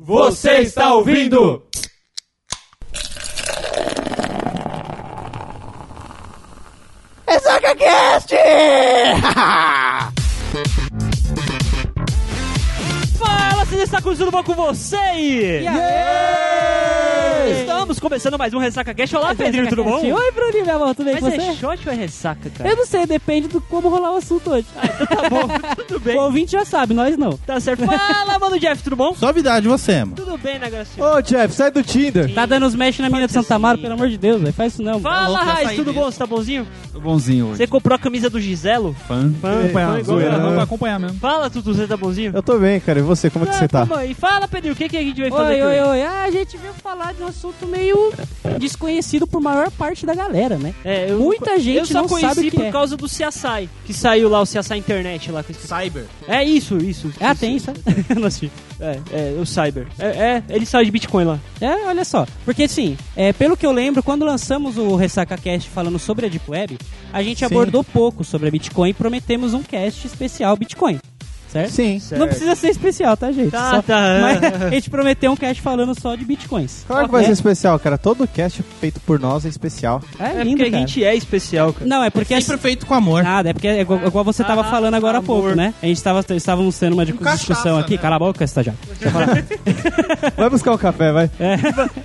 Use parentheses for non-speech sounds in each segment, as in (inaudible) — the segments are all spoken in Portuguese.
Você está ouvindo? Ressaca Cast! (laughs) Fala, vocês está tudo bom com você? Estamos começando mais um Ressaca Cast. Olá, Pedrinho, tudo bom? Oi, Bruninho, meu amor, tudo bem Mas com é você? shot ou é ressaca, cara? Eu não sei, depende do como rolar o assunto hoje. Tá bom, (laughs) tudo bem. O ouvinte já sabe, nós não. Tá certo. Fala, mano, Jeff, tudo bom? Suavidade, você, mano. Tudo bem, né, Gracinha? Ô, Jeff, sai do Tinder. Tá dando os mesh na mina de Santa sim. pelo amor de Deus, velho. Faz isso não. Fala, louco, Raiz, tudo mesmo. bom? Você tá bonzinho? Tô bonzinho hoje. Você comprou a camisa do Giselo? fã? Fã, acompanhar, fã, igual zoeira? Vamos acompanhar mesmo. Fala, Tutu, você tá bonzinho? Eu tô bem, cara. E você, como é que Ah, você tá? tamo aí. Fala, Pedrinho, o que, que a gente vai fazer Oi, oi, oi. Ah, a gente veio falar de um assunto meio desconhecido por maior parte da galera, né? É, eu- Muita gente eu só não conheci por é. causa do CSI, que saiu lá, o CSI Internet lá. Cyber. É isso, isso. Ah, isso. tem isso, é? (laughs) Não assisti. É, é, o Cyber. É, é, ele sai de Bitcoin lá. É, olha só. Porque assim, é, pelo que eu lembro, quando lançamos o Ressaca Cast falando sobre a Deep Web, a gente Sim. abordou pouco sobre a Bitcoin e prometemos um cast especial Bitcoin. Certo? Sim. Não precisa ser especial, tá, gente? Tá, Só- tá. (laughs) Mas a gente prometeu um cast falando só de bitcoins. Claro que vai É. ser especial, cara. Todo cast feito por nós é especial. É, É lindo, porque a cara. gente é especial, cara. Não, é porque... Sempre feito com amor. Nada, é porque é igual, igual você tava Ah, falando agora há amor. pouco, né? A gente tava, estávamos tendo uma discussão cachaça, aqui. né? Cala a boca, estagiário. (laughs) Vai buscar um café, vai. É.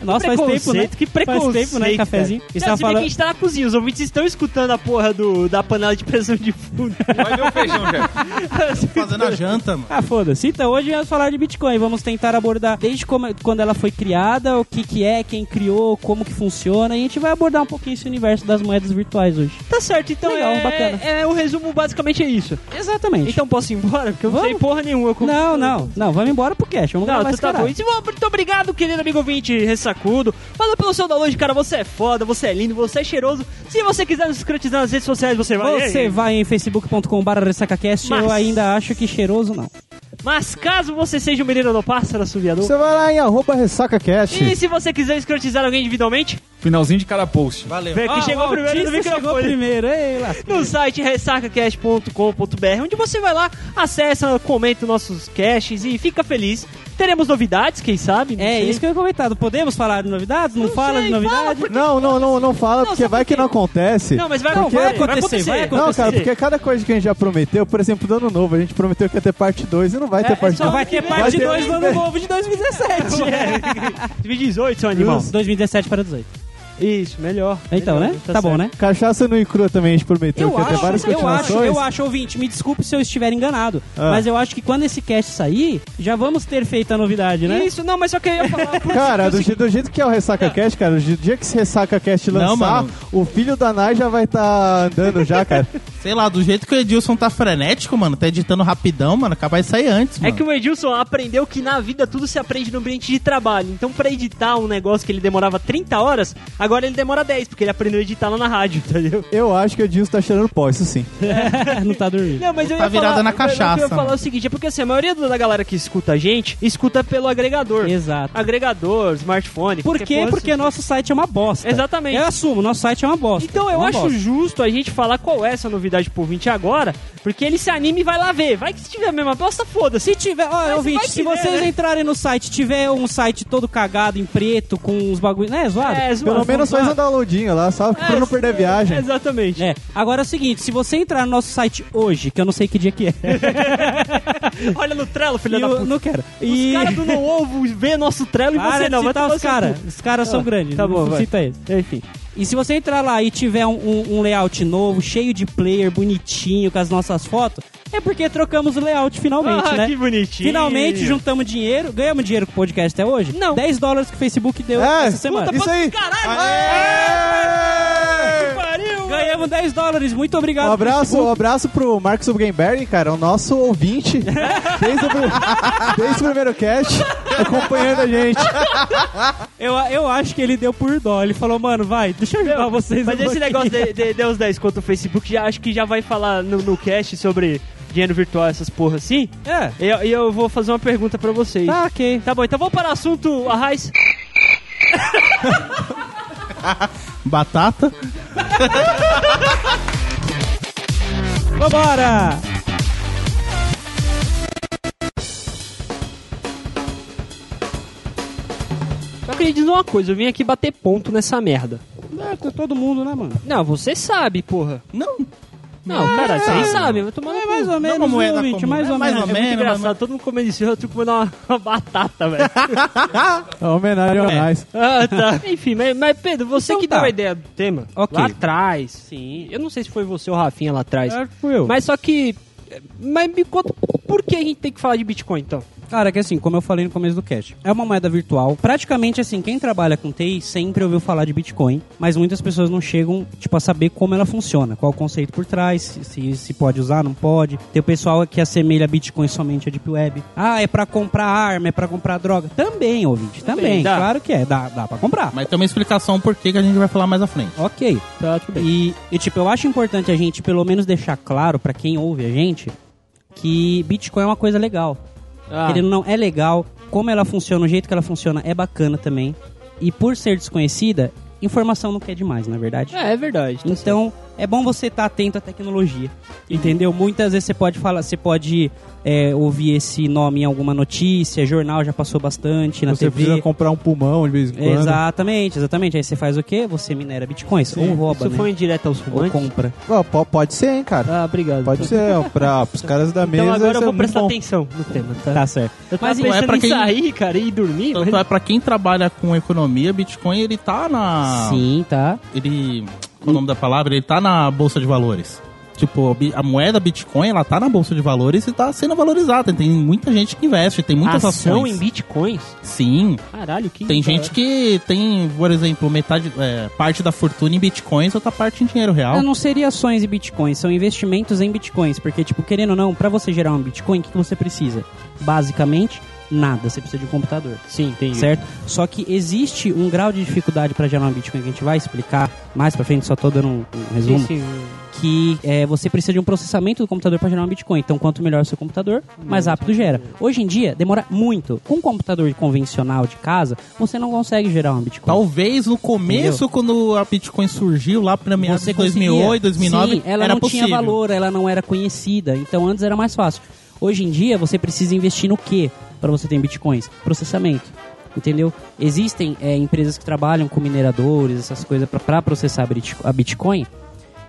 Nossa, faz tempo, né? Que preconceito, Faz tempo, né? Cafezinho. Cara. Não, vê que a falando... gente tá na cozinha, os ouvintes estão escutando a porra do, da panela de pressão de fundo. Vai ver o feijão, já. (laughs) Fazendo a janta, mano. Ah, foda-se. Então, hoje vamos falar de Bitcoin. Vamos tentar abordar desde como- quando ela foi criada, o que que é, quem criou, como que funciona. E a gente vai abordar um pouquinho esse universo das moedas virtuais hoje. tá certo, então Legal, é, bacana. é, o resumo basicamente é isso. Exatamente. Então posso ir embora? Porque eu não sei Vamos. porra nenhuma. como- não, não, não. Vamos embora pro cash. Vamos Não, esse tá bom. Muito obrigado, querido amigo ouvinte ressacudo. Fala pelo seu download, cara. Você é foda, você é lindo, você é cheiroso. Se você quiser nos escrotizar nas redes sociais, você vai. Você vai em facebook.com.br ressacacast. Mas- Eu ainda acho que cheiroso não. Mas caso você seja o menino do pássaro assoviador. Você vai lá em arroba ressacacast. E se você quiser escrotizar alguém individualmente, Finalzinho de cada post. Valeu. vê que Ah, chegou primeiro no autista chegou microfone. primeiro. Ei, lasca. No site ressacacast.com.br, onde você vai lá, acessa, comenta os nossos casts e fica feliz. Teremos novidades, quem sabe? não É sei. isso que eu ia comentado. Podemos falar de novidades? Não, fala sei, de novidade? fala, porque- Não, não, não, não fala, Não, porque sabe vai por que quê? não acontece. Não, mas vai, Não, vai acontecer, acontecer, vai Não, cara, porque cada coisa que a gente já prometeu, por exemplo, do ano novo, a gente prometeu que ia ter parte 2 e não vai ter É, parte só 2. Vai ter Vai parte ter- 2 do ano (laughs) novo de 2017. (laughs) É. (laughs) 2018, seu animal. 2017 para 18. Isso, melhor. Então, melhor, né? Tá, bom, certo. né? Cachaça no e crua também a gente prometeu Eu que acho, várias eu acho, eu acho, ouvinte, me desculpe se eu estiver enganado, Ah. mas eu acho que quando esse cast sair, já vamos ter feito a novidade, né? Isso, não, mas só que eu ia falar. (laughs) por- Cara, do, je- do jeito que é o Ressaca Cast, cara, do dia que esse Ressaca Cast Não, lançar, mano. o filho da Nai já vai estar andando já, cara. (laughs) Sei lá, do jeito que o Edilson tá frenético, mano, tá editando rapidão, mano, capaz de sair antes, É mano. que o Edilson aprendeu que na vida tudo se aprende no ambiente de trabalho. Então, pra editar um negócio que ele demorava 30 horas, agora ele demora 10, porque ele aprendeu a editar lá na rádio, entendeu? Eu acho que o Edilson tá cheirando pó, isso sim. (laughs) não tá dormindo. Não, mas eu Tá ia virada falar, na eu- Eu, ia cachaça, falar o seguinte, é porque assim, a maioria da galera que escuta a gente, escuta pelo agregador. Exato. Agregador, smartphone. Por quê? Porque nosso site é uma bosta. Exatamente. Eu assumo, nosso site é uma bosta. Então É eu uma acho bosta. justo a gente falar qual é essa novidade pro ouvinte agora, porque ele se anima e vai lá ver. Vai que se tiver a mesma bosta, foda-se. Se tiver, ó, Mas ouvinte, se que vocês né? entrarem no site, tiver um site todo cagado em preto, com uns bagulhos, né, zoado? É, zoado. Pelo menos faz um zoado. downloadinho lá, sabe? pra não perder a viagem. Exatamente. É, agora é o seguinte, se você entrar no nosso site hoje, que eu não sei que dia que é, (laughs) Olha no Trello, filha da eu puta. não quero. Os E... caras do No Ovo vê nosso Trello e Para você de não. Vai citar os caras. Os caras são Ah, grandes. tá bom, vai. cita eles. Enfim. E se você entrar lá e tiver um, um- um layout novo, cheio de player, bonitinho, com as nossas fotos, é porque trocamos o layout finalmente, Ah, né? que bonitinho. Finalmente juntamos dinheiro. Ganhamos dinheiro com o podcast até hoje? Não. 10 dólares que o Facebook deu É, essa semana. isso aí. Caralho! Aê! Ganhamos 10 dólares. Muito obrigado. Um abraço, um abraço pro Marcos Zuckerberg, cara, o nosso ouvinte, (laughs) desde o, desde o primeiro cast, acompanhando a gente. Eu, eu acho que ele deu por dó. Ele falou, mano, vai, deixa eu ajudar vocês. Mas um esse pouquinho." negócio de, de, de os 10 conto o Facebook, já, acho que já vai falar no, no cast sobre dinheiro virtual, essas porra assim. É. E eu, eu vou fazer uma pergunta pra vocês. Tá, ok. Tá bom, então vamos para o assunto, a Raiz. (laughs) Batata. (laughs) Vambora! Eu queria dizer uma coisa, eu vim aqui bater ponto nessa merda. É, todo mundo, né, mano? Não, você sabe, porra. Não. Não, cara, vocês sabem, vai tomar no É mais ou menos, uma moeda viu, ouvinte, comum, mais é ou mais menos. ou É muito menos, engraçado, todo mundo comendo isso, eu tô comendo uma, uma batata, velho. É homenagem ao Nais. ah, tá. Enfim, mas, mas, Pedro, você Então que tá. deu a ideia do tema, Ok. lá atrás, Sim. eu não sei se foi você ou o Rafinha lá atrás, que fui eu. mas só que... Mas me conta, por que a gente tem que falar de Bitcoin, então? Cara, que assim, como eu falei no começo do cast, é uma moeda virtual. Praticamente assim, quem trabalha com TI sempre ouviu falar de Bitcoin, mas muitas pessoas não chegam, tipo, a saber como ela funciona, qual o conceito por trás, se, se, pode usar, não pode. Tem o pessoal que assemelha Bitcoin somente a Deep Web. Ah, é pra comprar arma, é pra comprar droga. Também, ouvinte, também. Também. Claro que é, dá, dá pra comprar. Mas tem uma explicação por que que a gente vai falar mais à frente. Ok. Tá, tudo bem. E, e, tipo, eu acho importante a gente pelo menos deixar claro pra quem ouve a gente que Bitcoin é uma coisa legal. Ah, Querendo não, é legal. Como ela funciona, o jeito que ela funciona é bacana também. E por ser desconhecida, informação não quer demais, na verdade. é, é verdade. tá certo. Então, é bom você estar atento à tecnologia. Entendeu? Muitas vezes você pode falar, você pode é, ouvir esse nome em alguma notícia, jornal já passou bastante na Você TV. precisa comprar um pulmão de vez em quando. Exatamente, exatamente. Aí você faz o quê? Você minera bitcoins. Ou rouba, Isso né? foi indireto aos Ou fumantes? compra. Ó, po- pode ser, hein, cara. Ah, obrigado. Pode ser, ó, pra, pros caras da mesa. Então agora eu é vou prestar bom. atenção no tema, tá? Tá certo. Mas não é em quem- sair, cara, e dormir, Então, mas... é pra quem trabalha com economia, Bitcoin, ele tá na... Sim, tá. Ele... O nome da palavra? Ele tá na Bolsa de Valores. Tipo, a moeda Bitcoin, ela tá na Bolsa de Valores e tá sendo valorizada. Tem muita gente que investe, tem muitas Ação ações. em bitcoins? Sim. Caralho, que... Tem gente que tem, por exemplo, metade, é, parte da fortuna em bitcoins, outra parte em dinheiro real. Não, não seria ações e bitcoins, são investimentos em bitcoins. Porque, tipo, querendo ou não, pra você gerar um bitcoin, o que, que você precisa? Basicamente, nada. Você precisa de um computador. Sim, entendi. Certo? Só que existe um grau de dificuldade pra gerar um bitcoin que a gente vai explicar mais pra frente, só tô dando um, um resumo. Sim, sim. que é, você precisa de um processamento do computador para gerar um Bitcoin. Então, quanto melhor o seu computador, mais rápido gera. Hoje em dia, demora muito. Com um computador convencional de casa, você não consegue gerar um Bitcoin. Talvez no começo, quando a Bitcoin surgiu, lá pra meados de 2008, 2009, Sim, ela era não possível. tinha valor, ela não era conhecida. Então, antes era mais fácil. Hoje em dia, você precisa investir no quê para você ter Bitcoins? Processamento. Entendeu? Existem é, empresas que trabalham com mineradores, essas coisas, para processar a Bit- a Bitcoin.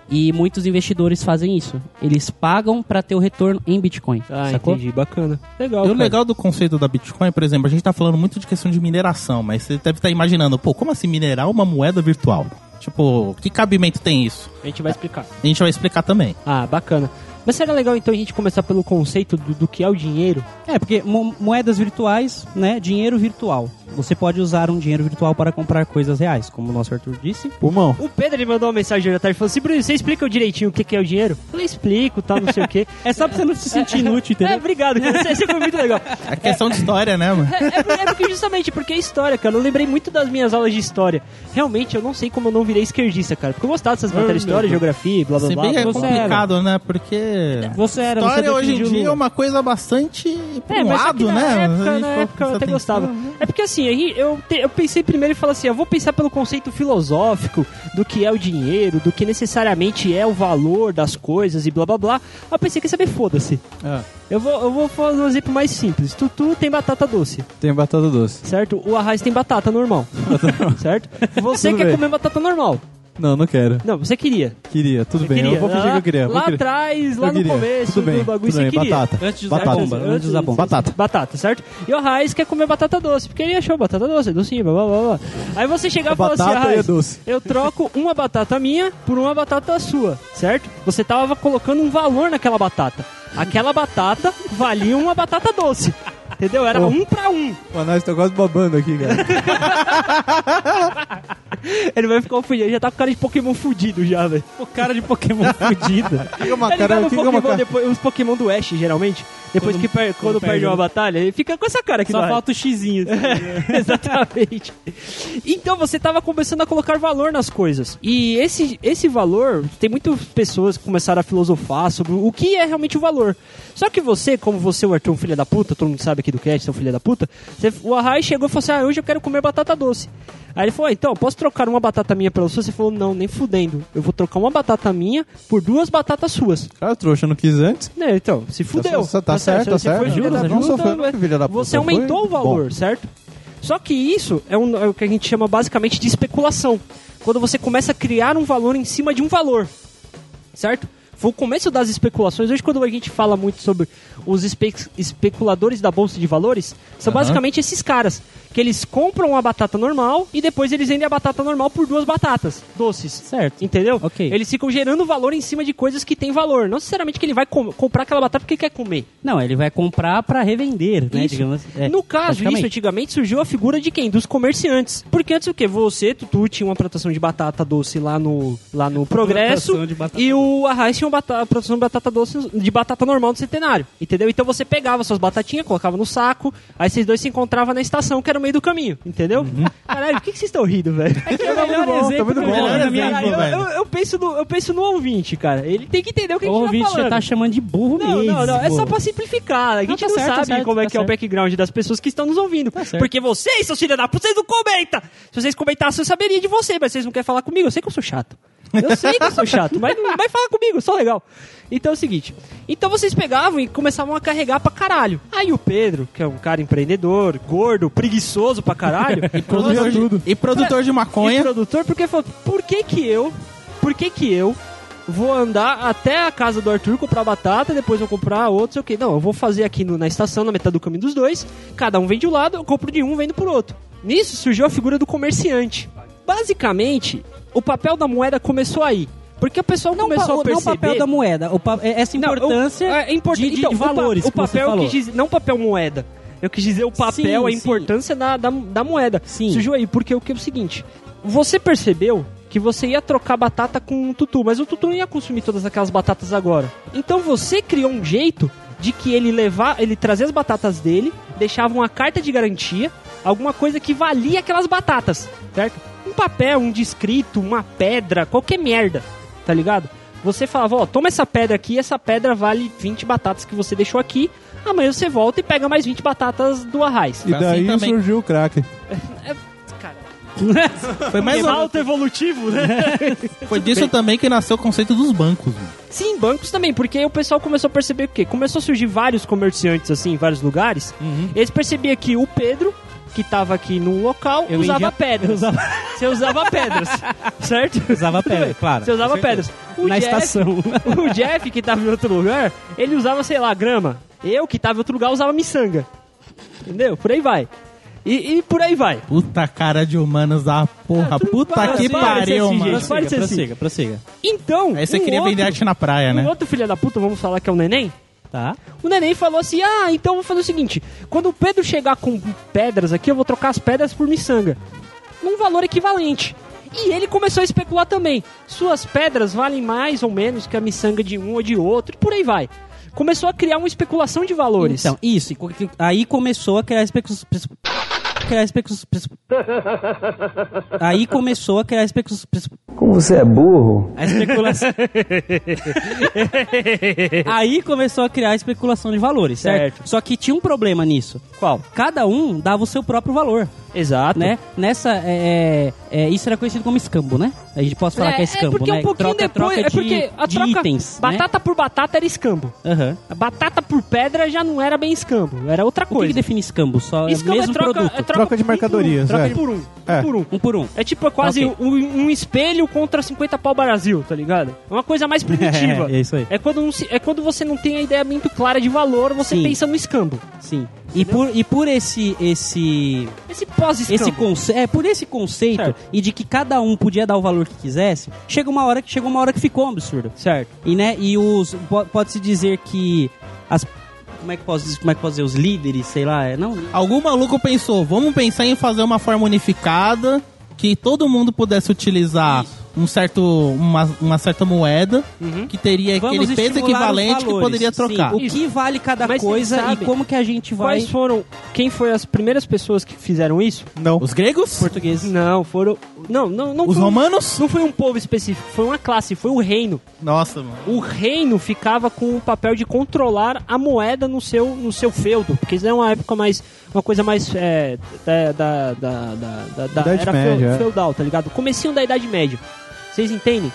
E muitos investidores fazem isso. Eles pagam para ter o retorno em Bitcoin. Ah, sacou? entendi. Bacana. Legal, E o legal do conceito da Bitcoin, por exemplo, a gente tá falando muito de questão de mineração, mas você deve estar imaginando, pô, como assim minerar uma moeda virtual? Tipo, que cabimento tem isso? A gente vai explicar. A gente vai explicar também. Ah, bacana. Mas seria legal então a gente começar pelo conceito do, do que é o dinheiro? É, porque mo- moedas virtuais, né? Dinheiro virtual. Você pode usar um dinheiro virtual para comprar coisas reais, como o nosso Arthur disse. Pulmão. O Pedro ele mandou uma mensagem hoje à tarde e falou assim: Bruno, você explica direitinho o que, que é o dinheiro? Eu falei, explico, tal, não sei o quê. (laughs) É só pra você não se sentir inútil, É, entendeu? obrigado, cara. Você, você foi muito legal. É questão de história, né, mano? É, é, é porque justamente porque é história, cara. Eu lembrei muito das minhas aulas de história. Realmente, eu não sei como eu não virei esquerdista, cara. Porque eu gostava dessas matérias de história, geografia, blá blá Se blá. bem que é blá, blá. complicado, né? Porque Você era, história hoje em dia é uma coisa bastante pra É, lado, na né? época, na época eu até atenção, gostava. né? É porque assim, aí eu, te- eu pensei primeiro e falei assim, eu vou pensar pelo conceito filosófico do que é o dinheiro, do que necessariamente é o valor das coisas e blá blá blá. Aí eu pensei que saber foda-se. Ah, Eu vou, eu vou fazer um exemplo mais simples. Tutu tem batata doce, tem batata doce. certo? O Arraiz tem batata normal, certo? (laughs) Você Tudo quer bem. comer batata normal. Não, não quero. Não, você queria. Queria, tudo Você bem. queria. Eu vou fingir lá, que eu queria. Lá atrás, lá Eu no queria. começo tudo bem, do bagulho, tudo você bem. queria. Batata. Antes de usar Batata. bomba, antes de usar bomba. Batata. Batata, certo? E o Raiz quer comer batata doce, porque ele achou batata doce, docinho, blá blá blá. Aí você chegar e falar assim, batata "Ah, e a Raiz, doce." eu troco uma batata minha por uma batata sua, certo? Você tava colocando um valor naquela batata. Aquela batata valia uma batata doce. Entendeu? Era Oh. um pra um. Mano, nós tô quase babando aqui, cara. (laughs) Ele vai ficar ofendido, ele já tá com cara de Pokémon fudido já, velho. O cara de Pokémon fudido. (laughs) que é uma Tá cara, é uma Pokémon, cara. depois, os Pokémon do Ash, geralmente? Depois Quando- que per- quando, quando perde uma um- batalha, ele fica com essa cara aqui Só falta o xizinho. (laughs) assim. Exatamente. Então você estava começando a colocar valor nas coisas. E esse, esse valor, tem muitas pessoas que começaram a filosofar sobre o que é realmente o valor. Só que você, como você, o Arthur, um filho da puta, todo mundo sabe aqui do cast, seu filho da puta, você, o Arrai chegou e falou assim: Ah, hoje eu quero comer batata doce. Aí ele falou: ah, então, posso trocar uma batata minha pela sua? Você falou: Não, nem fudendo. Eu vou trocar uma batata minha por duas batatas suas. Cara, trouxa, eu não quis antes. Né, então, se fudeu. Tá, tá certo, tá Você certo. juros, Não filha da puta. Você aumentou o valor, bom. certo? Só que isso é, um- é o que a gente chama basicamente de especulação. Quando você começa a criar um valor em cima de um valor. Certo? Foi o começo das especulações. Hoje, quando a gente fala muito sobre os espe- especuladores da Bolsa de Valores, são Aham. basicamente esses caras. Que eles compram a batata normal e depois eles vendem a batata normal por duas batatas doces. Certo. Entendeu? Ok. Eles ficam gerando valor em cima de coisas que têm valor. Não necessariamente que ele vai com- comprar aquela batata porque quer comer. Não, ele vai comprar pra revender, né? Isso. Digamos, é, no caso, isso antigamente surgiu a figura de quem? Dos comerciantes. Porque antes o quê? Você, Tutu, tinha uma plantação de batata doce lá no, lá no Progresso. Batata E o Arraiz tinha uma bata- produção de batata doce de batata normal no centenário. Entendeu? Então você pegava suas batatinhas, colocava no saco, aí vocês dois se encontravam na estação, que era meio do caminho. Entendeu? Caralho, por que, que vocês estão rindo, velho? É que é o (laughs) Tá melhor bom, tá exemplo que eu eu, velho. eu- eu penso no, eu penso no ouvinte, cara. Ele tem que entender o que a O gente ouvinte tá você falando. tá chamando de burro Não, mesmo. não, não, é só pra simplificar. A gente tá não, certo, tá sabe certo, como é tá que é o certo. background das pessoas que estão nos ouvindo. Tá certo. Porque vocês, seus filhos da puta, vocês não comentam. Se vocês comentassem, eu saberia de você, mas vocês não querem falar comigo. Eu sei que eu sou chato. Eu sei que eu sou chato, mas vai falar comigo, só legal. Então é o seguinte. Então vocês pegavam e começavam a carregar pra caralho. Aí o Pedro, que é um cara empreendedor, gordo, preguiçoso pra caralho, (laughs) E produtor, tudo. de, e produtor de e maconha. produtor, porque falou, por que que eu, por que que eu vou andar até a casa do Arthur comprar batata, depois vou comprar outro, sei o que. Não, eu vou fazer aqui no- na estação, na metade do caminho dos dois, cada um vende um lado, eu compro de um, vendo por outro. Nisso surgiu a figura do comerciante. Basicamente, o papel da moeda começou aí. Porque o pessoal Não, começou pa- a não o perceber... papel da moeda, o pa- é- essa Não, importância o- é import- de, de- então, de o pa- valores O, que você papel que diz, não papel moeda. Eu quis dizer o papel, Sim, a importância da, da, da moeda. Sim. Surgiu aí, porque o que é o seguinte: você percebeu que você ia trocar batata com o tutu, mas o tutu não ia consumir todas aquelas batatas agora. Então você criou um jeito de que ele levar, ele trazia as batatas dele, deixava uma carta de garantia, alguma coisa que valia aquelas batatas, certo? Um papel, um descrito, uma pedra, qualquer merda, tá ligado? Você falava, ó, toma essa pedra aqui, essa pedra vale 20 batatas que você deixou aqui. Amanhã você volta e pega mais 20 batatas do arraiz. E Assim daí também. surgiu o crack. (laughs) Cara, (laughs) Foi mais alto evolutivo, né? (laughs) Foi disso também que nasceu o conceito dos bancos. mano. Sim, bancos também, porque o pessoal começou a perceber o quê? Começou a surgir vários comerciantes assim em vários lugares. Eles percebiam que o Pedro, que tava aqui no local, Eu usava vendia- pedras. (laughs) usava- Você usava pedras, (laughs) certo? Usava Tudo pedra, bem. claro, Você usava pedras. O Na Jeff- estação. (laughs) O Jeff, que tava em outro lugar, ele usava, sei lá, grama. Eu, que tava em outro lugar, usava miçanga. Entendeu? Por aí vai. E, e por aí vai. Puta cara de humanos da porra. tudo Puta para, que para, pariu, assim, mano. gente. Pode ser assim. prossiga, prossiga. Então. Aí você um queria outro, vender arte na praia, Um né? outro filho da puta, vamos falar que é o neném? Tá? O neném falou assim: Ah, então eu vou fazer o seguinte: quando o Pedro chegar com pedras aqui, eu vou trocar as pedras por miçanga. Num valor equivalente. E ele começou a especular também. Suas pedras valem mais ou menos que a miçanga de um ou de outro, e por aí vai. Começou a criar uma especulação de valores. Então, isso. e Aí começou a criar especulações. Criar especulações. Aí começou a criar especulações. Como você é burro. A especulação. (laughs) Aí começou a criar a especulação de valores, certo? Certo. Só que tinha um problema nisso. Qual? Cada um dava o seu próprio valor, Exato. né? Nessa, é, é, isso era conhecido como escambo, né? A gente pode falar que é escambo, porque né? um pouquinho troca, depois. troca é porque de, a de troca. itens, né? batata por batata era escambo. Aham. A batata por pedra já não era bem escambo, era outra O que, coisa. que define escambo? Só é Escambo mesmo é troca, produto. é troca, Troca de mercadorias, troca é. por um, É. um por um. Um por um. É tipo quase Ok. um, um espelho contra 50 pau Brasil, tá ligado? É uma coisa mais (laughs) primitiva. É, é isso aí. É quando, um se- é quando você não tem a ideia muito clara de valor, você Sim. pensa no escambo. Sim. E por, e por esse esse Esse pós-escambo. esse conce é por esse conceito Certo. e de que cada um podia dar o valor que quisesse, chega uma hora que chegou uma hora que ficou um absurdo. Certo. E né, e os po- pode-se dizer que as como é que posso dizer, como é que posso dizer os líderes, sei lá, é, não, Algum maluco pensou, vamos pensar em fazer uma forma unificada que todo mundo pudesse utilizar um certo, uma, uma certa moeda que teria Vamos aquele peso equivalente que poderia Sim, trocar. o que vale cada Mas coisa e como que a gente vai Quais foram. Quem foi as primeiras pessoas que fizeram isso? Não. Os gregos? português. Não, foram. Não, não, não Os foi um- romanos? Não foi um povo específico, foi uma classe, foi um reino. Nossa, mano. o reino ficava com o papel de controlar a moeda no seu, no seu feudo, porque isso é uma época mais. uma coisa mais é, da, da, da, da, da- da Idade era Média, é. feudal, tá ligado? Comecinho da Idade Média. Vocês entendem?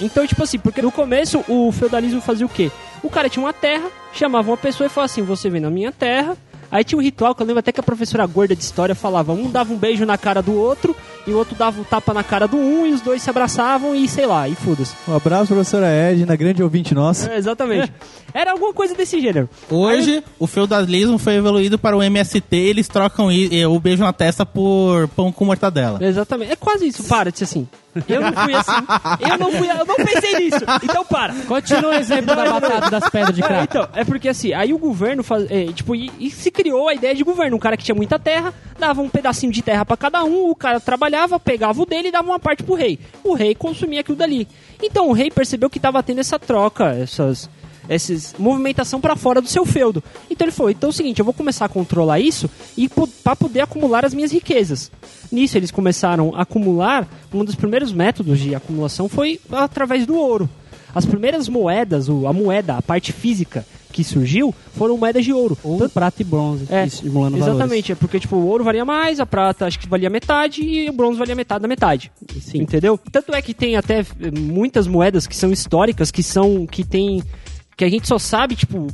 Então, tipo assim, porque no começo o feudalismo fazia o quê? O cara tinha uma terra, chamava uma pessoa e falava assim: você vem na minha terra, Aí tinha um ritual que eu lembro até que a professora gorda de história falava: um dava um beijo na cara do outro, e o outro dava um tapa na cara do um, e os dois se abraçavam e sei lá, e foda-se. Um abraço, professora Edna, grande ouvinte nossa. É, exatamente. (laughs) Era alguma coisa desse gênero. Hoje, o feudalismo foi evoluído para o MST eles trocam eh, o beijo na testa por pão com mortadela. Exatamente. É quase isso. Para de ser assim. Eu não fui assim. Eu não fui. Eu não pensei nisso. Então para. Continua o exemplo da batata das pedras de É, crack. então, é porque assim, aí o governo faz, é, tipo, e, e se criou a ideia de governo. Um cara que tinha muita terra, dava um pedacinho de terra pra cada um, o cara trabalhava, pegava o dele e dava uma parte pro rei. O rei consumia aquilo dali. Então o rei percebeu que tava tendo essa troca, essas essas movimentação pra fora do seu feudo. Então ele falou: "Então é o seguinte, eu vou começar a controlar isso e para poder acumular as minhas riquezas". Nisso eles começaram a acumular, um dos primeiros métodos de acumulação foi através do ouro. As primeiras moedas, a moeda, a parte física que surgiu, foram moedas de ouro. Ou prata e bronze, É, estimulando exatamente, é porque tipo, o ouro valia mais, a prata acho que valia metade e o bronze valia metade da metade. Sim. Entendeu? Tanto é que tem até eh, muitas moedas que são históricas, que são que tem que a gente só sabe, tipo,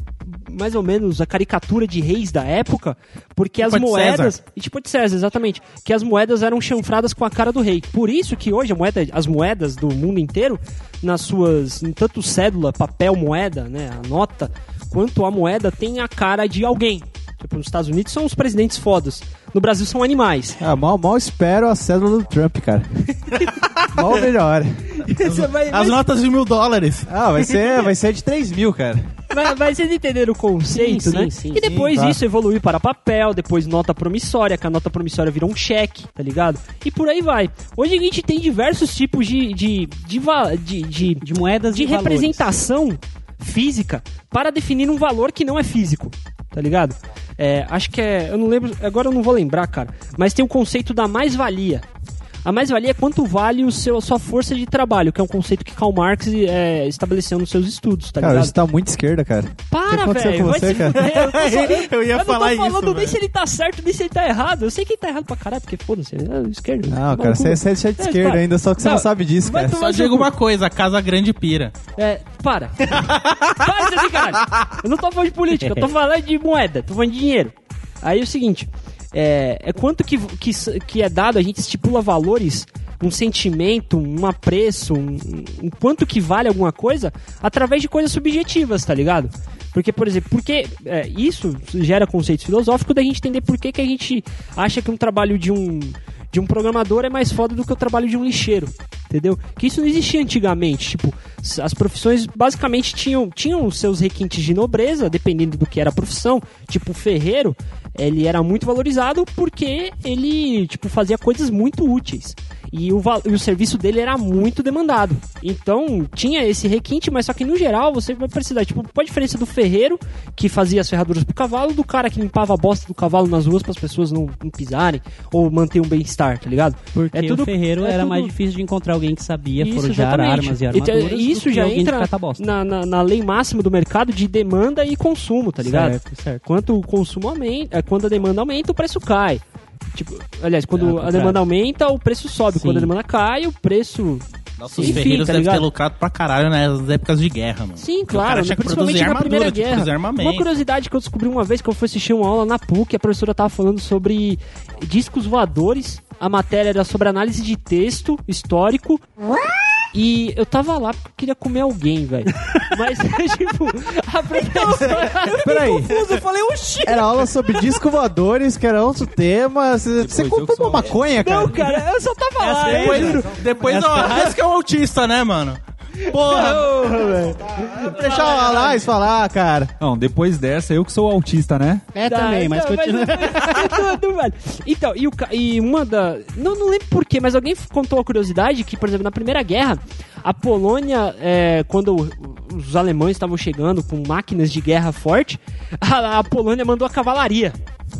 mais ou menos a caricatura de reis da época, porque as Tipo de moedas, César. e tipo de César, exatamente, que as moedas eram chanfradas com a cara do rei. Por isso que hoje a moeda, as moedas do mundo inteiro, nas suas, em tanto cédula, papel, moeda, né, a nota, quanto a moeda tem a cara de alguém. Tipo, nos Estados Unidos são os presidentes fodas. No Brasil são animais. Ah, mal, mal espero a cédula do Trump, cara. (laughs) mal melhor. As notas de mil dólares. Ah, vai ser, vai ser de 3 mil, cara. Mas, mas vocês entenderam o conceito, Sim, né? sim, sim, e depois sim, tá. isso evoluiu para papel, depois nota promissória, que a nota promissória virou um cheque, tá ligado? E por aí vai. Hoje a gente tem diversos tipos de, de, de, de, de, De moedas de e valores. representação física para definir um valor que não é físico, tá ligado? É, acho que é. Eu não lembro. Agora eu não vou lembrar, cara. Mas tem o conceito da mais-valia. A mais-valia é quanto vale o seu, a sua força de trabalho, que é um conceito que Karl Marx é, estabeleceu nos seus estudos, tá Cara, ligado? você tá muito esquerda, cara. Para, O que aconteceu velho. você, cara? Eu, só- (laughs) Eu ia eu falar não tô isso, falando nem velho. se ele tá certo, nem se ele tá errado. Eu sei que ele tá errado pra caralho, porque foda-se, é esquerda. Não, Tá cara, você é- você é de É, esquerda ainda, só que você não, sabe disso, cara. Só digo uma coisa, a Casa Grande pira. É, para. (laughs) para de caralho. Eu não tô falando de política, eu tô falando de moeda, tô falando de dinheiro. Aí é o seguinte, é, é quanto que, que, que é dado, a gente estipula valores, um sentimento, um apreço, um, um quanto que vale alguma coisa, através de coisas subjetivas, tá ligado? Porque, por exemplo, porque é, isso gera conceitos filosóficos da gente entender por que, que a gente acha que um trabalho de um, de um programador é mais foda do que o trabalho de um lixeiro, entendeu? Que isso não existia antigamente, tipo, as profissões basicamente tinham, tinham seus requintes de nobreza, dependendo do que era a profissão, tipo, o ferreiro, ele era muito valorizado porque ele, tipo, fazia coisas muito úteis. E o, e o serviço dele era muito demandado. Então, tinha esse requinte, mas só que no geral você vai precisar, tipo, qual a diferença do ferreiro que fazia as ferraduras pro cavalo, do cara que limpava a bosta do cavalo nas ruas para as pessoas não, não pisarem ou manter um bem-estar, tá ligado? Porque É tudo- o ferreiro é era tudo- mais difícil de encontrar alguém que sabia Isso, forjar exatamente. armas e Então, armaduras. isso do que já entra na, na, na lei máxima do mercado de demanda e consumo, tá ligado? Certo, certo. Quanto o consumo aumenta, quando a demanda aumenta, o preço cai. Tipo, aliás, quando É, a demanda aumenta, o preço sobe. Sim. Quando a demanda cai, o preço. Nossos Enfim, ferreiros tá devem ter lucrado pra caralho nas épocas de guerra, mano. Sim, Porque o claro, cara né? tinha que principalmente na Primeira Guerra. Uma curiosidade que eu descobri uma vez que eu fui assistir uma aula na PUC, a professora tava falando sobre discos voadores. A matéria era sobre análise de texto histórico. E eu tava lá porque eu queria comer alguém, velho. Mas, (laughs) tipo, a professora. Peraí. eu falei, oxi! Era aula sobre disco voadores, que era outro tema. Você, você eu comprou uma maconha, cara? Não, cara, eu só tava lá, eu Depois, juro. depois ó, é o autista, né, mano? Porra! Deixa o Alais falar, cara. Não, depois dessa, eu que sou autista, né? É também, mas não, continua. (laughs) é tudo, velho. Então, e, o, ca- e uma da. Não, não lembro porquê, mas alguém contou a curiosidade que, por exemplo, na Primeira Guerra, a Polônia, é, quando o- os alemães estavam chegando com máquinas de guerra forte, a, a Polônia mandou a cavalaria.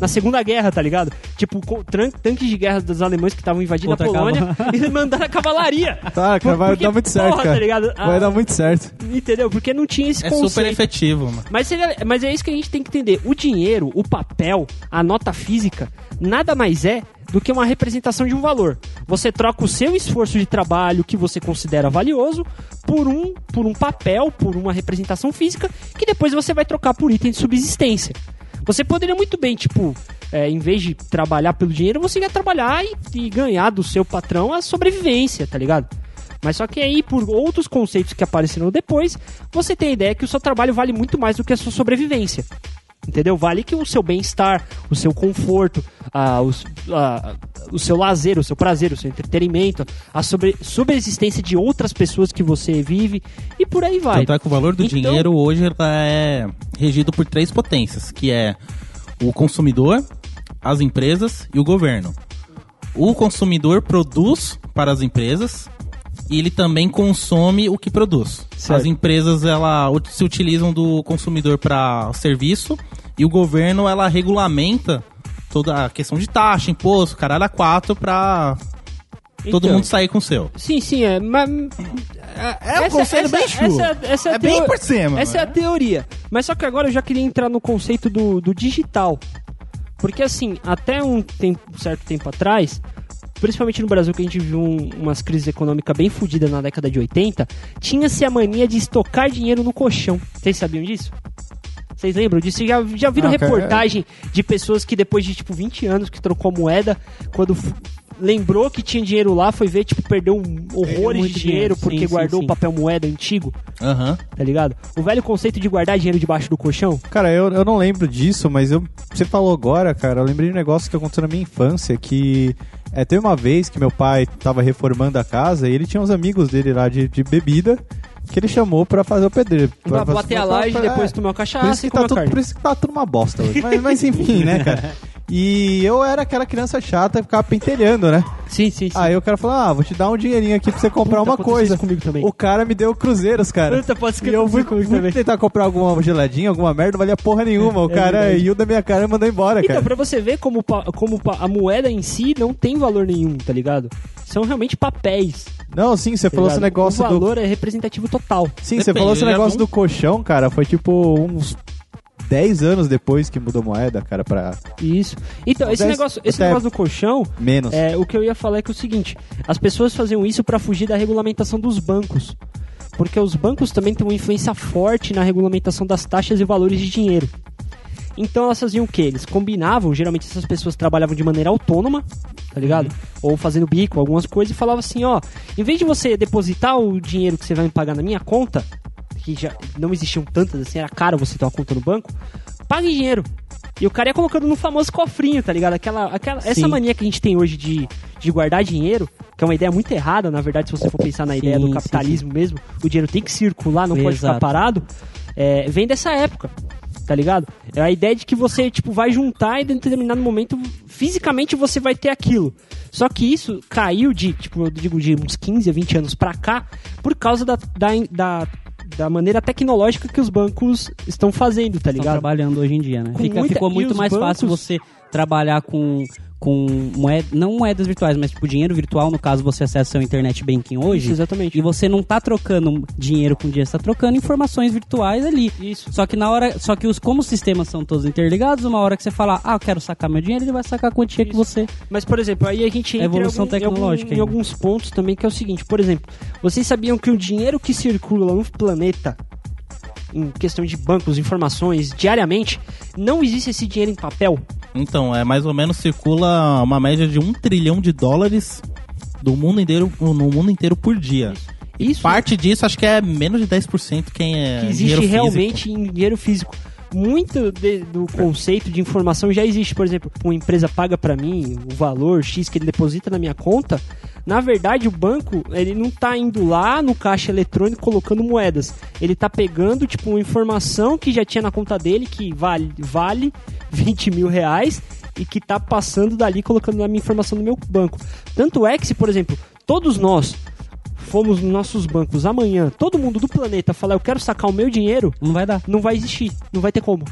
Na Segunda Guerra, tá ligado? Tipo, com tran- tanques de guerra dos alemães que estavam invadindo Contra a a Polônia e mandaram a cavalaria. (laughs) Tá, cara, vai Porque, dar muito certo, porra, cara. tá ligado? Vai Ah, dar muito certo. Entendeu? Porque não tinha esse É conceito. super efetivo, mano. Mas, seria- mas é isso que a gente tem que entender. O dinheiro, o papel, a nota física, nada mais é do que uma representação de um valor. Você troca o seu esforço de trabalho que você considera valioso por um, por um papel, por uma representação física, que depois você vai trocar por item de subsistência. Você poderia muito bem, tipo, é, em vez de trabalhar pelo dinheiro, você ia trabalhar e, e ganhar do seu patrão a sobrevivência, tá ligado? Mas só que aí, por outros conceitos que apareceram depois, você tem a ideia que o seu trabalho vale muito mais do que a sua sobrevivência. Entendeu? Vale que o seu bem-estar, o seu conforto, a, o, a- o seu lazer, o seu prazer, o seu entretenimento, a sobre, sobreexistência de outras pessoas que você vive e por aí vai. Tanto é que o valor do Então- dinheiro hoje ela é regido por três potências, que é o consumidor, as empresas e o governo. O consumidor produz para as empresas e ele também consome o que produz. Certo. As empresas ela se utilizam do consumidor para serviço e o governo ela regulamenta toda a questão de taxa, imposto, caralho a quatro para todo Então, mundo sair com o seu. Sim, sim, é. Mas, É um conselho bem chulo. Essa, essa É a bem por cima, Essa é a teoria. Mas só que agora eu já queria entrar no conceito do, do digital. Porque assim, até um tempo, certo tempo atrás, principalmente no Brasil que a gente viu um- umas crises econômicas bem fodidas na década de 80, tinha-se a mania de estocar dinheiro no colchão. Vocês sabiam disso? Vocês lembram disso? Já, já viram cara, reportagem de pessoas que depois de tipo 20 anos que trocou moeda, quando lembrou que tinha dinheiro lá, foi ver, tipo, perdeu um horrores de dinheiro dinheiro, porque sim, sim, guardou sim. o papel moeda antigo, Aham. tá ligado? O velho conceito de guardar dinheiro debaixo do colchão. Cara, eu, eu não lembro disso, mas eu, você falou agora, cara, eu lembrei de um negócio que aconteceu na minha infância, que é, teve uma vez que meu pai tava reformando a casa e ele tinha uns amigos dele lá de, de bebida que ele chamou pra fazer o pedreiro. Pra Pra- bater a pra- laje, pra- depois é. tomar uma Por isso, cachaça que e tá tudo, carne. por isso que tá tudo uma bosta hoje. Mas, mas enfim, né, cara? (laughs) E eu era aquela criança chata que ficava pentelhando, né? Sim, sim, sim. Aí o cara falou, ah, vou te dar um dinheirinho aqui pra você comprar Puta, uma coisa. comigo também. O cara me deu cruzeiros, cara. Puta, pode E eu fui, comigo fui também. tentar comprar alguma geladinha, alguma merda, não valia porra nenhuma. O É cara verdade. riu da minha cara e mandou embora, Então, cara. pra você ver como, como a moeda em si não tem valor nenhum, tá ligado? São realmente papéis. Não, sim, você tá falou esse ligado? negócio o do... valor é representativo total. Sim, você Depende, falou esse ele é negócio do colchão, cara. Foi tipo uns 10 anos depois que mudou moeda, cara, pra Isso. Então, esse Dez- negócio, esse negócio do colchão, menos. é, o que eu ia falar é que é o seguinte: as pessoas faziam isso pra fugir da regulamentação dos bancos. Porque os bancos também têm uma influência forte na regulamentação das taxas e valores de dinheiro. Então elas faziam o quê? Eles combinavam, geralmente essas pessoas trabalhavam de maneira autônoma, tá ligado? Ou fazendo bico, algumas coisas, e falavam assim, ó, em vez de você depositar o dinheiro que você vai me pagar na minha conta, que já não existiam tantas assim, era caro você ter uma conta no banco, pague dinheiro. E o cara ia colocando no famoso cofrinho, tá ligado? Aquela, aquela, essa Sim. mania que a gente tem hoje de, de guardar dinheiro, que é uma ideia muito errada, na verdade, se você for pensar na Sim, ideia do sim, capitalismo mesmo, o dinheiro tem que circular, não pode ficar Exato. parado, é, vem dessa época, tá ligado? É a ideia de que você, tipo, vai juntar e em determinado momento, fisicamente você vai ter aquilo. Só que isso caiu de, tipo, eu digo de uns 15 a 20 anos pra cá, por causa da, da, da, da maneira tecnológica que os bancos estão fazendo, tá estão ligado? trabalhando hoje em dia, né? Fica- muita- ficou muito mais fácil bancos- você trabalhar com, com moeda, não moedas virtuais, mas tipo dinheiro virtual, no caso você acessa seu internet banking hoje. Isso, exatamente. E você não tá trocando dinheiro com dinheiro, você tá trocando informações virtuais ali. Isso. Só que na hora, só que os como os sistemas são todos interligados, uma hora que você falar, ah, eu quero sacar meu dinheiro, ele vai sacar a quantia que Isso. você Mas, por exemplo, aí a gente entra Evolução em, algum- em algum- tecnológica em, alguns pontos também, que é o seguinte, por exemplo, vocês sabiam que o dinheiro que circula no planeta, em questão de bancos, informações, diariamente, não existe esse dinheiro em papel? Então, é mais ou menos circula uma média de um trilhão de dólares do mundo inteiro, no mundo inteiro por dia. Isso Parte disso acho que é menos de 10% quem é que existe realmente em dinheiro físico. Muito de- do conceito de informação já existe. Por exemplo, uma empresa paga pra mim o valor X que ele deposita na minha conta. Na verdade, o banco ele não tá indo lá no caixa eletrônico colocando moedas. Ele tá pegando tipo uma informação que já tinha na conta dele que vale, vale (laughs) 20 mil reais e que tá passando dali colocando na minha informação no meu banco. Tanto é que se, por exemplo, todos nós fomos nos nossos bancos amanhã, todo mundo do planeta falar eu quero sacar o meu dinheiro, não vai dar. não vai existir, não vai ter como.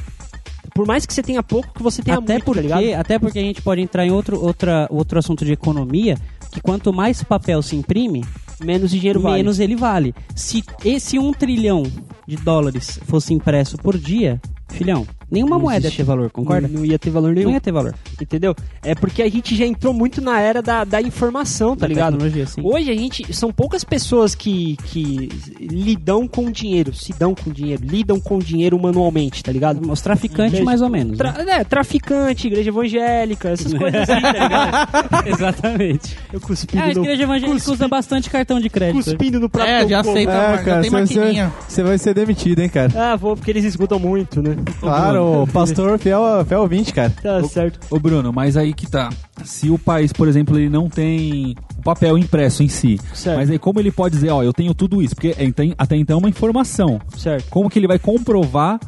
Por mais que você tenha pouco, que você tenha até muito, tá ligado? porque, até porque a gente pode entrar em outro, outra, outro assunto de economia, que quanto mais papel se imprime, Menos dinheiro vale. menos ele vale. Se esse um trilhão de dólares fosse impresso por dia, filhão, Nenhuma Não moeda ia ter valor, concorda? Não, não ia ter valor nenhum. Não ia ter valor. Entendeu? É porque a gente já entrou muito na era da, da informação, tá Da ligado? Hoje a gente. São poucas pessoas que, que lidam com dinheiro, se dão com dinheiro, lidam com dinheiro manualmente, tá ligado? Os traficantes, Igreja- mais ou menos. né? Tra- é, traficante, igreja evangélica, essas (laughs) coisas assim, tá ligado? Exatamente. Eu cuspindo Ah, a no, igreja evangélica cuspi- usa bastante cartão de crédito. cuspindo no prato É, já aceita. É, já cara, tem você, você, maquininha. você vai ser demitido, hein, cara. Ah, vou, porque eles escutam muito, né? Claro, o pastor fiel, fiel ouvinte, cara. Tá certo. Ô Bruno, mas aí que tá. Se o país, por exemplo, ele não tem o papel impresso em si, Certo. mas aí como ele pode dizer, ó, eu tenho tudo isso? Porque é, tem- até então é uma informação. Certo. Como que ele vai comprovar,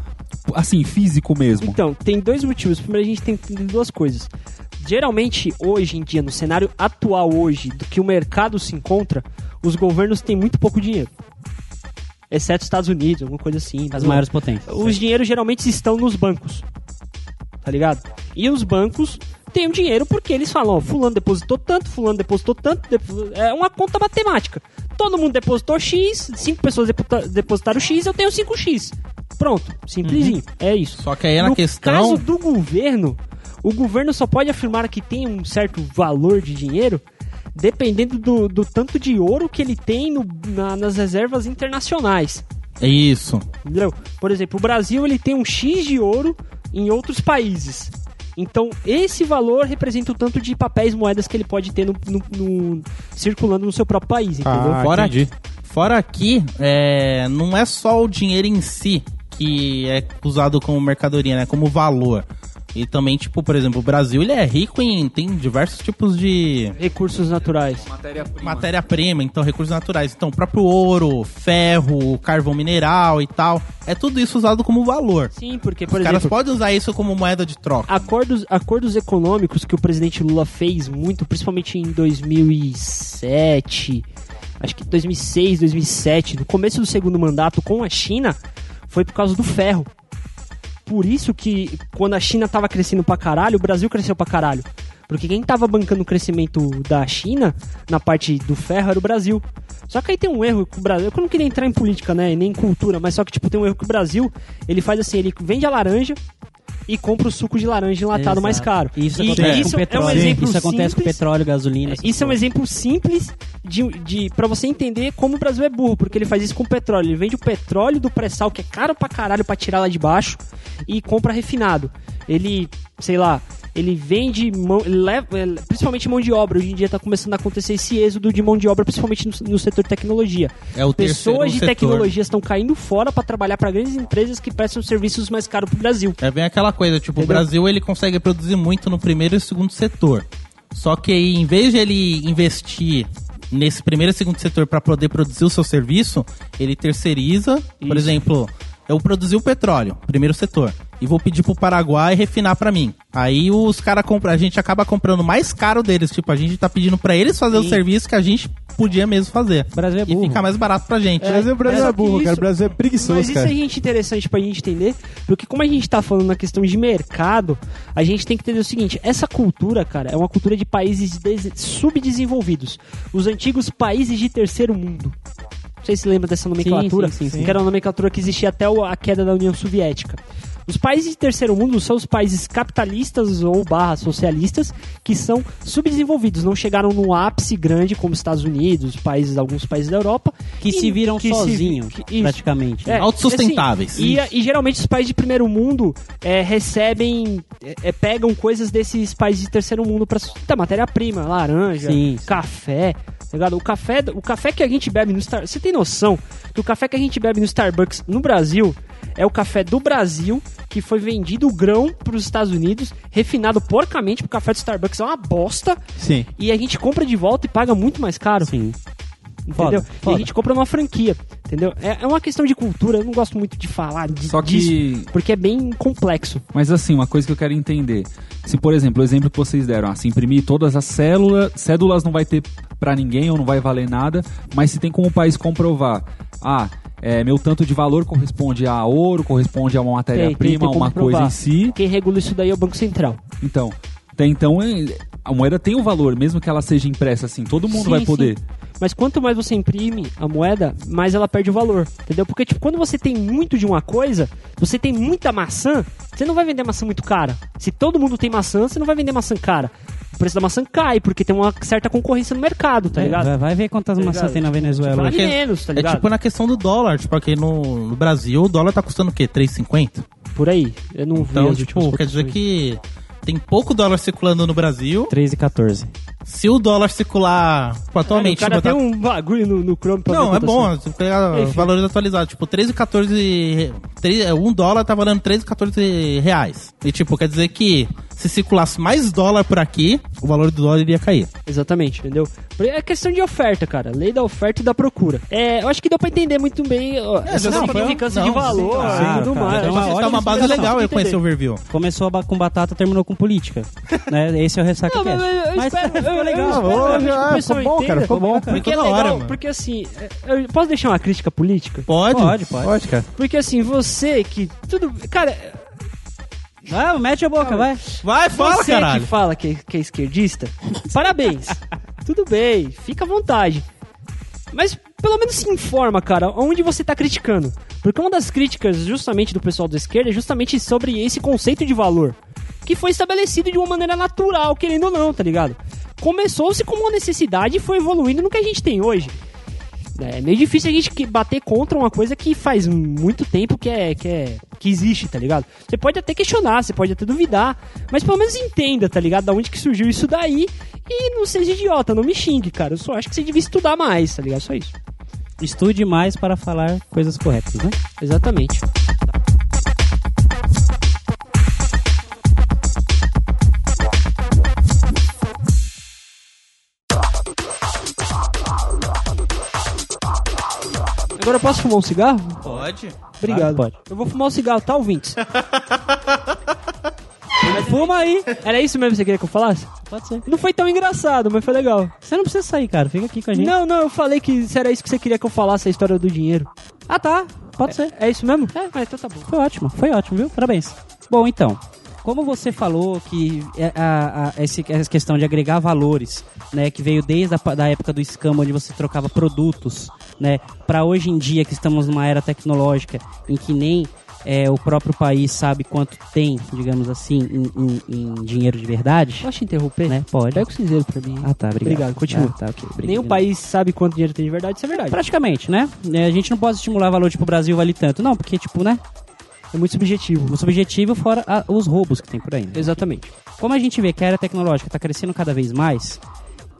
assim, físico mesmo? Então, tem dois motivos. Primeiro, a gente tem que entender duas coisas. Geralmente, hoje em dia, no cenário atual hoje, do que o mercado se encontra, os governos têm muito pouco dinheiro. Exceto os Estados Unidos, alguma coisa assim. As maiores potências. Os dinheiros geralmente estão nos bancos. Tá ligado? E os bancos têm o dinheiro porque eles falam, ó, fulano depositou tanto, fulano depositou tanto, depo- é uma conta matemática. Todo mundo depositou X, cinco pessoas depo- depositaram X, eu tenho 5X. Pronto, simplesinho. É isso. Só que aí na no questão. caso do governo, o governo só pode afirmar que tem um certo valor de dinheiro dependendo do, do tanto de ouro que ele tem no- na- nas reservas internacionais. É isso. Entendeu? Por exemplo, o Brasil ele tem um X de ouro em outros países. Então, esse valor representa o tanto de papéis, moedas que ele pode ter no, no- no- circulando no seu próprio país, entendeu? Ah, Fora entendi. Fora aqui, é, não é só o dinheiro em si que é usado como mercadoria, né? Como valor. E também, tipo, por exemplo, o Brasil ele é rico em. tem diversos tipos de Recursos naturais. matéria-prima, então recursos naturais. Então, o próprio ouro, ferro, carvão mineral e tal. É tudo isso usado como valor. Sim, porque, por Os caras exemplo, podem usar isso como moeda de troca. acordos, acordos econômicos que o presidente Lula fez muito, principalmente em 2007, acho que 2006, 2007, no começo do segundo mandato com a China, foi por causa do ferro. Por isso que quando a China tava crescendo pra caralho, o Brasil cresceu pra caralho. Porque quem tava bancando o crescimento da China na parte do ferro era o Brasil. Só que aí tem um erro que o Brasil. Eu não queria entrar em política, né? Nem em cultura, mas só que tipo, tem um erro que o Brasil ele faz assim, ele vende a laranja e compra o suco de laranja enlatado mais Exato. caro. Isso E acontece isso com petróleo. É um exemplo isso acontece com petróleo, gasolina. isso é um exemplo simples de, de para você entender como o Brasil é burro, porque ele faz isso com petróleo. Ele vende o petróleo do pré-sal, que é caro pra caralho pra tirar lá de baixo, e compra refinado. Ele, sei lá, ele vende, mão, leva, principalmente mão de obra. Hoje em dia tá começando a acontecer esse êxodo de mão de obra, principalmente no, no setor de tecnologia. É o Pessoas de setor. tecnologia estão caindo fora pra trabalhar pra grandes empresas que prestam serviços mais caros pro Brasil. É bem aquela coisa, tipo, o Entendeu? Brasil ele consegue produzir muito no primeiro e segundo setor. Só que aí, em vez de ele investir nesse primeiro e segundo setor para poder produzir o seu serviço, ele terceiriza, por Isso. exemplo, eu produzi o petróleo, primeiro setor, e vou pedir pro Paraguai refinar para mim. Aí os caras compram, a gente acaba comprando mais caro deles, tipo, a gente tá pedindo para eles fazer o Sim. serviço que a gente podia mesmo fazer. O Brasil é E burro. fica mais barato pra gente. O Brasil, o Brasil é, burro, cara. isso- O Brasil é preguiçoso, Mas isso cara. é gente interessante pra gente entender, porque como a gente tá falando na questão de mercado, a gente tem que entender o seguinte, essa cultura, cara, é uma cultura de países des- subdesenvolvidos. Os antigos países de terceiro mundo. Não sei se lembra dessa nomenclatura, sim, sim, sim. que era a nomenclatura que existia até o- a queda da União Soviética. Os países de terceiro mundo são os países capitalistas ou barra socialistas que são subdesenvolvidos, não chegaram no ápice grande como os Estados Unidos, países, alguns países da Europa, Que e- se viram sozinhos, praticamente. É, Autossustentáveis. assim, e, e geralmente os países de primeiro mundo é, recebem, é, é, pegam coisas desses países de terceiro mundo para sustentar matéria-prima, laranja, Sim. café. tá ligado? O café, o café que a gente bebe no Star, você tem noção que o café que a gente bebe no Starbucks no Brasil é o café do Brasil que foi vendido o grão para os Estados Unidos, refinado porcamente, porque o café do Starbucks é uma bosta Sim. e a gente compra de volta e paga muito mais caro. Sim. Entendeu? Foda, E a foda. gente compra numa franquia, entendeu? É, é uma questão de cultura, eu não gosto muito de falar de, Só que- disso, porque é bem complexo. Mas assim, uma coisa que eu quero entender. Se, por exemplo, o exemplo que vocês deram, ah, se imprimir todas as células, cédulas não vai ter pra ninguém ou não vai valer nada, mas se tem como o país comprovar, ah, é, meu tanto de valor corresponde a ouro, corresponde a uma matéria-prima, uma coisa provar. em si. Quem regula isso daí é o Banco Central. Então, Até então, é- a moeda tem um valor, mesmo que ela seja impressa assim, todo mundo Sim, vai sim. poder. Mas quanto mais você imprime a moeda, mais ela perde o valor. Entendeu? Porque, tipo, quando você tem muito de uma coisa, você tem muita maçã, você não vai vender maçã muito cara. Se todo mundo tem maçã, você não vai vender maçã cara. O preço da maçã cai, porque tem uma certa concorrência no mercado, tá É, ligado? vai, vai ver quantas Tá maçãs tem na Venezuela Vale menos, tá É ligado? tipo na questão do dólar, tipo, aqui no, no Brasil o dólar tá custando o quê? 3,50? Por aí. Eu não vi Então, tipo, quer dizer cotações. que tem pouco dólar circulando no Brasil. 3 e 14. Se o dólar circular tipo, atualmente... o cara botar- tem um bagulho no, no Chrome pra Não, é bom, você pegar Enfim. valores atualizados. Tipo, 13,14... 3, um dólar tá valendo 13,14 reais. E, tipo, quer dizer que se circulasse mais dólar por aqui, o valor do dólar iria cair. Exatamente, entendeu? É questão de oferta, cara. Lei da oferta e da procura. É, eu acho que deu pra entender muito bem ó, essa não, foi- significância de valor sim, claro, e tudo cara. mais. É uma Tá base legal eu conhecer o overview. Começou com batata, terminou com política. né? Esse é o Ressaca Não, mas Cast. eu, eu Mas espero, eu, legal. que ah, ficou bom, cara, ficou bom. Porque é Ficou hora, legal, mano. porque assim, é, eu posso deixar uma crítica política? Pode? Pode, pode. Pode, cara. Porque assim, você que tudo, cara, Ah, mete a boca, vai. Vai, fala, você caralho. que fala que, que é esquerdista, parabéns. (laughs) Tudo bem, fica à vontade. Mas pelo menos se informa, cara, onde você tá criticando. Porque uma das críticas justamente do pessoal da esquerda é justamente sobre esse conceito de valor. Que foi estabelecido de uma maneira natural, querendo ou não, tá ligado? Começou-se como uma necessidade e foi evoluindo no que a gente tem hoje. É meio difícil a gente que- bater contra uma coisa que faz muito tempo que é, que é que existe, tá ligado? Você pode até questionar, você pode até duvidar, mas pelo menos entenda, tá ligado? Da onde que surgiu isso daí e não seja idiota, não me xingue, cara. Eu só acho que você devia estudar mais, tá ligado? Só isso. Estude mais para falar coisas corretas, né? Exatamente. Agora eu posso fumar um cigarro? Pode. Obrigado. Pode. Eu vou fumar um cigarro, tá, ouvintes? (laughs) Fuma aí. Era isso mesmo que você queria que eu falasse? Pode ser. Não foi tão engraçado, mas foi legal. Você não precisa sair, cara. Fica aqui com a gente. Não, não, eu falei que se era isso que você queria que eu falasse, a história do dinheiro. Ah, tá. Pode ser. É isso mesmo? É, ah, então tá bom. Foi ótimo, foi ótimo, viu? Parabéns. Bom, então, como você falou que é a, a- esse- essa questão de agregar valores, né, que veio desde a da época do escambo, onde você trocava produtos, né, para hoje em dia que estamos numa era tecnológica em que nem é, o próprio país sabe quanto tem, digamos assim, em, em- em dinheiro de verdade, Posso te interromper? né? Pode. Pega o cinzeiro pra mim. Ah, tá, obrigado. Obrigado, continua. Ah, tá, ok. obrigado. Nenhum país sabe quanto dinheiro tem de verdade, isso é verdade. Praticamente, né? É, A gente não pode estimular valor, tipo, o Brasil vale tanto. Não, porque, tipo, né? É muito subjetivo. O subjetivo fora a- os roubos que tem por aí. né? Exatamente. Como a gente vê que a era tecnológica está crescendo cada vez mais,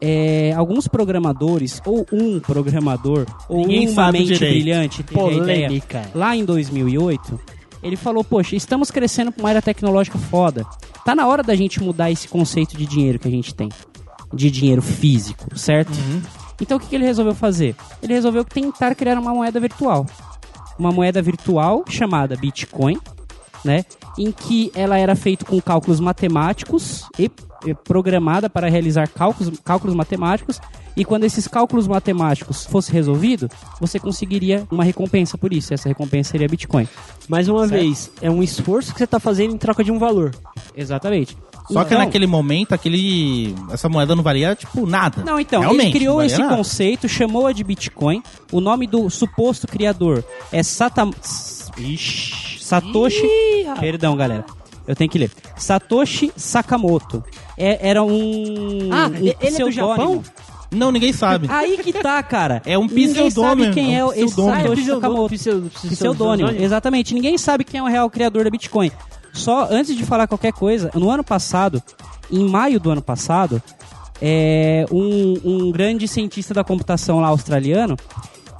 é, alguns programadores, ou um programador, ou Ninguém uma mente direito. brilhante, teve a ideia, Polêmica. lá em 2008, ele falou, poxa, estamos crescendo para uma era tecnológica foda. Tá na hora da gente mudar esse conceito de dinheiro que a gente tem. De dinheiro físico, certo? Então o que, que ele resolveu fazer? Ele resolveu tentar criar uma moeda virtual. Uma moeda virtual chamada Bitcoin, né? Em que ela era feita com cálculos matemáticos e programada para realizar cálculos, cálculos matemáticos. E quando esses cálculos matemáticos fossem resolvidos, você conseguiria uma recompensa por isso. Essa recompensa seria Bitcoin. Mais uma Certo. vez, é um esforço que você tá fazendo em troca de um valor. Exatamente. Só que Então- naquele momento, aquele, essa moeda não valia, tipo, nada. Não, então, Realmente, ele criou não esse nada. conceito, chamou-a de Bitcoin. O nome do suposto criador é Sata... Ixi, Satoshi... Ih. Perdão, galera. Eu tenho que ler. Satoshi Sakamoto. É- era um... Ah, um ele é do. Japão? Não, ninguém sabe. Aí que tá, cara. É um Ninguém pseudônimo, sabe quem é, é um pseudônimo. Satoshi Sakamoto. Pseudônimo, exatamente. Ninguém sabe quem é o real criador da Bitcoin. Só antes de falar qualquer coisa, no ano passado, em maio do ano passado, é, um, um grande cientista da computação lá australiano,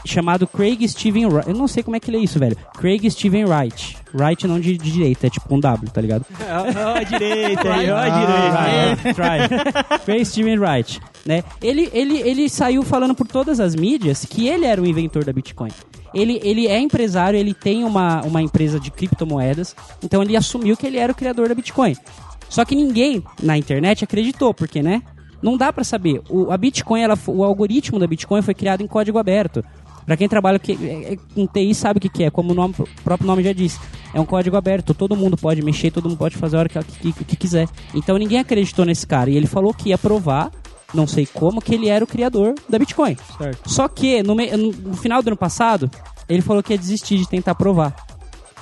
chamado Craig Steven Wright. Eu não sei como é que lê isso, velho. Craig Steven Wright. Wright não de, de direita, é tipo um W, tá ligado? (laughs) Ó, a direita aí, ó a Ah, direita. Try. Craig Steven Wright, né? Ele, ele, ele saiu falando por todas as mídias que ele era o inventor da Bitcoin. Ele, ele é empresário, ele tem uma, uma empresa de criptomoedas, então ele assumiu que ele era o criador da Bitcoin. Só que ninguém na internet acreditou, porque, né? Não dá pra saber. O, a Bitcoin, ela, o algoritmo da Bitcoin foi criado em código aberto. Pra quem trabalha é- é- com TI sabe o que, que é, como o, nome- o próprio nome já diz. É um código aberto, todo mundo pode mexer, todo mundo pode fazer a hora que, que, que quiser. Então ninguém acreditou nesse cara. E ele falou que ia provar, não sei como, que ele era o criador da Bitcoin. Certo. Só que no, me- no- final do ano passado, ele falou que ia desistir de tentar provar.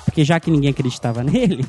Porque já que ninguém acreditava (laughs) nele,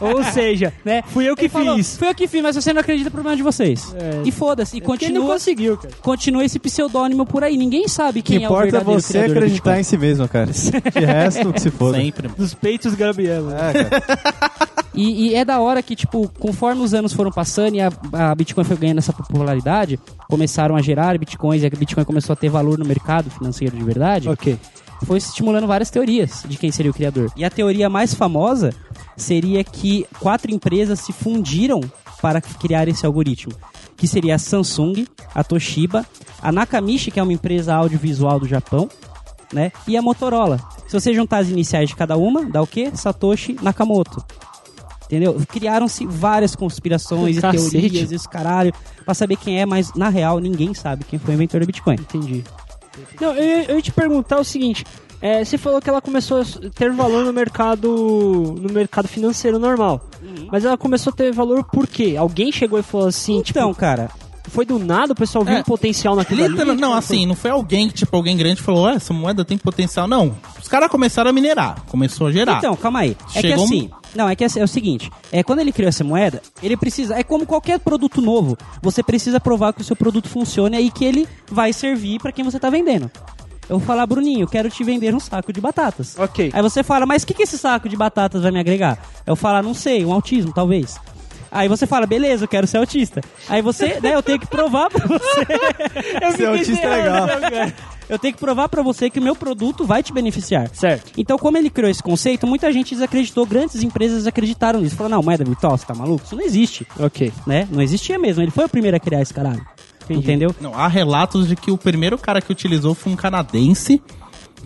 Ou seja, né? fui eu que ele falou, fiz. Fui eu que fiz, mas você não acredita, problema de vocês. É. E foda-se, e Porque ele não continua, conseguiu, cara. continua esse pseudônimo por aí. Ninguém sabe O que quem é o importa é verdadeiro você criador do acreditar em si mesmo, cara. (laughs) De resto, que se foda. Sempre. Dos peitos Gabriela. É, cara. (laughs) E, e é da hora que, tipo, conforme os anos foram passando e a, a Bitcoin foi ganhando essa popularidade, começaram a gerar Bitcoins e a Bitcoin começou a ter valor no mercado financeiro de verdade, Ok. foi estimulando várias teorias de quem seria o criador. E a teoria mais famosa seria que quatro empresas se fundiram para criar esse algoritmo. Que seria a Samsung, a Toshiba, a Nakamichi, que é uma empresa audiovisual do Japão, né? E a Motorola. Se você juntar as iniciais de cada uma, dá o quê? Satoshi Nakamoto. Entendeu? Criaram-se várias conspirações e Cacete. teorias e os caralho pra saber quem é, mas na real ninguém sabe quem foi o inventor do Bitcoin. Entendi. Não, eu, eu ia te perguntar o seguinte. é, você falou que ela começou a ter valor no mercado no mercado financeiro normal. Mas ela começou a ter valor por quê? Alguém chegou e falou assim, Então, tipo, cara, foi do nada, o pessoal viu É. um potencial naquilo Literal- ali? não, assim, não foi alguém que, tipo, alguém grande falou, "Ué, essa moeda tem potencial. Não. Os caras começaram a minerar. Começou a gerar. Então, calma aí. É que Chegou um- assim. Não, é que assim, é o seguinte: é quando ele criou essa moeda, ele precisa. É como qualquer produto novo. Você precisa provar que o seu produto funciona e que ele vai servir pra quem você tá vendendo. Eu vou falar, Bruninho, quero te vender um saco de batatas. Ok. Aí você fala, mas o que, que esse saco de batatas vai me agregar? Eu falo, não sei, um autismo, talvez. Aí você fala, beleza, eu quero ser autista. Aí você, né, eu tenho que provar pra você. (laughs) Eu Ser autista é legal. Eu tenho que provar pra você que o meu produto vai te beneficiar. Certo. Então, como ele criou esse conceito, muita gente desacreditou, grandes empresas acreditaram nisso. Falaram, não, moeda virtual, você tá maluco? Isso não existe, Ok. né? Não existia mesmo. Ele foi o primeiro a criar esse caralho. Entendeu? Não, há relatos de que o primeiro cara que utilizou foi um canadense,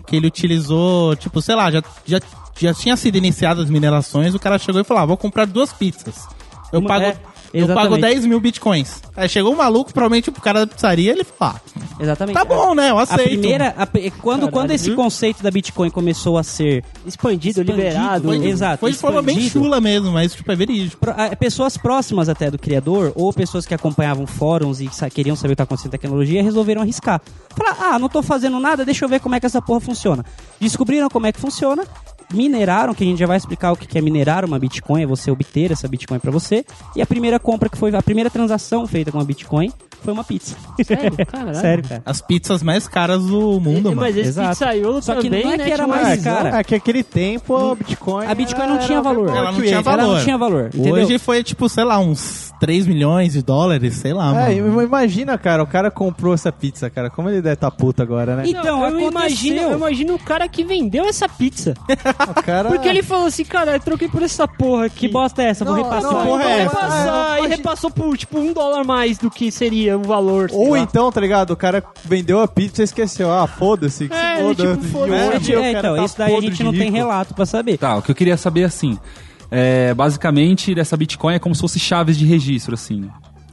que ele utilizou, tipo, sei lá, já, já, já tinha sido iniciadas as minerações, o cara chegou e falou, ah, vou comprar duas pizzas. Eu Uma- pago, é, eu pago exatamente. 10 mil bitcoins. Aí chegou um maluco, provavelmente o cara da pizzaria, ele falou, ah, Exatamente. tá bom, né, eu A aceito. primeira, a quando, Caralho, quando esse viu? conceito da Bitcoin começou a ser Expandido, Expandido, liberado. foi- Exato, Foi de forma bem chula mesmo, mas tipo, é verídico. Pessoas próximas até do criador, ou pessoas que acompanhavam fóruns e queriam saber o que tá acontecendo em tecnologia, resolveram arriscar. Falar, ah, não tô fazendo nada, deixa eu ver como é que essa porra funciona. Descobriram como é que funciona, mineraram, que a gente já vai explicar o que é minerar uma Bitcoin, é você obter essa Bitcoin pra você. E a primeira compra que foi, a primeira transação feita com uma Bitcoin foi uma pizza. Sério? (laughs) Caralho. Sério, cara. As pizzas mais caras do mundo, mano. Mas esse Exato. pizzaiolo Só que também, não é né? que era mais É, cara. É que aquele tempo a Bitcoin. A Bitcoin não era- tinha valor. Ela não tinha esse. Ela não valor. tinha valor, entendeu? Hoje foi, tipo, sei lá, uns 3 milhões de dólares, sei lá, É, mano. imagina, cara, o cara comprou essa pizza, cara. Como ele deve estar puto agora, né? Então, eu aconteceu. imagino, eu imagino o cara que vendeu essa pizza. (laughs) O cara. Porque ele falou assim, cara, eu troquei por essa porra aqui. Que bosta é essa? Vou Não, repassar. não, Vou porra é essa? repassar. É, e repassou por, tipo, um dólar mais do que seria o valor. Ou lá. então, tá ligado? O cara vendeu a pizza e esqueceu. Ah, foda-se. que É, foda. tipo, hoje É, cara então, tá isso daí a gente de não tem rico. relato pra saber. Tá, o que eu queria saber assim. É, basicamente, dessa Bitcoin é como se fosse chaves de registro, assim.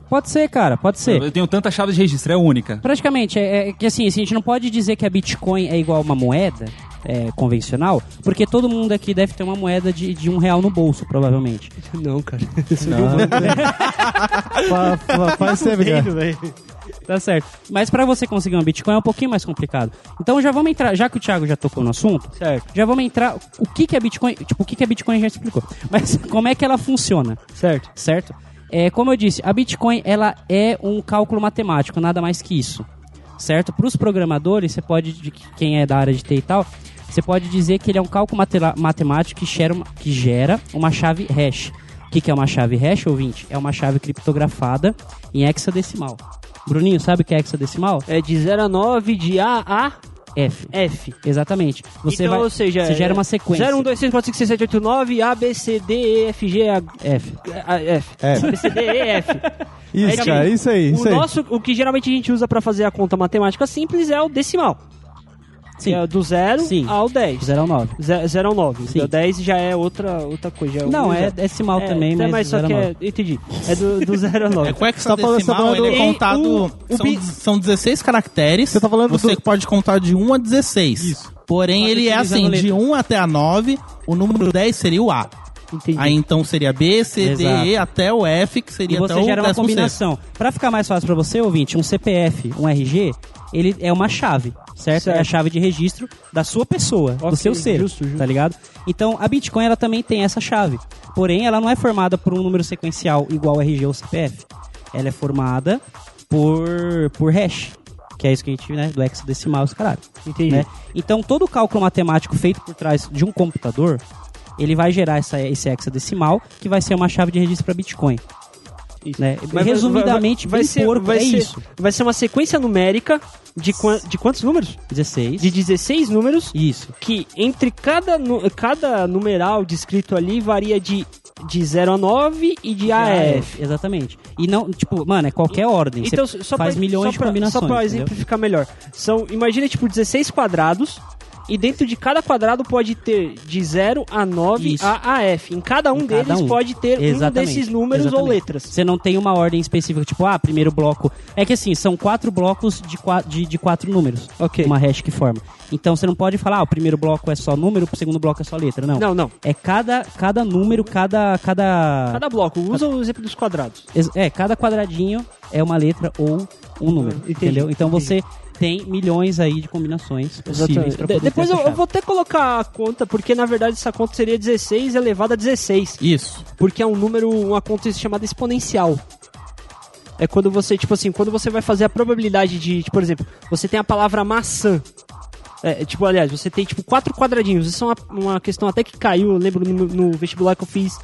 Pode ser, cara, pode ser. Eu tenho tantas chaves de registro, é única. Praticamente, é, é que assim, a gente não pode dizer que a Bitcoin é igual a uma moeda é, convencional, porque todo mundo aqui deve ter uma moeda de, de um real no bolso, provavelmente. (laughs) Não, cara. (laughs) (laughs) Fa- fa- Faz sempre, cara. Tá certo. Mas pra você conseguir uma Bitcoin é um pouquinho mais complicado. Então já vamos entrar, já que o Thiago já tocou no assunto, Certo, já vamos entrar. O que, que é Bitcoin? Tipo, o que, que é Bitcoin já explicou. Mas como é que ela funciona? certo. certo? É, como eu disse, a Bitcoin ela é um cálculo matemático, nada mais que isso, certo? Para os programadores, você pode, de quem é da área de TI e tal, você pode dizer que ele é um cálculo matemático que gera uma, que gera uma chave hash. O que, que é uma chave hash, ouvinte? É uma chave criptografada em hexadecimal. Bruninho, sabe o que é hexadecimal? É de 0 a 9, de A a F. F. Exatamente. Você então, vai, ou seja, você gera é uma sequência. 0, 1, 2, 3, 4, 5, 6, 7, 8, 9, A, B, C, D, E, F, G, H, F. A, F. É. A, B, C, D, E, F. Isso, É, cara, tipo, isso aí, isso o aí. nosso, o que geralmente a gente usa pra fazer a conta matemática simples é o decimal. Sim. é do 0 Sim. ao 10. 0 ao 9. 0 ao 9. Sim. O 10 já é outra, outra coisa. é Não, um é decimal É, também, então, mas, só zero que é, entendi. É do, do 0 ao 9. É, com o Você tá falando- você tá hexadecimal, ele é falando- contado... E o- o são, bi- são 16 caracteres. Você tá falando Você do- pode contar de 1 a 16. Isso. Porém, ele é assim, de 1 até a 9, o número 10 seria o A. Entendi. Aí então seria B, C, D. E até o F, que E seria você até o gera uma 16º. combinação. Pra ficar mais fácil pra você, ouvinte, um CPF, um RG, ele é uma chave, certo? Certo. É a chave de registro da sua pessoa, do Ok, seu ser, justo, justo. tá ligado? Então, a Bitcoin, ela também tem essa chave. Porém, ela não é formada por um número sequencial igual RG ou CPF. Ela é formada por, por hash, que é isso que a gente, né, do hexadecimal, os caralho. Entendi. né? Então, todo o cálculo matemático feito por trás de um computador, ele vai gerar essa, esse hexadecimal, que vai ser uma chave de registro para Bitcoin. Isso. Né? Mas Resumidamente, vai, bem ser, porco, vai é ser, isso. Vai ser uma sequência numérica de, quan- de quantos números? 16. De 16 números Isso. que entre cada, nu- cada numeral descrito ali varia de, de 0 a 9 e de A a F. Exatamente. E não, tipo, mano, é qualquer ordem. Então, Você só faz pra, milhões só de pra, combinações. Só pra exemplificar melhor. São, imagina, tipo, 16 quadrados. E dentro de cada quadrado pode ter de 0 a 9 Isso. a, a F. Em cada um Em cada deles um. pode ter um Exatamente. desses números ou Exatamente. letras. Você não tem uma ordem específica, tipo, ah, primeiro bloco. É que assim, são quatro blocos de, qua- de, de quatro números. Ok. Uma hash que forma. Então você não pode falar, ah, o primeiro bloco é só número, o segundo bloco é só letra. Não. Não, não. É cada, cada número, cada. Cada. Cada bloco. Usa o exemplo dos quadrados. É, cada quadradinho é uma letra ou um número. Entendi, entendeu? Então entendi. você tem milhões aí de combinações possíveis pra De- poder depois ter eu, eu vou até colocar a conta, porque na verdade essa conta seria 16 elevado a 16. Isso. Porque é um número, uma conta chamada exponencial. É quando você, tipo assim, quando você vai fazer a probabilidade de, tipo, por exemplo, você tem a palavra maçã. É, tipo, aliás, você tem, tipo, quatro quadradinhos. Isso é uma, uma questão até que caiu, eu lembro, no, no vestibular que eu fiz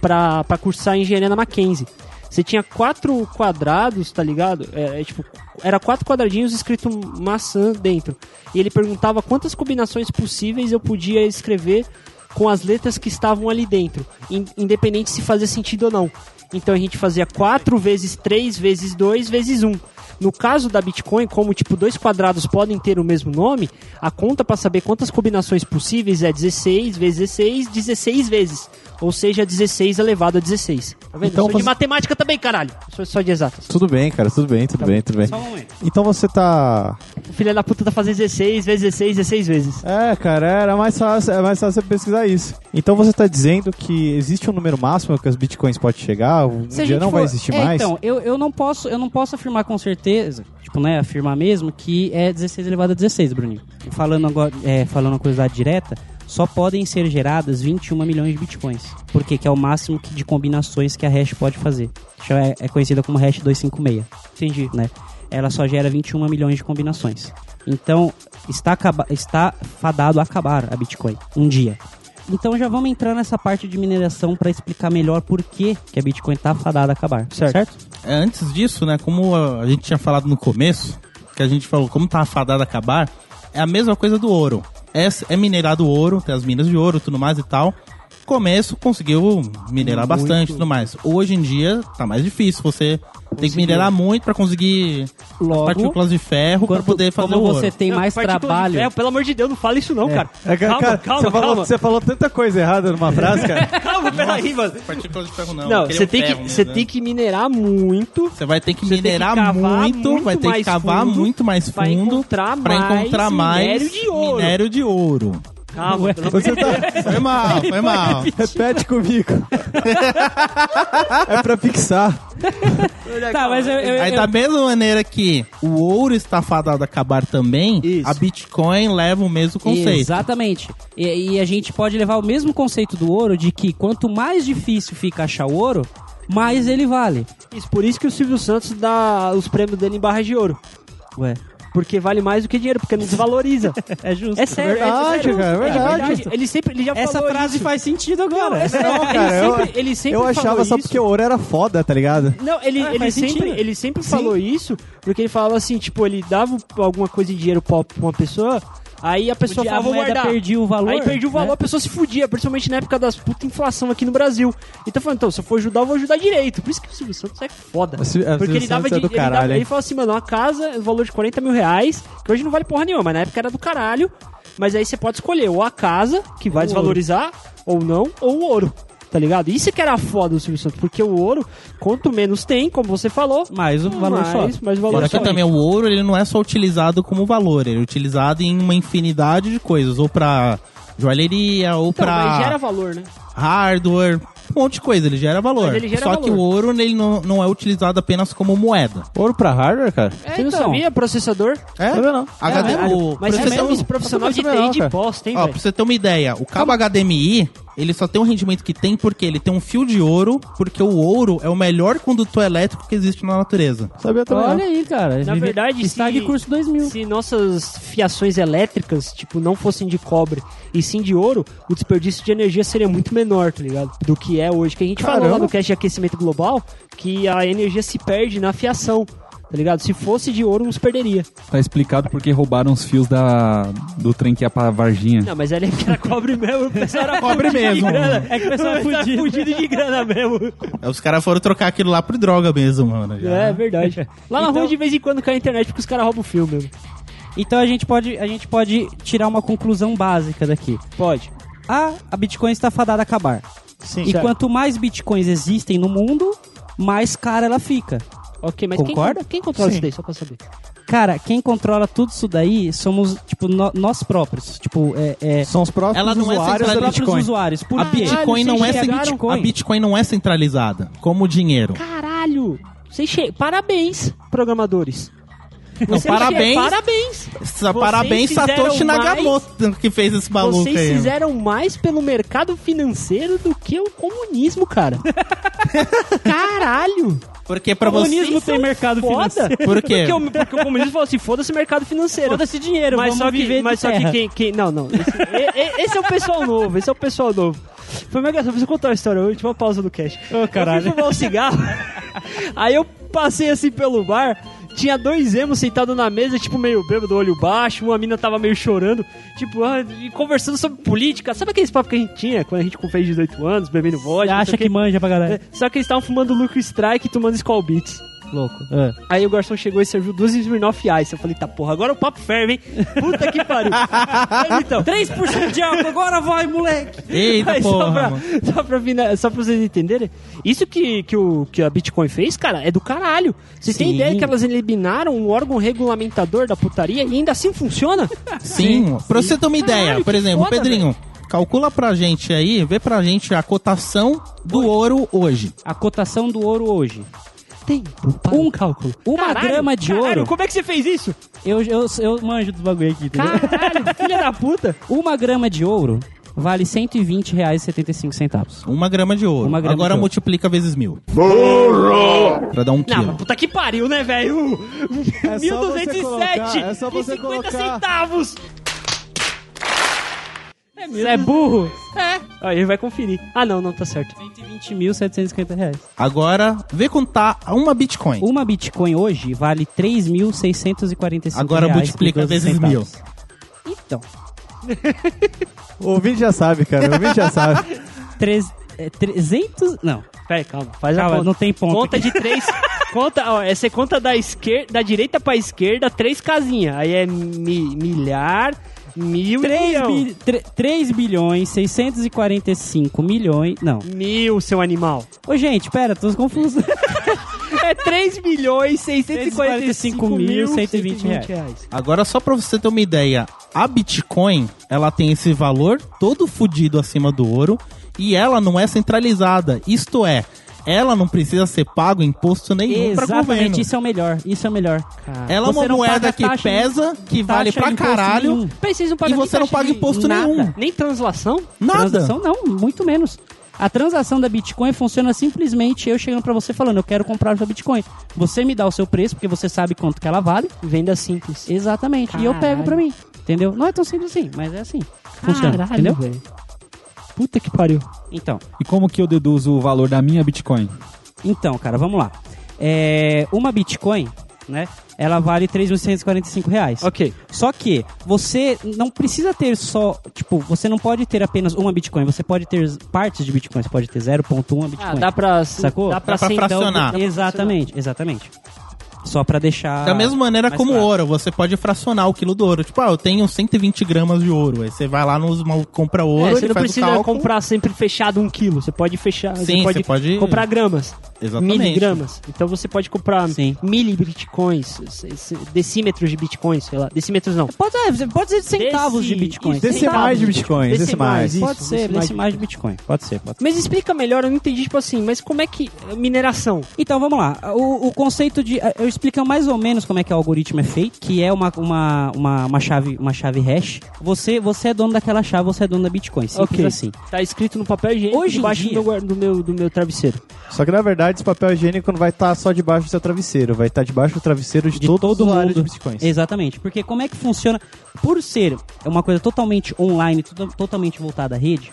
pra, pra cursar engenharia na Mackenzie. Você tinha quatro quadrados, tá ligado? É, é, tipo, era quatro quadradinhos escrito maçã dentro. E ele perguntava quantas combinações possíveis eu podia escrever com as letras que estavam ali dentro, in- independente se fazia sentido ou não. Então a gente fazia 4 vezes 3 vezes 2 vezes 1. No caso da Bitcoin, como tipo dois quadrados podem ter o mesmo nome, a conta para saber quantas combinações possíveis é 16 vezes 16, 16 vezes. Ou seja, 16 elevado a 16. Tá vendo? Então Eu sou de você- matemática também, caralho. Sou só de exatas. Tudo bem, cara, tudo bem, tudo bem, tudo bem. Só um momento. Então você tá. O filho da puta tá fazendo 16 vezes 16, 16 vezes. É, cara, era mais fácil, é mais fácil você pesquisar isso. Então você tá dizendo que existe um número máximo que as bitcoins podem chegar? Um Se dia não for- vai existir É, mais? Então, eu, eu não posso, eu não posso afirmar com certeza, tipo, né, afirmar mesmo que é 16 elevado a 16, Bruninho. Falando agora, é, falando uma curiosidade direta, só podem ser geradas 21 milhões de bitcoins. Por quê? Que é o máximo que- de combinações que a hash pode fazer. Isso É, é conhecida como hash 256 Entendi. né? Ela só gera 21 milhões de combinações. Então, está, acaba- está fadado a acabar a Bitcoin um dia. Então já vamos entrar nessa parte de mineração para explicar melhor por que, que a Bitcoin está fadada a acabar. Certo. É, antes disso, né, como a, gente tinha falado no começo, que a gente falou como tá fadado a acabar, é a mesma coisa do ouro. É, é minerado ouro, tem as minas de ouro, tudo mais e tal. Começo conseguiu minerar bastante e tudo mais. Hoje em dia tá mais difícil. Você tem que minerar muito para conseguir Logo, as partículas de ferro para poder fazer como o você ouro. tem Não, mais trabalho. ferro, pelo amor de Deus, não fala isso não, cara. É, cara, calma, cara, calma, você, calma. Falou, você falou tanta coisa errada numa frase, cara. (laughs) Calma, peraí, mano. Partículas de ferro não. Não, você um tem, ferro que, você né? tem que minerar muito Você vai ter que Você tem que minerar cavar muito, muito vai ter que cavar fundo muito mais fundo encontrar pra mais encontrar mais minério de ouro. minério de ouro. Calma, Ué, pelo Você tá. Foi mal, foi mal. Repete comigo. é pra fixar. Tá, mas eu, eu- Aí eu- da mesma maneira que o ouro está fadado a acabar também, Isso. a Bitcoin leva o mesmo conceito. Exatamente. E, e a gente pode levar o mesmo conceito do ouro de que quanto mais difícil fica achar o ouro, mais ele vale. Isso, por isso que o Silvio Santos dá os prêmios dele em barras de ouro. Ué, Porque vale mais do que dinheiro, porque não desvaloriza. (laughs) é justo. É sério, Verdade, é sério. cara, verdade. Ele sempre, ele já Essa falou frase isso. faz sentido agora. É sério, Não, cara, ele eu, sempre, ele sempre eu achava só isso. porque o ouro era foda, tá ligado? Não, ele, Ah, ele, sempre, sentido. ele sempre falou isso, porque ele falava assim, tipo, ele dava alguma coisa de dinheiro pra uma pessoa, Aí a pessoa Podia- fala, a vou moeda perdia o valor, Aí perdia o valor, né? a pessoa se fudia, principalmente na época das puta inflação aqui no Brasil. Então falando, então, se eu for ajudar, eu vou ajudar direito. Por isso que o Silvio Santos é foda. O o Porque ele dava é de, do ele, dava- caralho, hein? ele falou assim, mano, uma casa, o valor de 40 mil reais, que hoje não vale porra nenhuma, mas na época era do caralho. Mas aí você pode escolher ou a casa, que vai desvalorizar, ou não, ou o ouro. Tá ligado? Isso que era foda do Silvio Santos, porque o ouro, quanto menos tem, como você falou, Mais o valor só. mais, mais o valor Fora que sobe. também o ouro ele não é só utilizado como valor, ele é utilizado em uma infinidade de coisas, ou pra joalheria, ou Então, pra mas gera valor, né? hardware, um monte de coisa, ele gera valor. Ele gera só valor. que o ouro ele não, não é utilizado apenas como moeda. Ouro pra hardware, cara? Você não então. sabia? Processador? É? Sabia não. HD, Caralho. o, Mas é um um- profissional de TI de bosta, hein, Ó, pra você ter uma ideia, o cabo HDMI, ele só tem o rendimento que tem porque ele tem um fio de ouro, porque o ouro é o melhor condutor elétrico que existe na natureza. Sabia também Olha aí, cara. Na verdade, Stag se- curso 2000. Se nossas fiações elétricas, tipo, não fossem de cobre e sim de ouro, o desperdício de energia seria muito menor, tá ligado? Do que é hoje. Que a gente falou Caramba. lá no cast de aquecimento global que a energia se perde na fiação, tá ligado? Se fosse de ouro, não se perderia. Tá explicado porque roubaram os fios da, do trem que ia pra Varginha. Não, mas ali é que era cobre mesmo, o pessoal era (laughs) Cobre mesmo. É que o pessoal é era fudido. fudido de grana mesmo. Aí Os caras foram trocar aquilo lá por droga mesmo, mano. já. É, verdade. Lá na Então- rua de vez em quando cai a internet porque os caras roubam o fio mesmo. Então a gente pode, a gente pode tirar uma conclusão básica daqui. Pode. A, a Bitcoin está fadada a acabar. Sim. E quanto mais Bitcoins existem no mundo, mais cara ela fica. Ok, mas Concorda? Quem, quem controla Sim. isso daí, só pra saber? Cara, quem controla tudo isso daí somos, tipo, nó- nós próprios. Tipo, é, é São os próprios Ela não é usuários os da centralizada. Bitcoin. usuários. Por A quê? Bitcoin não é chegaram- a Bitcoin não é centralizada como o dinheiro. Caralho! Vocês che... Parabéns, programadores. Não, Vocês parabéns. Parabéns! Sa- Parabéns Satoshi mais- Nakamoto que fez esse maluco Vocês aí. fizeram mais pelo mercado financeiro do que o comunismo, cara. (laughs) Caralho! Porque pra O comunismo Vocês tem mercado foda. financeiro. Por quê? Porque o, porque o comunismo falou assim, foda-se mercado financeiro. Foda-se dinheiro, mas vamos só que, mas só que quem, quem- Não, não. Esse, esse é o pessoal novo, esse é o pessoal novo. Foi mega engraçado, preciso contar uma história, a última pausa do cast. Ô, caralho. Eu fui fumar um cigarro, (laughs) aí eu passei assim pelo bar, tinha dois emos sentados na mesa, tipo meio bêbado, olho baixo, uma mina tava meio chorando, tipo, ah, e conversando sobre política. Sabe aqueles papos que a gente tinha quando a gente fez 18 anos, bebendo vodka? Acha o quê? que manja pra galera. É, Só que eles estavam fumando Lucro Strike e tomando Skull Beats. Louco. É. Aí o garçom chegou e serviu duas Smirnoff Ice. Eu falei, tá porra, agora o papo ferve, hein? Puta que pariu. (laughs) Mas então, 3% de álcool, agora vai, moleque! Eita Aí, só, porra. pra, mano. só, pra, fina- só pra vocês entenderem, isso que, que, o, que a Bitcoin fez, cara, é do caralho. Vocês têm Sim. ideia que elas eliminaram um órgão regulamentador da putaria e ainda assim funciona? Sim, pra você ter uma ideia, Caralho, por que exemplo, foda, Pedrinho, calcula pra gente aí, vê pra gente a cotação do ouro hoje. A cotação do ouro hoje. Tempo para Um um cálculo. Uma grama de caralho, ouro. como é que você fez isso? Eu, eu, eu manjo dos bagulho aqui, entendeu? Caralho, (laughs) filha da puta. Uma grama de ouro vale R$ 120,75. Uma grama de ouro. Uma grama Agora de ouro. multiplica vezes mil. Burro! Pra dar um Não, quilo. mas puta que pariu, né, velho? É só você 1207 colocar- é só você e 50 colocar. centavos. É é burro? É. Aí ele vai conferir. Ah, não, não, tá certo. 120.750 reais. Agora, vê quanto tá uma Bitcoin. Uma Bitcoin hoje vale 3.645 Agora reais multiplica com 12 vezes centavos. Então, O ouvinte já sabe, cara. O ouvinte já sabe. (laughs) três, é, 300... Não, Peraí, calma. Faz a calma, conta. não tem ponto. Conta aqui. de três. (laughs) conta, ó, é, você conta da esquerda, da direita pra esquerda, três casinhas. Aí é mi- milhar, mil e 3, milhão. bi, 3 bilhões 645 milhões... Não. Mil, seu animal. Ô, gente, pera, tô confuso. (laughs) É 3 milhões 645 mil 120 reais. Agora, só pra você ter uma ideia, a Bitcoin, ela tem esse valor todo fudido acima do ouro e ela não é centralizada. Isto é, ela não precisa ser pago imposto nenhum pra governo. Exatamente, isso é o melhor. Isso é o melhor. Ela é uma moeda que taxa- pesa, que taxa, vale pra caralho e você nem não taxa paga imposto nada. nenhum. Nem translação? Nada. Transação não, muito menos. A transação da Bitcoin funciona simplesmente eu chegando pra você falando, eu quero comprar sua Bitcoin. Você me dá o seu preço, porque você sabe quanto que ela vale. Venda simples. Exatamente. E eu pego Caralho. pra mim. Entendeu? Não é tão simples assim, mas é assim. Funciona. Caralho, entendeu? velho. Puta que pariu. Então, E como que eu deduzo o valor da minha Bitcoin? então, cara, vamos lá. É, uma Bitcoin, né? Ela vale 3.645 reais. Ok. Só que você não precisa ter só, tipo, você não pode ter apenas uma Bitcoin, você pode ter partes de Bitcoin, você pode ter 0.1 Bitcoin. Ah, dá pra... Sacou? Dá pra, Dá pra então, fracionar. Exatamente, exatamente. Só pra deixar. Da mesma maneira mais como claro. ouro, você pode fracionar o quilo do ouro. Tipo, ah, eu tenho 120 gramas de ouro. Aí você vai lá, nos, compra ouro, É, ele você não faz precisa comprar sempre fechado um quilo. Você pode fechar. Sim, você, pode você pode- comprar gramas. Exatamente. Miligramas. Então você pode comprar Sim. mili bitcoins, decímetros de bitcoins, sei lá. Decímetros não. Pode, é, pode ser centavos de Deci- Bitcoin. isso, Decimais de bitcoins, decimais. isso, Pode ser, decimais de Bitcoin. Pode ser, pode ser. Mas explica melhor, eu não entendi, tipo assim, mas como é que. Mineração. Então vamos lá. O, o conceito de. Eu explico mais ou menos como é que o algoritmo é feito, que é uma, uma, uma, uma chave, uma chave hash. Você, você é dono daquela chave, você é dono da Bitcoin. Simples Ok. assim. Tá escrito no papel higiênico Hoje debaixo dia- do, meu, do, meu, do meu travesseiro. Só que na verdade esse papel higiênico não vai estar só debaixo do seu travesseiro, vai estar debaixo do travesseiro de, de todo, todo mundo. de bitcoins. Exatamente. Porque como é que funciona? Por ser uma coisa totalmente online, to- totalmente voltada à rede,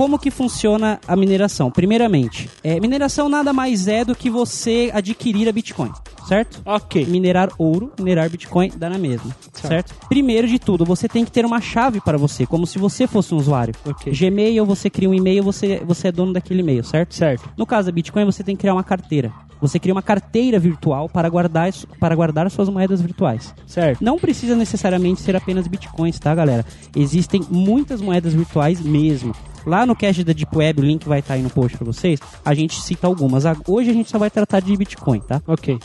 como que funciona a mineração? Primeiramente, é, mineração nada mais é do que você adquirir a Bitcoin, certo? Ok. Minerar ouro, minerar Bitcoin, dá na mesma, certo. Primeiro de tudo, você tem que ter uma chave para você, como se você fosse um usuário. Ok. Gmail, você cria um e-mail, você, você é dono daquele e-mail, certo? Certo. No caso da Bitcoin, você tem que criar uma carteira. Você cria uma carteira virtual para guardar, para guardar suas moedas virtuais. Certo. Não precisa necessariamente ser apenas bitcoins, tá, galera? Existem muitas moedas virtuais mesmo. Lá no cast da Deep Web, o link vai estar aí no post pra vocês, a gente cita algumas. Hoje a gente só vai tratar de Bitcoin, tá? Ok.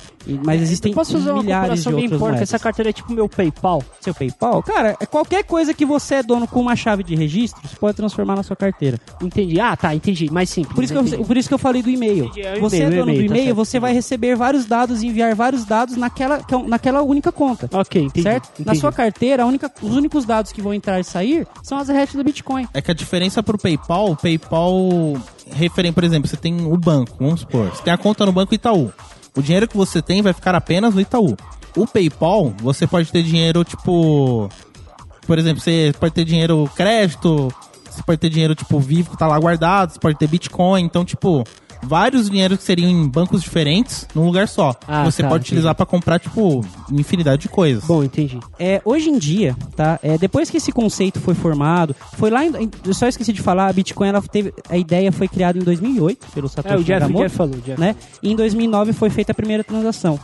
Mas existem Eu posso fazer uma milhares de comparação bem outras moedas. Essa carteira é tipo meu PayPal. Seu PayPal, cara, é qualquer coisa que você é dono com uma chave de registro, você pode transformar na sua carteira. Entendi. Ah, tá, entendi. Mais simples. Por isso, que eu, por isso que eu falei do e-mail. Entendi, é Você é dono o do e-mail, tá você vai receber vários dados e enviar vários dados naquela, que é naquela única conta. Ok, entendi. certo? Na entendi. sua carteira, a única, os únicos dados que vão entrar e sair são as hashes do Bitcoin. É que a diferença pro PayPal, o PayPal referen, por exemplo, você tem o banco, vamos supor, você tem a conta no Banco Itaú. O dinheiro que você tem vai ficar apenas no Itaú. O PayPal, você pode ter dinheiro tipo, por exemplo, você pode ter dinheiro crédito, você pode ter dinheiro tipo vivo que tá lá guardado, você pode ter Bitcoin, então tipo, vários dinheiros que seriam em bancos diferentes num lugar só. Ah, você tá, pode utilizar pra comprar tipo infinidade de coisas. Bom, entendi. É, hoje em dia, tá? É, depois que esse conceito foi formado, foi lá em, eu só esqueci de falar, a Bitcoin ela teve a ideia foi criada em 2008 pelo É, Satoshi o Jeff, o Nakamoto, Jeff falou. o Jeff. né? E em 2009 foi feita a primeira transação,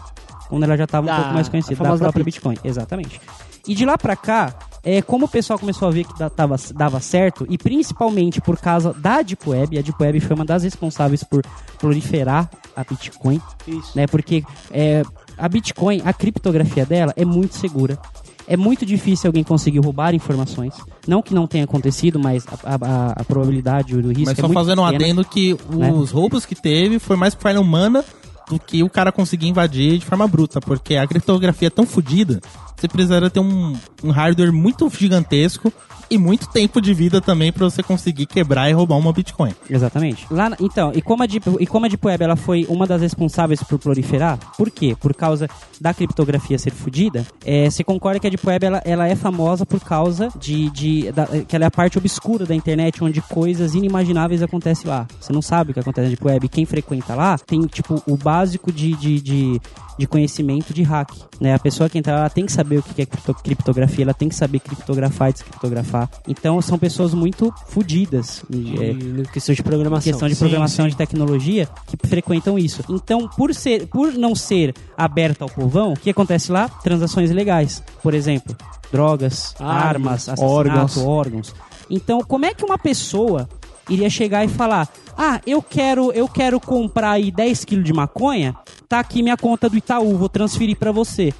quando ela já estava um Da- pouco mais a conhecida, da própria pizza. Bitcoin, exatamente. E de lá pra cá, é, como o pessoal começou a ver que da- tava, dava certo, e principalmente por causa da Deep Web, a Deep Web foi uma das responsáveis por proliferar a Bitcoin, Isso. né? Porque é, a Bitcoin, a criptografia dela é muito segura. É muito difícil alguém conseguir roubar informações. Não que não tenha acontecido, mas a, a- a probabilidade, o risco Mas é só muito fazendo um pequena. adendo que né? os roubos que teve foi mais por falha humana do que o cara conseguir invadir de forma bruta, porque a criptografia é tão fodida, você precisaria ter um, um hardware muito gigantesco e muito tempo de vida também pra você conseguir quebrar e roubar uma Bitcoin. Exatamente. Lá, na- então, e como, a Deep, e como a Deep Web ela foi uma das responsáveis por proliferar, por quê? Por causa da criptografia ser fodida, é, você concorda que a Deep Web ela, ela é famosa por causa de, de da- que ela é a parte obscura da internet, onde coisas inimagináveis acontecem lá. Você não sabe o que acontece na Deep Web. Quem frequenta lá tem, tipo, o básico de, de, de, de conhecimento de hack. Né? A pessoa que entra lá ela tem que saber o que é cripto- criptografia, ela tem que saber criptografar e descriptografar. Então, são pessoas muito fodidas. É, questão de programação. questão de Sim, programação de tecnologia que frequentam isso. Então, por ser, por não ser aberto ao povão, o que acontece lá? Transações ilegais. Por exemplo, drogas, Armas, armas, assassinato, órgãos. órgãos. Então, como é que uma pessoa iria chegar e falar: "Ah, eu quero, eu quero comprar aí 10 quilos de maconha, tá aqui minha conta do Itaú, vou transferir pra você".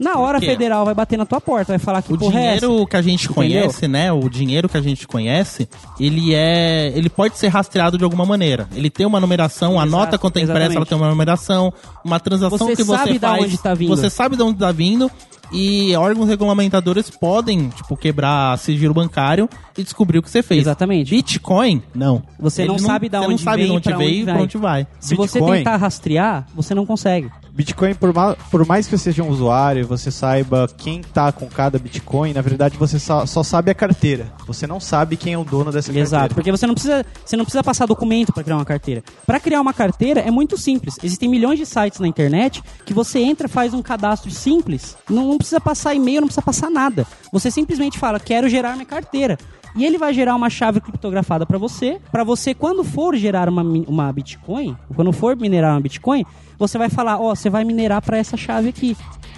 Na hora a federal vai bater na tua porta, vai falar que O é dinheiro que a gente Entendeu? conhece, né? O dinheiro que a gente conhece, ele é. Ele pode ser rastreado de alguma maneira. Ele tem uma numeração, a Exato, nota quando é impressa, ela tem uma numeração, uma transação Você que você sabe faz. onde tá vindo. Você sabe de onde tá vindo. E órgãos regulamentadores podem, tipo, quebrar sigilo bancário e descobrir o que você fez. Exatamente. Bitcoin, não. Você Ele não sabe da você onde não sabe vem de onde veio e pra onde vai. Se você Bitcoin- tentar rastrear, você não consegue. Bitcoin, por, ma- por mais que você seja um usuário, você saiba quem tá com cada Bitcoin, na verdade você só, só sabe a carteira. Você não sabe quem é o dono dessa Exato, carteira. porque você não precisa, você não precisa passar documento para criar uma carteira. Para criar uma carteira é muito simples. Existem milhões de sites na internet que você entra, faz um cadastro simples, não, não precisa passar e-mail, não precisa passar nada. Você simplesmente fala: "Quero gerar minha carteira". E ele vai gerar uma chave criptografada para você, para você quando for gerar uma, uma Bitcoin, quando for minerar uma Bitcoin, você vai falar: "Ó, você vai minerar para essa chave aqui,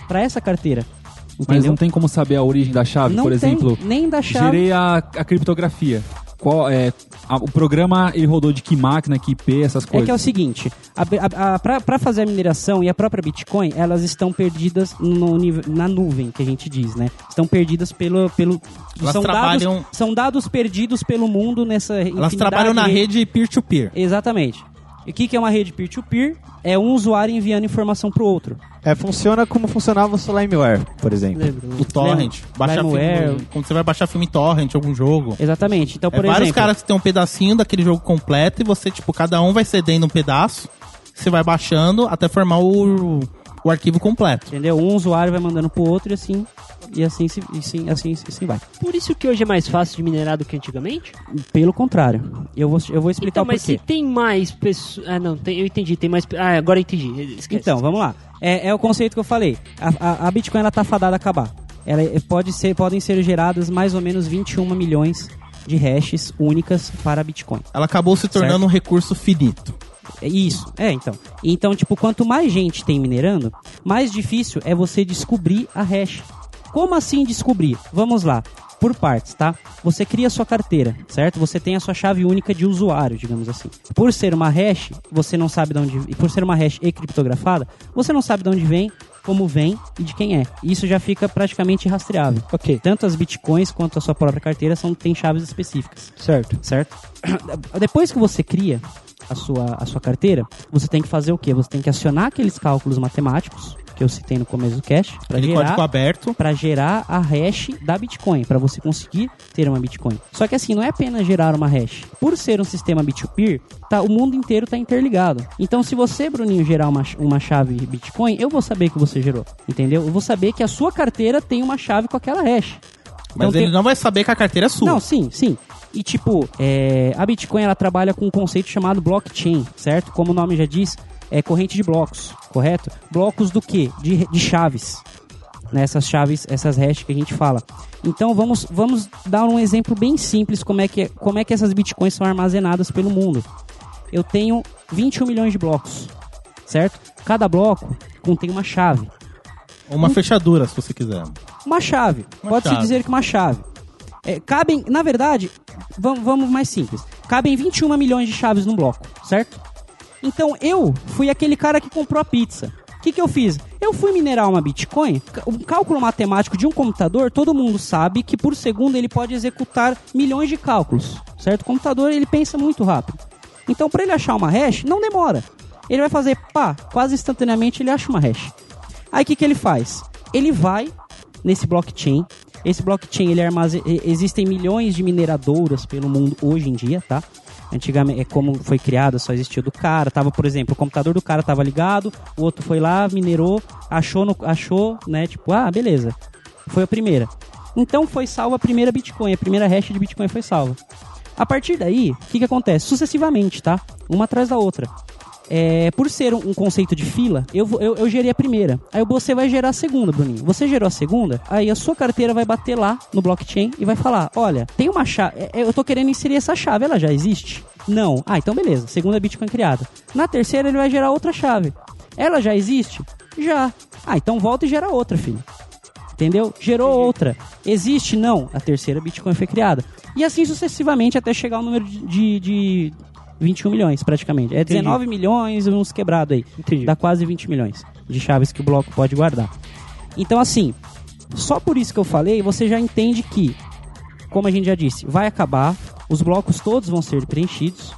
para essa carteira". Mas Entendeu? não tem como saber a origem da chave, Não por tem, exemplo. nem da chave. Gerei a, a criptografia. Qual é a- o programa ele rodou de que máquina, que IP, essas É coisas. que é o seguinte, para fazer a mineração e a própria Bitcoin, elas estão perdidas no na nuvem, que a gente diz, né? Estão perdidas pelo... pelo Elas são, trabalham- dados, são dados perdidos pelo mundo nessa Elas trabalham na de- rede peer-to-peer. Exatamente. E o que, que é uma rede peer-to-peer? É um usuário enviando informação para o outro. É, funciona como funcionava o seu LimeWare, por exemplo. O torrent. Baixar Limeware. filme, quando você vai baixar filme torrent, algum jogo. Exatamente. Então, É por vários exemplo... caras que tem um pedacinho daquele jogo completo e você, tipo, cada um vai cedendo um pedaço. Você vai baixando até formar o, o arquivo completo. Entendeu? Um usuário vai mandando pro outro e assim... E assim, se, assim, assim, assim vai. Por isso que hoje é mais fácil de minerar do que antigamente? Pelo contrário. Eu vou, eu vou explicar Então, o mas porquê. se tem mais pessoas. Ah, não, tem- eu entendi. Tem mais. Ah, agora eu entendi. Esquece. Então, vamos lá. É, é o conceito que eu falei. A, a- a Bitcoin ela tá fadada a acabar. Ela é- pode ser, podem ser geradas mais ou menos 21 milhões de hashes únicas para a Bitcoin. Ela acabou se tornando Certo. um recurso finito. É isso. É, então. Então, tipo, quanto mais gente tem minerando, mais difícil é você descobrir a hash. Como assim descobrir? Vamos lá. Por partes, tá? Você cria a sua carteira, certo? Você tem a sua chave única de usuário, digamos assim. Por ser uma hash, você não sabe de onde. e Por ser uma hash e criptografada, você não sabe de onde vem, como vem e de quem é. Isso já fica praticamente rastreável. Ok. Tanto as bitcoins quanto a sua própria carteira são, têm chaves específicas Certo. certo? (coughs) Depois que você cria a sua, a sua carteira, você tem que fazer o quê? Você tem que acionar aqueles cálculos matemáticos que eu citei no começo do cast para gerar aberto. para gerar a hash da Bitcoin, para você conseguir ter uma Bitcoin. Só que assim, não é apenas gerar uma hash. Por ser um sistema peer-to-peer, tá, o mundo inteiro está interligado. Então, se você, Bruninho, gerar uma, uma chave Bitcoin, eu vou saber que você gerou, entendeu? Eu vou saber que a sua carteira tem uma chave com aquela hash. Mas Então, ele tem- não vai saber que a carteira é sua. não, sim, sim. E tipo, é, a Bitcoin ela trabalha com um conceito chamado blockchain, certo? Como o nome já diz, é corrente de blocos, correto? Blocos do quê? De, de chaves. Né, essas chaves, essas hashes que a gente fala. Então vamos, vamos dar um exemplo bem simples como é, que, como é que essas bitcoins são armazenadas pelo mundo. Eu tenho 21 milhões de blocos, certo? Cada bloco contém uma chave. Uma fechadura, se você quiser. Uma chave. Pode-se dizer que uma chave. É, cabem, na verdade, vamos, vamos mais simples. Cabem 21 milhões de chaves num bloco, certo? Então eu fui aquele cara que comprou a pizza. O que, que eu fiz? Eu fui minerar uma Bitcoin. Um cálculo matemático de um computador, todo mundo sabe que por segundo ele pode executar milhões de cálculos, certo? O computador ele pensa muito rápido. Então, para ele achar uma hash, não demora. Ele vai fazer, pá, quase instantaneamente ele acha uma hash. Aí o que, que ele faz? Ele vai nesse blockchain. Esse blockchain ele armaze... e- existem milhões de mineradoras pelo mundo hoje em dia, tá? Antigamente, é como foi criada, só existia do cara. Tava, por exemplo, o computador do cara tava ligado, o outro foi lá, minerou, achou, no, achou, né? Tipo, ah, beleza. Foi a primeira. Então foi salva a primeira Bitcoin, a primeira hash de Bitcoin foi salva. A partir daí, o que, que acontece? Sucessivamente, tá? Uma atrás da outra. É, por ser um, conceito de fila, eu, vou- eu, eu gerei a primeira. Aí você vai gerar a segunda, Bruninho. Você gerou a segunda, aí a sua carteira vai bater lá no blockchain e vai falar: olha, tem uma chave. é, Eu tô querendo inserir essa chave, ela já existe? Não. Ah, então beleza. Segunda Bitcoin criada. Na terceira, ele vai gerar outra chave. Ela já existe? Já. Ah, então volta e gera outra, filho. Entendeu? Gerou outra. Existe? Não. A terceira Bitcoin foi criada. E assim sucessivamente até chegar ao número de, de, de 21 milhões, praticamente. É 19 milhões, uns quebrados aí. Entendi. Dá quase 20 milhões de chaves que o bloco pode guardar. Então, assim, só por isso que eu falei, você já entende que, como a gente já disse, vai acabar, os blocos todos vão ser preenchidos.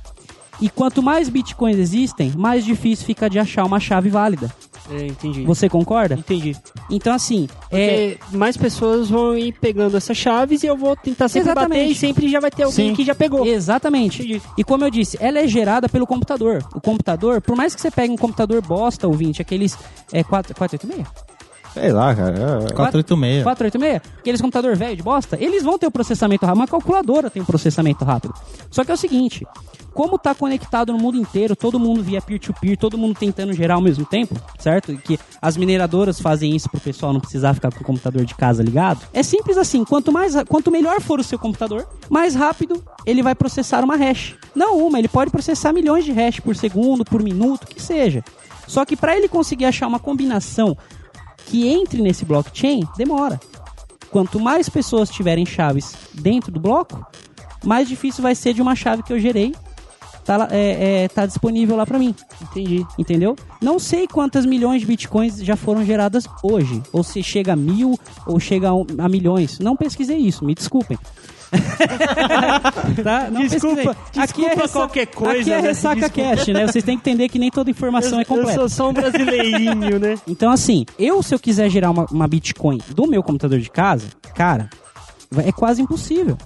E quanto mais bitcoins existem, mais difícil fica de achar uma chave válida. É, entendi. Você concorda? Entendi. Então, assim, é, Porque mais pessoas vão ir pegando essas chaves e eu vou tentar sempre Exatamente. bater e sempre já vai ter alguém Sim. que já pegou. Exatamente. Entendi. E como eu disse, ela é gerada pelo computador. O computador, por mais que você pegue um computador bosta, ouvinte, aqueles é, 4, 486? Sei lá, cara. 486. 486? Aqueles computador velho de bosta, eles vão ter o processamento rápido. Uma calculadora tem o processamento rápido. Só que é o seguinte, como tá conectado no mundo inteiro, todo mundo via peer-to-peer, todo mundo tentando gerar ao mesmo tempo, certo? E que as mineradoras fazem isso pro pessoal não precisar ficar com o computador de casa ligado. É simples assim, quanto mais quanto melhor for o seu computador, mais rápido ele vai processar uma hash. Não uma, ele pode processar milhões de hash por segundo, por minuto, que seja. Só que para ele conseguir achar uma combinação que entre nesse blockchain, demora. Quanto mais pessoas tiverem chaves dentro do bloco, mais difícil vai ser de uma chave que eu gerei tá, é, é, tá disponível lá para mim. Entendi. Entendeu? Não sei quantas milhões de bitcoins já foram geradas hoje. Ou se chega a mil, ou chega a, um- a milhões. Não pesquisei isso, me desculpem. (laughs) tá? Não Desculpa- desculpa ressa- qualquer coisa, Aqui é né? ressaca cash, né? Vocês têm que entender que nem toda informação é Eu completa. sou só um brasileirinho, né? (laughs) Então, assim, eu, se eu quiser gerar uma, uma Bitcoin do meu computador de casa, cara, é quase impossível.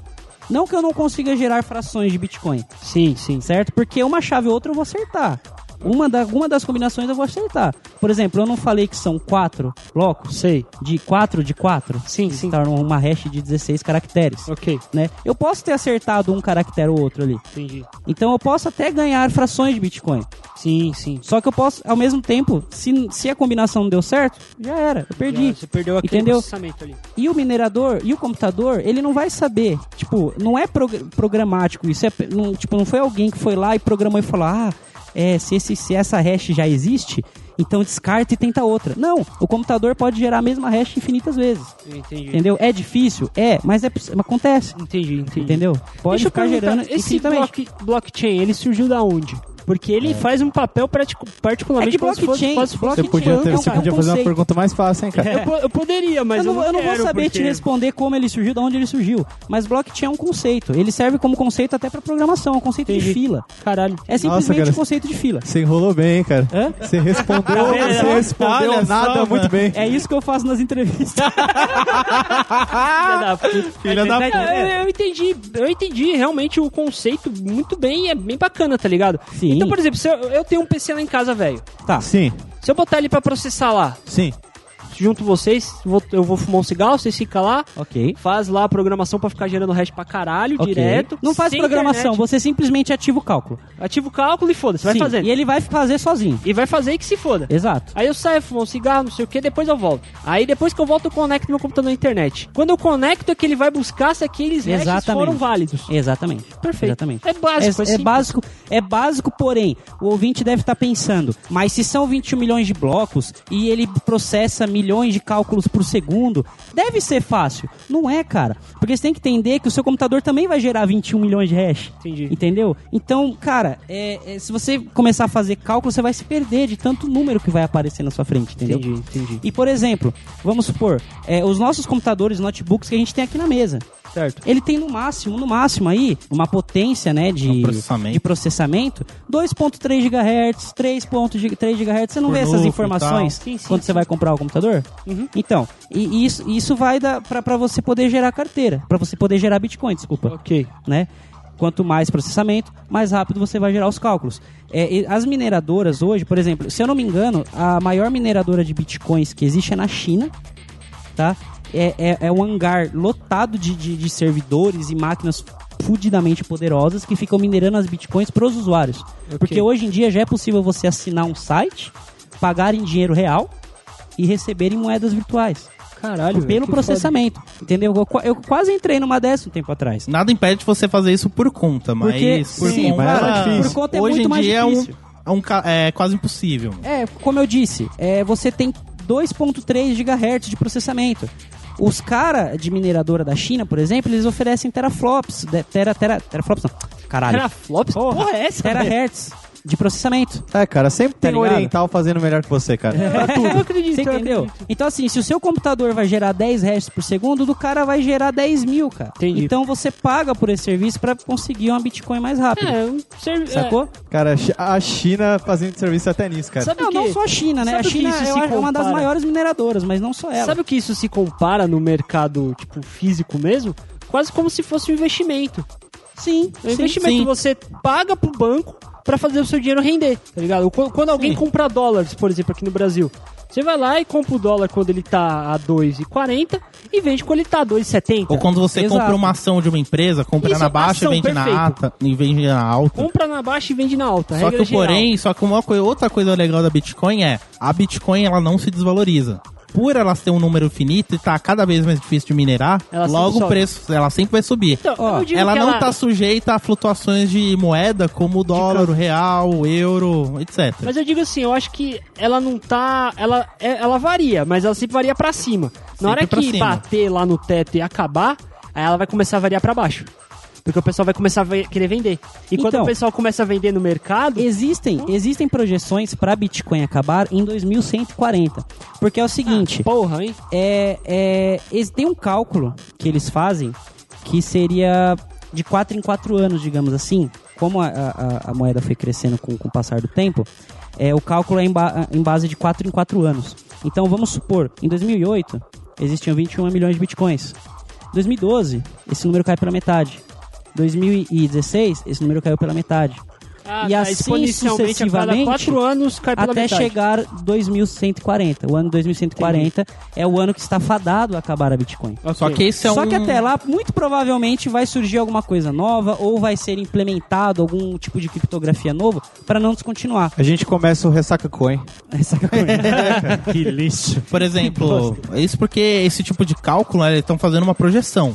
Não que eu não consiga gerar frações de Bitcoin, Sim, sim. certo? Porque uma chave ou outra eu vou acertar. Uma, da, alguma das combinações eu vou acertar. Por exemplo, eu não falei que são quatro blocos? Sei. De quatro de quatro? Sim, sim. tornam uma hash de 16 caracteres. Ok, Né? Eu posso ter acertado um caractere ou outro ali. entendi. Então eu posso até ganhar frações de Bitcoin. Sim, sim. Só que eu posso, ao mesmo tempo, se, se a combinação não deu certo, já era, eu perdi. Já, Você perdeu aquele Entendeu? processamento ali. E o minerador e o computador, ele não vai saber. Tipo, não é prog- programático isso. É, não, tipo, não foi alguém que foi lá e programou e falou: ah, é, se, esse, se essa hash já existe, então descarta e tenta outra. Não, o computador pode gerar a mesma hash infinitas vezes. Entendi. Entendeu? É difícil? É, mas é, acontece. Entendi, entendi. Entendeu? Pode Deixa ficar gerando esse block, blockchain, ele surgiu da onde? Porque ele faz um papel pratico- É particularmente fosse- blockchain, fosse- fosse- Você podia, ter, é você é podia fazer uma pergunta mais fácil, hein, cara? Eu, eu poderia, mas eu não, eu não vou quero, saber te porque- responder como ele surgiu, de onde ele surgiu. Mas blockchain é um conceito. Ele serve como conceito até para programação, é um conceito de Entendi. fila. Caralho. É simplesmente cara. um conceito de fila. Você enrolou bem, hein, cara. Hã? Você respondeu, você respondeu Olha nada muito bem. É isso que eu faço nas entrevistas. (laughs) Filha da puta. Filha da Tá É, entendendo? eu, eu entendi, eu entendi realmente o conceito muito bem, é bem bacana, tá ligado? Sim. Então, por exemplo, se eu, eu tenho um PC lá em casa, velho. Tá. Sim, Se eu botar ele pra processar lá, sim. Junto vocês, vou- eu vou fumar um cigarro, vocês ficam lá, Ok. faz lá a programação pra ficar gerando hash pra caralho, Ok. direto. Não faz programação, internet. você simplesmente ativa o cálculo. Ativa o cálculo e foda-se, vai fazendo. E ele vai fazer sozinho. E vai fazer e que se foda. Exato. Aí eu saio, fumo um cigarro, não sei o que, depois eu volto. Aí depois que eu volto, eu conecto meu computador na internet. Quando eu conecto, é que ele vai buscar se aqueles hashes Exatamente. foram válidos. Exatamente. Perfeito. Exatamente. É básico, É, é é básico, é básico, porém, o ouvinte deve estar pensando, mas se são 21 milhões de blocos e ele processa milhões de cálculos por segundo, deve ser fácil. Não é, cara. Porque você tem que entender que o seu computador também vai gerar 21 milhões de hash. Entendi. Entendeu? Então, cara, é- é, se você começar a fazer cálculo, você vai se perder de tanto número que vai aparecer na sua frente, entendeu? Entendi, entendi. E, por exemplo, vamos supor, é, os nossos computadores, notebooks que a gente tem aqui na mesa. Certo. Ele tem no máximo, no máximo aí, uma potência, né, de Um processamento. de processamento 2.3 GHz, 3.3 GHz. Você não Por vê essas informações. Sim, sim, quando sim. você vai comprar o computador? Então, e e isso, isso vai dar pra você poder gerar carteira, pra você poder gerar Bitcoin, desculpa, Ok. né? Quanto mais processamento, mais rápido você vai gerar os cálculos. É, as mineradoras hoje, por exemplo, se eu não me engano, a maior mineradora de bitcoins que existe é na China, tá? É, é, é um hangar lotado de, de, de servidores e máquinas fudidamente poderosas que ficam minerando as bitcoins para os usuários. Porque hoje em dia já é possível você assinar um site, pagar em dinheiro real e receber em moedas virtuais. Caralho. pelo processamento. Entendeu? Eu, eu quase entrei numa dessa um tempo atrás. Nada impede você fazer isso por conta, mas Porque- por sim, conta, mas é difícil. Por conta é hoje muito em mais dia é um, difícil. é, um ca- é quase impossível. É, como eu disse, é, você tem 2.3 GHz de processamento. Os caras de mineradora da China, por exemplo, eles oferecem teraflops. de- Tera, tera, teraflops não. Caralho. Teraflops? Porra, Porra, é essa? Terahertz. De processamento. É, cara, sempre tem um ligado? oriental fazendo melhor que você, cara. (laughs) Eu acredito, Você eu entendeu? acredito. Então, assim, se o seu computador vai gerar 10 hashes por segundo, o do cara vai gerar 10 mil, cara. Entendi. Então você paga por esse serviço pra conseguir uma Bitcoin mais rápido. É, um servi- Sacou? Cara, a China fazendo serviço até nisso, cara. Sabe Não, o que? não só a China, né? Sabe a China é uma- das maiores mineradoras, mas não só ela. Sabe o que isso se compara no mercado, tipo, físico mesmo? Quase como se fosse um investimento. Sim, É um sim. investimento sim. que você paga pro banco pra fazer o seu dinheiro render, tá ligado? Qu- Quando alguém compra dólares, por exemplo, aqui no Brasil, você vai lá e compra o dólar quando ele tá a 2,40 e vende quando ele tá a 2,70. Ou quando você Exato. compra uma ação de uma empresa, compra Isso, na baixa ação, e vende perfeito. na alta. E vende na alta. Compra na baixa e vende na alta. Só que, geral. porém, só que uma outra coisa legal da Bitcoin é a Bitcoin ela não se desvaloriza. Por ela ter um número finito e tá cada vez mais difícil de minerar, Ela logo o preço ela sempre vai subir. Então, Ó, ela não tá sujeita a flutuações de moeda como o dólar, o real, o euro, etc. Mas eu digo assim, eu acho que ela não tá. Ela, é- ela varia, mas ela sempre varia pra cima. Na hora Sempre pra que cima. bater lá no teto e acabar, aí ela vai começar a variar pra baixo. Porque o pessoal vai começar a ve- querer vender. E quando Então. o pessoal começa a vender no mercado. Existem, existem projeções para Bitcoin acabar em 2140. Porque é o seguinte, Porra, hein? é, é, tem um cálculo que eles fazem que seria de 4 em 4 anos, digamos assim. Como a, a- a moeda foi crescendo com, com o passar do tempo, é, o cálculo é em, ba- em base de 4 em 4 anos. Então vamos supor, em 2008 existiam 21 milhões de bitcoins. Em 2012, esse número cai pela metade. 2016, esse número caiu pela metade. Ah, E tá, assim sucessivamente, 4 anos cai pela até metade. chegar 2140. O ano 2140 é o ano que está fadado a acabar a Bitcoin. Só que esse é Só um... que até lá, muito provavelmente vai surgir alguma coisa nova ou vai ser implementado algum tipo de criptografia novo para não descontinuar. A gente começa o Ressaca Coin. Essa que é a coisa. Que lixo. Por exemplo, isso porque esse tipo de cálculo, né, eles estão fazendo uma projeção.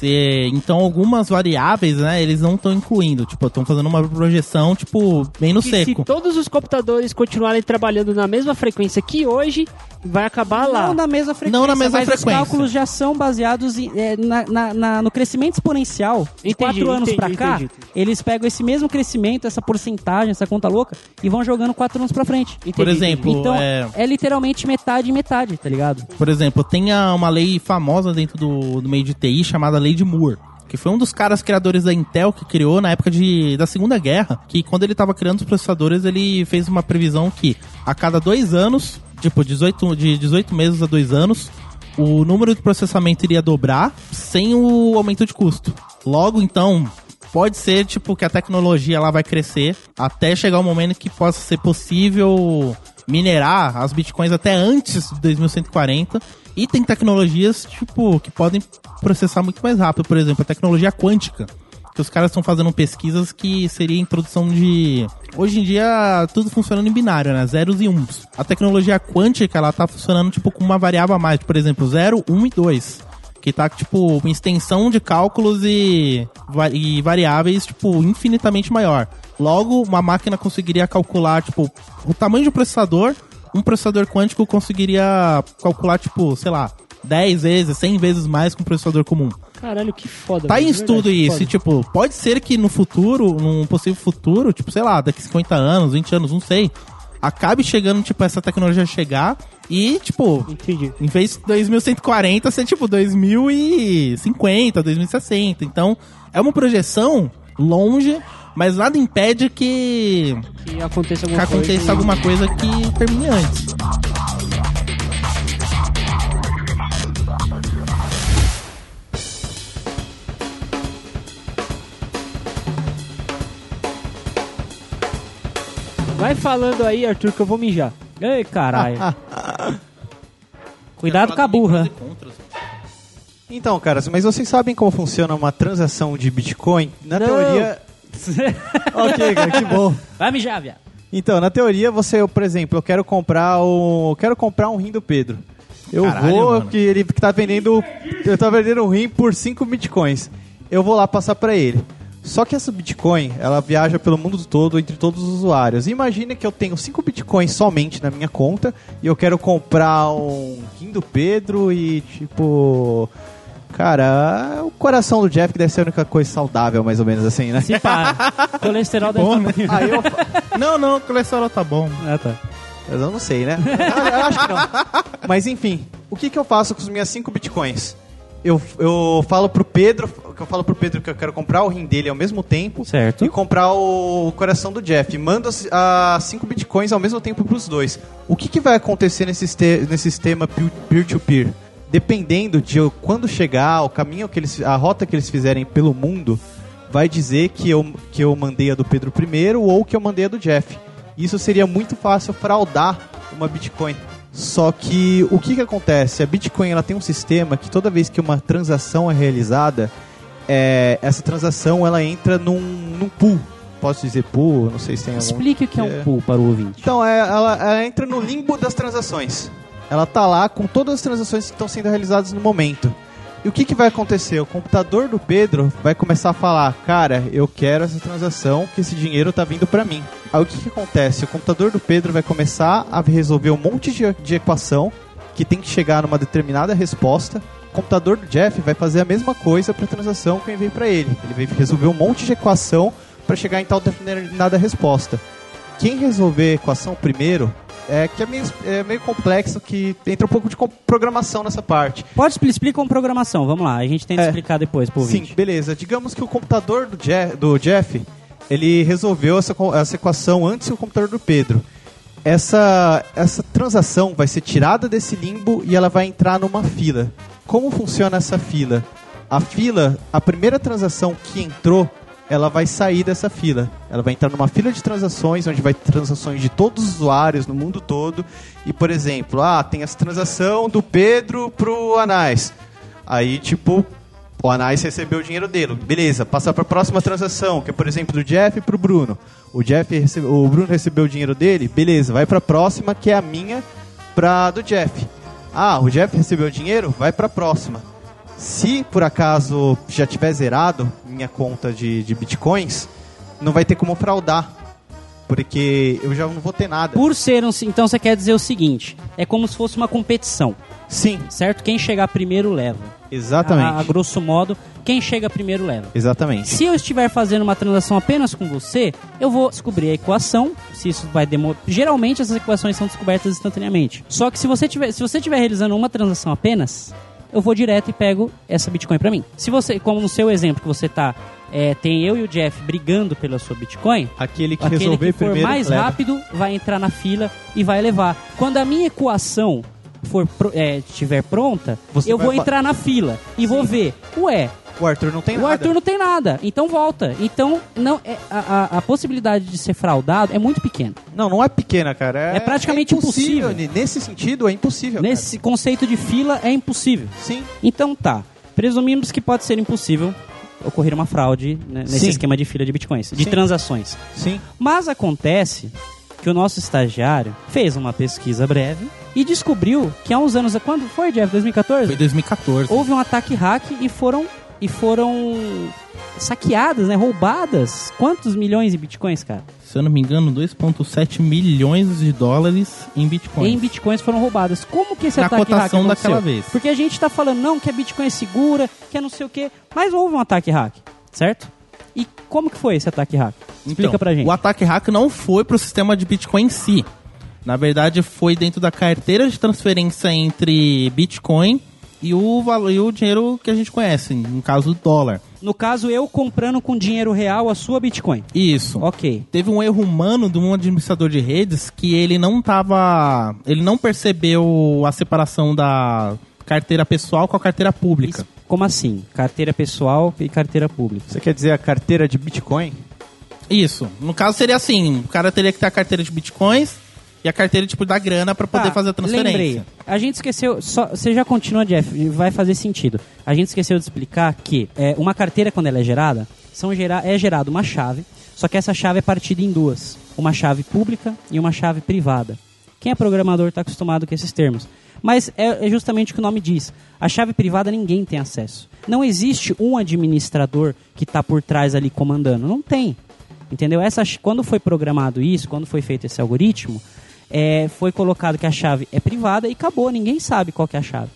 Se- então, algumas variáveis, né, eles não estão incluindo. Tipo, estão fazendo uma projeção, tipo, bem no Que se seco. todos os computadores continuarem trabalhando na mesma frequência que hoje, vai acabar lá. Não na mesma frequência. Não na mesma mas frequência. os cálculos já são baseados em- é, na- na- na- no crescimento exponencial. De Entendi, quatro anos entendi, pra cá, entendi. eles pegam esse mesmo crescimento, essa porcentagem, essa conta louca, e vão jogando quatro anos pra frente. Entendi, Por exemplo, Então, é, é literalmente metade e metade, tá ligado? por exemplo, tem a- uma lei famosa dentro do, do meio de TI chamada Lei de Moore. Que foi um dos caras criadores da Intel que criou na época de, da Segunda Guerra. Que quando ele estava criando os processadores, ele fez uma previsão que a cada dois anos, tipo 18, de 18 meses a dois anos, o número de processamento iria dobrar sem o aumento de custo. Logo, então, pode ser tipo que a tecnologia ela vai crescer até chegar um momento que possa ser possível minerar as bitcoins até antes de 2140 e tem tecnologias tipo que podem processar muito mais rápido, por exemplo, a tecnologia quântica, que os caras estão fazendo pesquisas que seria introdução de hoje em dia tudo funcionando em binário, né, zeros e uns. A tecnologia quântica ela tá funcionando tipo com uma variável a mais, por exemplo, 0, 1 e 2 que tá, tipo, uma extensão de cálculos e, e variáveis, tipo, infinitamente maior. Logo, uma máquina conseguiria calcular, tipo, o tamanho de um processador, um processador quântico conseguiria calcular, tipo, sei lá, 10 vezes, 100 vezes mais que um processador comum. Caralho, que foda. Tá em estudo verdade, isso, e, tipo, pode ser que no futuro, num possível futuro, tipo, sei lá, daqui 50 anos, 20 anos, não sei, acabe chegando, tipo, essa tecnologia chegar e, tipo, Entendi. em vez de 2140 ser tipo 2050, 2060. Então, é uma projeção longe, mas nada impede que, Que aconteça que alguma coisa. aconteça e- alguma coisa que termine antes. Vai falando aí, Arthur, que eu vou mijar. Ei, caralho. (laughs) Cuidado com a burra. Então, cara, mas vocês sabem como funciona uma transação de Bitcoin? Na Não. teoria. (laughs) ok, cara, que bom. Vai mijar, viado. Então, na teoria, você, eu, por exemplo, eu quero comprar o. eu quero comprar um rim do Pedro. Eu Caralho, vou, mano. que ele que tá vendendo. Eu tô vendendo um rim por 5 bitcoins. Eu vou lá passar pra ele. Só que essa Bitcoin, ela viaja pelo mundo todo entre todos os usuários. Imagina que eu tenho 5 Bitcoins somente na minha conta e eu quero comprar um rim do Pedro e tipo. Cara, o coração do Jeff que deve ser a única coisa saudável, mais ou menos assim, né? Se pá. (laughs) Colesterol deve Bom, tá- Aí eu, fa- (laughs) Não, não, o colesterol tá bom. Ah, tá. Mas eu não sei, né? eu, (laughs) eu acho que não. Mas enfim, o que, que eu faço com os minhas 5 bitcoins? Eu, eu falo pro Pedro, que eu falo pro Pedro que eu quero comprar o rim dele ao mesmo tempo Certo. e comprar o coração do Jeff. Mando as- as 5 bitcoins ao mesmo tempo pros dois. O que, que vai acontecer nesse, nesse sistema peer- peer-to-peer? Dependendo de eu- quando chegar, o caminho que eles, a rota que eles fizerem pelo mundo, vai dizer que eu, que eu mandei a do Pedro primeiro ou que eu mandei a do Jeff. Isso seria muito fácil fraudar uma Bitcoin. Só que o que, que acontece? A Bitcoin ela tem um sistema que toda vez que uma transação é realizada, é, essa transação ela entra num, num pool. Posso dizer pool? Não sei se tem algum. Explique o que é É. um pool para o ouvinte. Então, é, ela, ela entra no limbo das transações. Ela tá lá com todas as transações que estão sendo realizadas no momento. E o que, que vai acontecer? O computador do Pedro vai começar a falar: Cara, eu quero essa transação, que esse dinheiro tá vindo pra mim. Aí o que, que acontece? O computador do Pedro vai começar a resolver um monte de, de equação que tem que chegar numa determinada resposta. O computador do Jeff vai fazer a mesma coisa para a transação que eu enviei para ele. Ele vai resolver um monte de equação para chegar em tal determinada resposta. Quem resolver a equação primeiro é que é meio, é meio complexo, que entra um pouco de programação nessa parte. Pode expli- explicar com programação, vamos lá. A gente tenta É. explicar depois pro Sim, ouvinte. beleza. Digamos que o computador do, Je do Jeff, ele resolveu essa, essa equação antes do computador do Pedro. Essa, essa transação vai ser tirada desse limbo e ela vai entrar numa fila. Como funciona essa fila? A fila, a primeira transação que entrou, ela vai sair dessa fila. Ela vai entrar numa fila de transações, onde vai ter transações de todos os usuários no mundo todo. E, por exemplo, ah, tem essa transação do Pedro pro Anais. Aí, tipo, o Anais recebeu o dinheiro dele. Beleza, passar para a próxima transação, que é, por exemplo, do Jeff pro Bruno. O Jeff recebe, o Bruno recebeu o dinheiro dele, beleza, vai para a próxima, que é a minha, pra do Jeff. Ah, o Jeff recebeu o dinheiro, vai para a próxima. Se por acaso já tiver zerado minha conta de, de bitcoins, não vai ter como fraudar. Porque eu já não vou ter nada. Por ser um. Então você quer dizer o seguinte: é como se fosse uma competição, Sim, certo? Quem chegar primeiro leva. exatamente. A, a grosso modo, quem chega primeiro leva. Exatamente. Se eu estiver fazendo uma transação apenas com você, eu vou descobrir a equação, se isso vai demorar. Geralmente essas equações são descobertas instantaneamente. Só que se você tiver, se você estiver realizando uma transação apenas, eu vou direto e pego essa Bitcoin pra mim. Se você, como no seu exemplo que você tá, é, tem eu e o Jeff brigando pela sua Bitcoin, Aquele que aquele resolver que for primeiro mais leva. rápido vai entrar na fila e vai levar. Quando a minha equação for é, estiver pronta, Você eu vou entrar na fila e vou ver. Ué, O Arthur não tem o nada. Arthur não tem nada, então volta. Então não é, a, a- possibilidade de ser fraudado é muito pequena. Não, não é pequena, cara. É, É praticamente impossível. Nesse sentido, é impossível. Nesse conceito de fila é impossível. cara. Sim. Então tá. Presumimos que pode ser impossível ocorrer uma fraude né, nesse Sim. esquema de fila de bitcoins, de Sim. transações. Sim. Mas acontece que o nosso estagiário fez uma pesquisa breve e descobriu que há uns anos, quando foi, Jeff? 2014? Foi 2014. Houve um ataque hack e foram e foram saqueadas, né, roubadas. Quantos milhões de bitcoins, cara? Se eu não me engano, 2,7 milhões de dólares em bitcoins. Em bitcoins foram roubadas. Como que esse Na ataque hack aconteceu? daquela vez. Porque a gente tá falando não que a Bitcoin é segura, que é não sei o quê, mas houve um ataque hack, certo? E como que foi esse ataque hack? Explica Então, pra gente. O ataque hack não foi pro sistema de Bitcoin em si. Na verdade, foi dentro da carteira de transferência entre Bitcoin e o, valo- e o dinheiro que a gente conhece, no caso do dólar. No caso, eu comprando com dinheiro real a sua Bitcoin. Isso. Ok. Teve um erro humano de um administrador de redes que ele não tava. Ele não percebeu a separação da carteira pessoal com a carteira pública. Isso- Como assim? Carteira pessoal e carteira pública. Você quer dizer a carteira de Bitcoin? Isso. No caso seria assim: o cara teria que ter a carteira de bitcoins e a carteira tipo da grana para poder Tá, fazer a transferência. Lembrei. A gente esqueceu. Só, você já continua, Jeff. Vai fazer sentido. A gente esqueceu de explicar que é, uma carteira, quando ela é gerada, são gera, é gerada uma chave. Só que essa chave é partida em duas: uma chave pública e uma chave privada. Quem é programador está acostumado com esses termos. Mas é, é justamente o que o nome diz. A chave privada ninguém tem acesso. Não existe um administrador que está por trás ali comandando. Não tem. Entendeu? Essa, quando foi programado isso, quando foi feito esse algoritmo, é, foi colocado que a chave é privada e acabou, ninguém sabe qual que é a chave.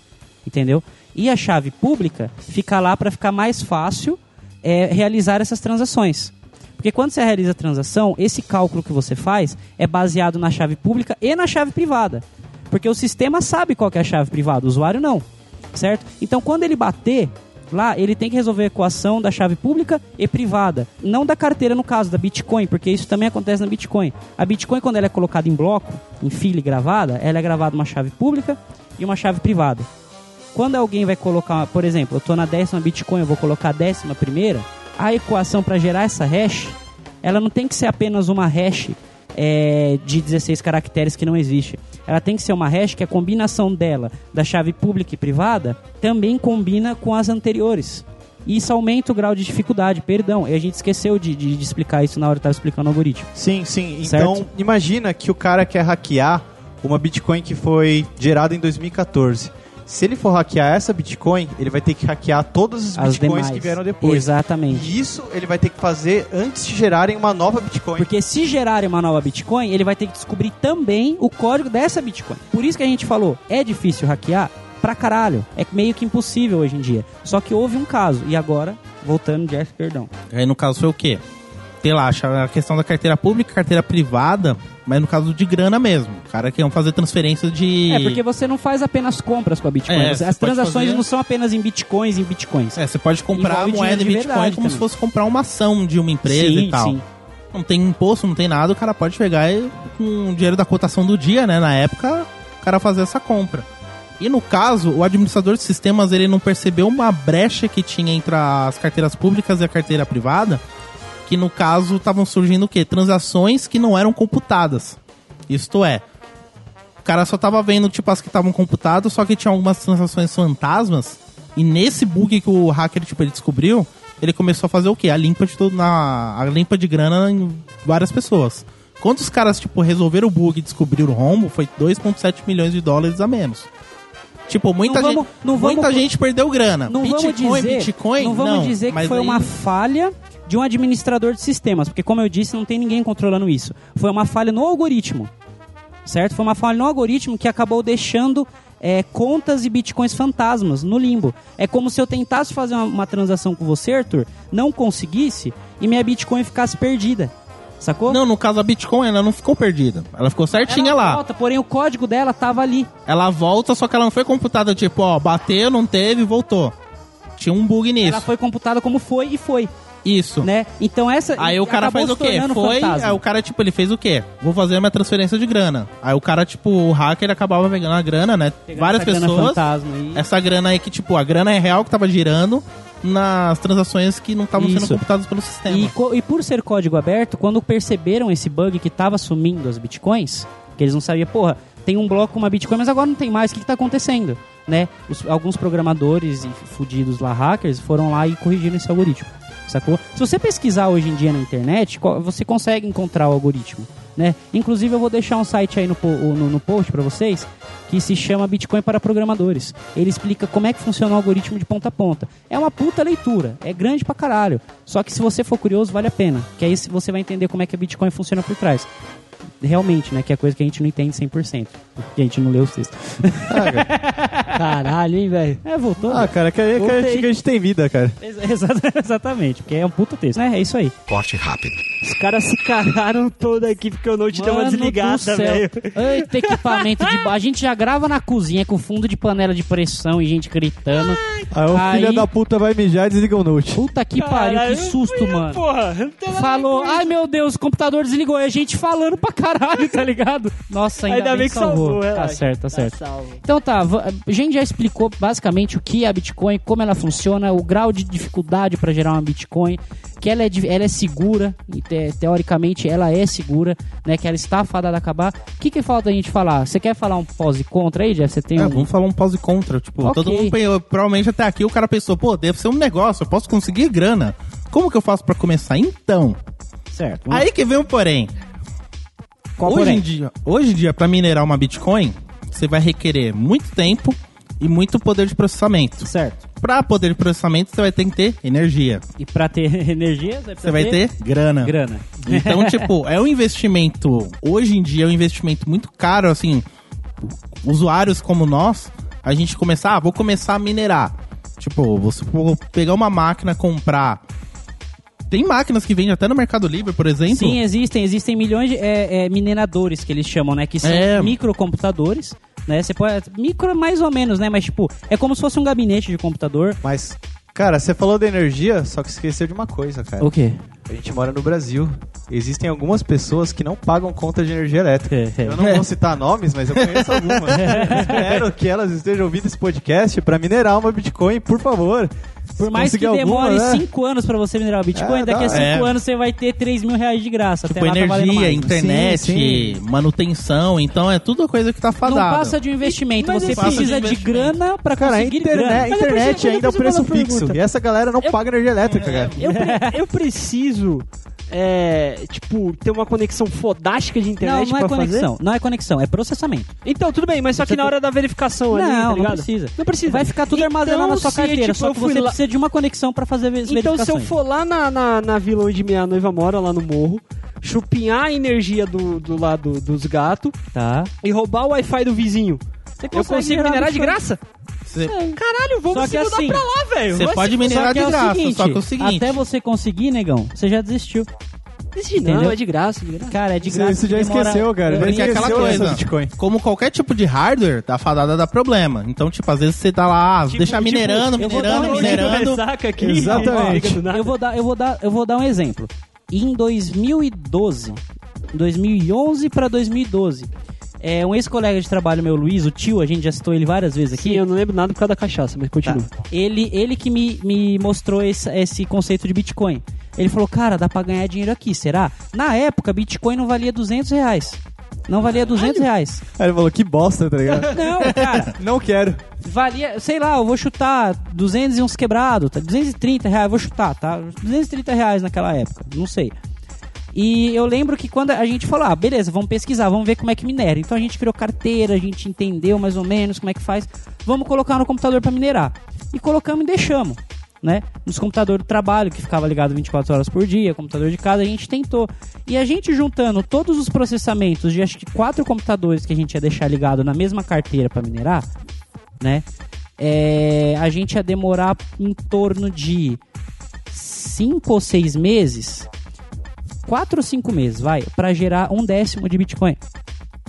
Entendeu? E a chave pública fica lá para ficar mais fácil é, realizar essas transações. Porque quando você realiza a transação, esse cálculo que você faz é baseado na chave pública e na chave privada. Porque o sistema sabe qual é a chave privada, o usuário não. Certo? Então quando ele bater lá, ele tem que resolver a equação da chave pública e privada. Não da carteira, no caso, da Bitcoin, porque isso também acontece na Bitcoin. A Bitcoin, quando ela é colocada em bloco, em fila e gravada, ela é gravada uma chave pública e uma chave privada. Quando alguém vai colocar, por exemplo, eu estou na décima Bitcoin, eu vou colocar a décima primeira, a equação para gerar essa hash, ela não tem que ser apenas uma hash é, de 16 caracteres que não existe. Ela tem que ser uma hash que a combinação dela, da chave pública e privada, também combina com as anteriores. E isso aumenta o grau de dificuldade, perdão. E a gente esqueceu de, de, de explicar isso na hora que estava explicando o algoritmo. Sim, sim. Certo? Então, imagina que o cara quer hackear uma Bitcoin que foi gerada em 2014. Se ele for hackear essa Bitcoin, ele vai ter que hackear todas as, As Bitcoins demais. que vieram depois. Exatamente. E isso ele vai ter que fazer antes de gerarem uma nova Bitcoin. Porque se gerarem uma nova Bitcoin, ele vai ter que descobrir também o código dessa Bitcoin. Por isso que a gente falou, é difícil hackear pra caralho. É meio que impossível hoje em dia. Só que houve um caso. E agora, voltando, Jeff, perdão. Aí no caso foi o quê? Sei lá, a questão da carteira pública, carteira privada, mas no caso de grana mesmo. O cara quer fazer transferência de. É, porque você não faz apenas compras com a Bitcoin. É, As transações fazer- não são apenas em Bitcoins, em Bitcoins. É, você pode comprar Envolve a moeda de Bitcoin como se também. fosse comprar uma ação de uma empresa sim, e tal. sim. Não tem imposto, não tem nada, o cara pode pegar e, com o dinheiro da cotação do dia, né? Na época, o cara fazer essa compra. E no caso, o administrador de sistemas ele não percebeu uma brecha que tinha entre as carteiras públicas e a carteira privada, que no caso estavam surgindo o quê? Transações que não eram computadas. Isto é, o cara só tava vendo tipo as que estavam computadas, só que tinha algumas transações fantasmas. E nesse bug que o hacker tipo ele descobriu, ele começou a fazer o quê? A limpa de tudo na a limpa de grana em várias pessoas. Quando os caras tipo resolveram o bug e descobriram o rombo, foi 2.7 milhões de dólares a menos. Tipo, muita Não gente, vamos- não muita vamos- gente perdeu grana. Não Bitcoin, vamos dizer, Bitcoin, não vamos dizer que foi aí- uma falha de um administrador de sistemas, porque como eu disse, não tem ninguém controlando isso. Foi uma falha no algoritmo, certo? Foi uma falha no algoritmo que acabou deixando é, contas e bitcoins fantasmas no limbo. É como se eu tentasse fazer uma, uma transação com você, Arthur, não conseguisse e minha bitcoin ficasse perdida, sacou? Não, no caso a Bitcoin, ela não ficou perdida. Ela ficou certinha ela lá. volta, porém o código dela tava ali. Ela volta, só que ela não foi computada tipo, ó, bateu, não teve, voltou. Tinha um bug nisso. Ela foi computada como foi e foi, Isso. né? Então essa Aí o cara faz o quê? Foi, fantasma. aí o cara, tipo, ele fez o quê? Vou fazer minha transferência de grana. Aí o cara, tipo, o hacker acabava pegando a grana, né? Pegando Várias pessoas. Essa grana aí que, tipo, a grana é real que tava girando nas transações que não estavam sendo computadas pelo sistema. E, e por ser código aberto, quando perceberam esse bug que tava sumindo as bitcoins, que eles não sabiam, porra, tem um bloco com uma bitcoin, mas agora não tem mais, o que, que tá acontecendo? Né? Os- alguns programadores e fudidos lá, hackers, foram lá e corrigiram esse algoritmo. Sacou? Se você pesquisar hoje em dia na internet, você consegue encontrar o algoritmo. Né? Inclusive, eu vou deixar um site aí no, no, no post pra vocês que se chama Bitcoin para Programadores. Ele explica como é que funciona o algoritmo de ponta a ponta. É uma puta leitura, é grande pra caralho. Só que se você for curioso, vale a pena. Que aí você vai entender como é que a Bitcoin funciona por trás. Realmente, né? Que é coisa que a gente não entende 100%. Porque a gente não leu os textos. (laughs) Caralho, hein, velho? É, voltou. Ah, cara, que, que, que, Voltei. que a gente tem vida, cara. Ex- (laughs) exa- Exatamente, porque é um puta texto. Né? É isso aí. Corte rápido. Os caras se cagaram todo aqui porque o Note deu uma desligada, céu. velho. Eita, equipamento de. A gente já grava na cozinha com fundo de panela de pressão e gente gritando. Aí o filho da puta vai mijar e desliga o note. Puta que pariu, que Caralho, susto, mano. Porra, Falou, ai meu Deus, o computador desligou. E a gente falando pra caralho, tá ligado? Nossa, ainda, Ainda bem que salvou, Tá relaxa. certo, tá Tá certo. salvo. Então tá, a gente já explicou basicamente o que é a Bitcoin, como ela funciona, o grau de dificuldade para gerar uma Bitcoin, que ela é, ela é segura, e te- teoricamente ela é segura, né? Que ela está fadada a acabar. O que, que falta a gente falar? Você quer falar um pós e contra aí, Jeff? Você tem É, um... vamos falar um pause e contra. Tipo, Ok. todo mundo pensou, provavelmente até aqui o cara pensou, pô, deve ser um negócio, eu posso conseguir grana. Como que eu faço pra começar? Então, Certo. aí que vem o porém. Qual hoje porém? em dia, hoje em dia para minerar uma Bitcoin, você vai requerer muito tempo e muito poder de processamento. Certo. Para poder de processamento, você vai ter que ter energia. E pra ter (laughs) energia, você, Você vai ter grana. grana. Então, (laughs) tipo, é um investimento. Hoje em dia é um investimento muito caro, assim. Usuários como nós, a gente começar, ah, vou começar a minerar. Tipo, você pegar uma máquina, comprar tem máquinas que vendem até no Mercado Livre, por exemplo. Sim, existem. Existem milhões de é, é, mineradores que eles chamam, né? Que são É. microcomputadores. Né? Você pode. Micro mais ou menos, né? Mas, tipo, é como se fosse um gabinete de computador. Mas, cara, você falou da energia, só que esqueceu de uma coisa, cara. O quê? A gente mora no Brasil. Existem algumas pessoas que não pagam conta de energia elétrica. É, é. Eu não vou citar nomes, mas eu conheço algumas. (laughs) Espero que elas estejam ouvindo esse podcast pra minerar uma Bitcoin, por favor. Por mais que demore né? 5 anos pra você minerar o Bitcoin, É, daqui a dá. 5 É. anos você vai ter 3 mil reais de graça. Tipo, tá energia, mais. internet, Sim, manutenção. Então é tudo coisa que tá Não fadada. passa de um investimento, Mas você assim, precisa de de, grana pra Cara, conseguir internet, grana. eu internet ainda é o eu preço fixo. pergunta. E essa galera não paga energia elétrica, cara. Eu, eu preciso, é, tipo, ter uma conexão fodástica de Não, internet não é pra conexão. fazer? Não é conexão, é processamento. Então, tudo bem, mas só que na tem- hora da verificação ali, tá não, não ligado? precisa. Não precisa. Vai ficar tudo Então, armazenado na sua carteira, tipo, só que você lá- precisa de uma conexão pra fazer as Então, se eu for lá na, na, na vila onde minha noiva mora, lá no morro, chupinhar a energia do, do lado dos gatos Tá. e roubar o Wi-Fi do vizinho, Você eu consegue consigo minerar de graça? Você Caralho, vamos Só se que mudar assim, pra lá, velho. você pode minerar de é graça, seguinte, só que é o seguinte. até você conseguir, negão, você já desistiu. Desistir não, é de graça, de graça. Cara, é de Isso, graça. isso já demora- esqueceu, cara. Porque é aquela coisa, Bitcoin. como qualquer tipo de hardware, da fadada dá problema. Então, tipo, às vezes você tá lá, ah, Tipo- deixa tipo, minerando, dar minerando, minerando. Ressaca aqui, Exatamente. Eu vou dar, eu vou dar, eu vou dar um exemplo. Em 2012, 2011 para 2012, é, um ex-colega de trabalho meu, Luiz, o tio, a gente já citou ele várias vezes aqui. Sim, eu não lembro nada por causa da cachaça, mas continua. Tá. Ele, ele que me, me mostrou esse, esse conceito de Bitcoin. Ele falou, cara, dá pra ganhar dinheiro aqui, será? Na época, Bitcoin não valia 200 reais. Não valia 200 reais. Aí ele falou, que bosta, tá ligado? (laughs) Não, cara, (laughs) não quero. valia, sei lá, eu vou chutar 200 e uns quebrados, tá? 230 reais, eu vou chutar, tá? 230 reais naquela época, não sei. E eu lembro que quando a gente falou, ah, beleza, vamos pesquisar, vamos ver como é que minera. Então a gente criou carteira, a gente entendeu mais ou menos como é que faz. Vamos colocar no computador para minerar. E colocamos e deixamos, né? Nos computadores do trabalho, que ficava ligado 24 horas por dia, computador de casa, a gente tentou. E a gente juntando todos os processamentos de acho que quatro computadores que a gente ia deixar ligado na mesma carteira para minerar, né? É, a gente ia demorar em torno de cinco ou seis meses, quatro ou cinco meses, vai, para gerar um décimo de Bitcoin.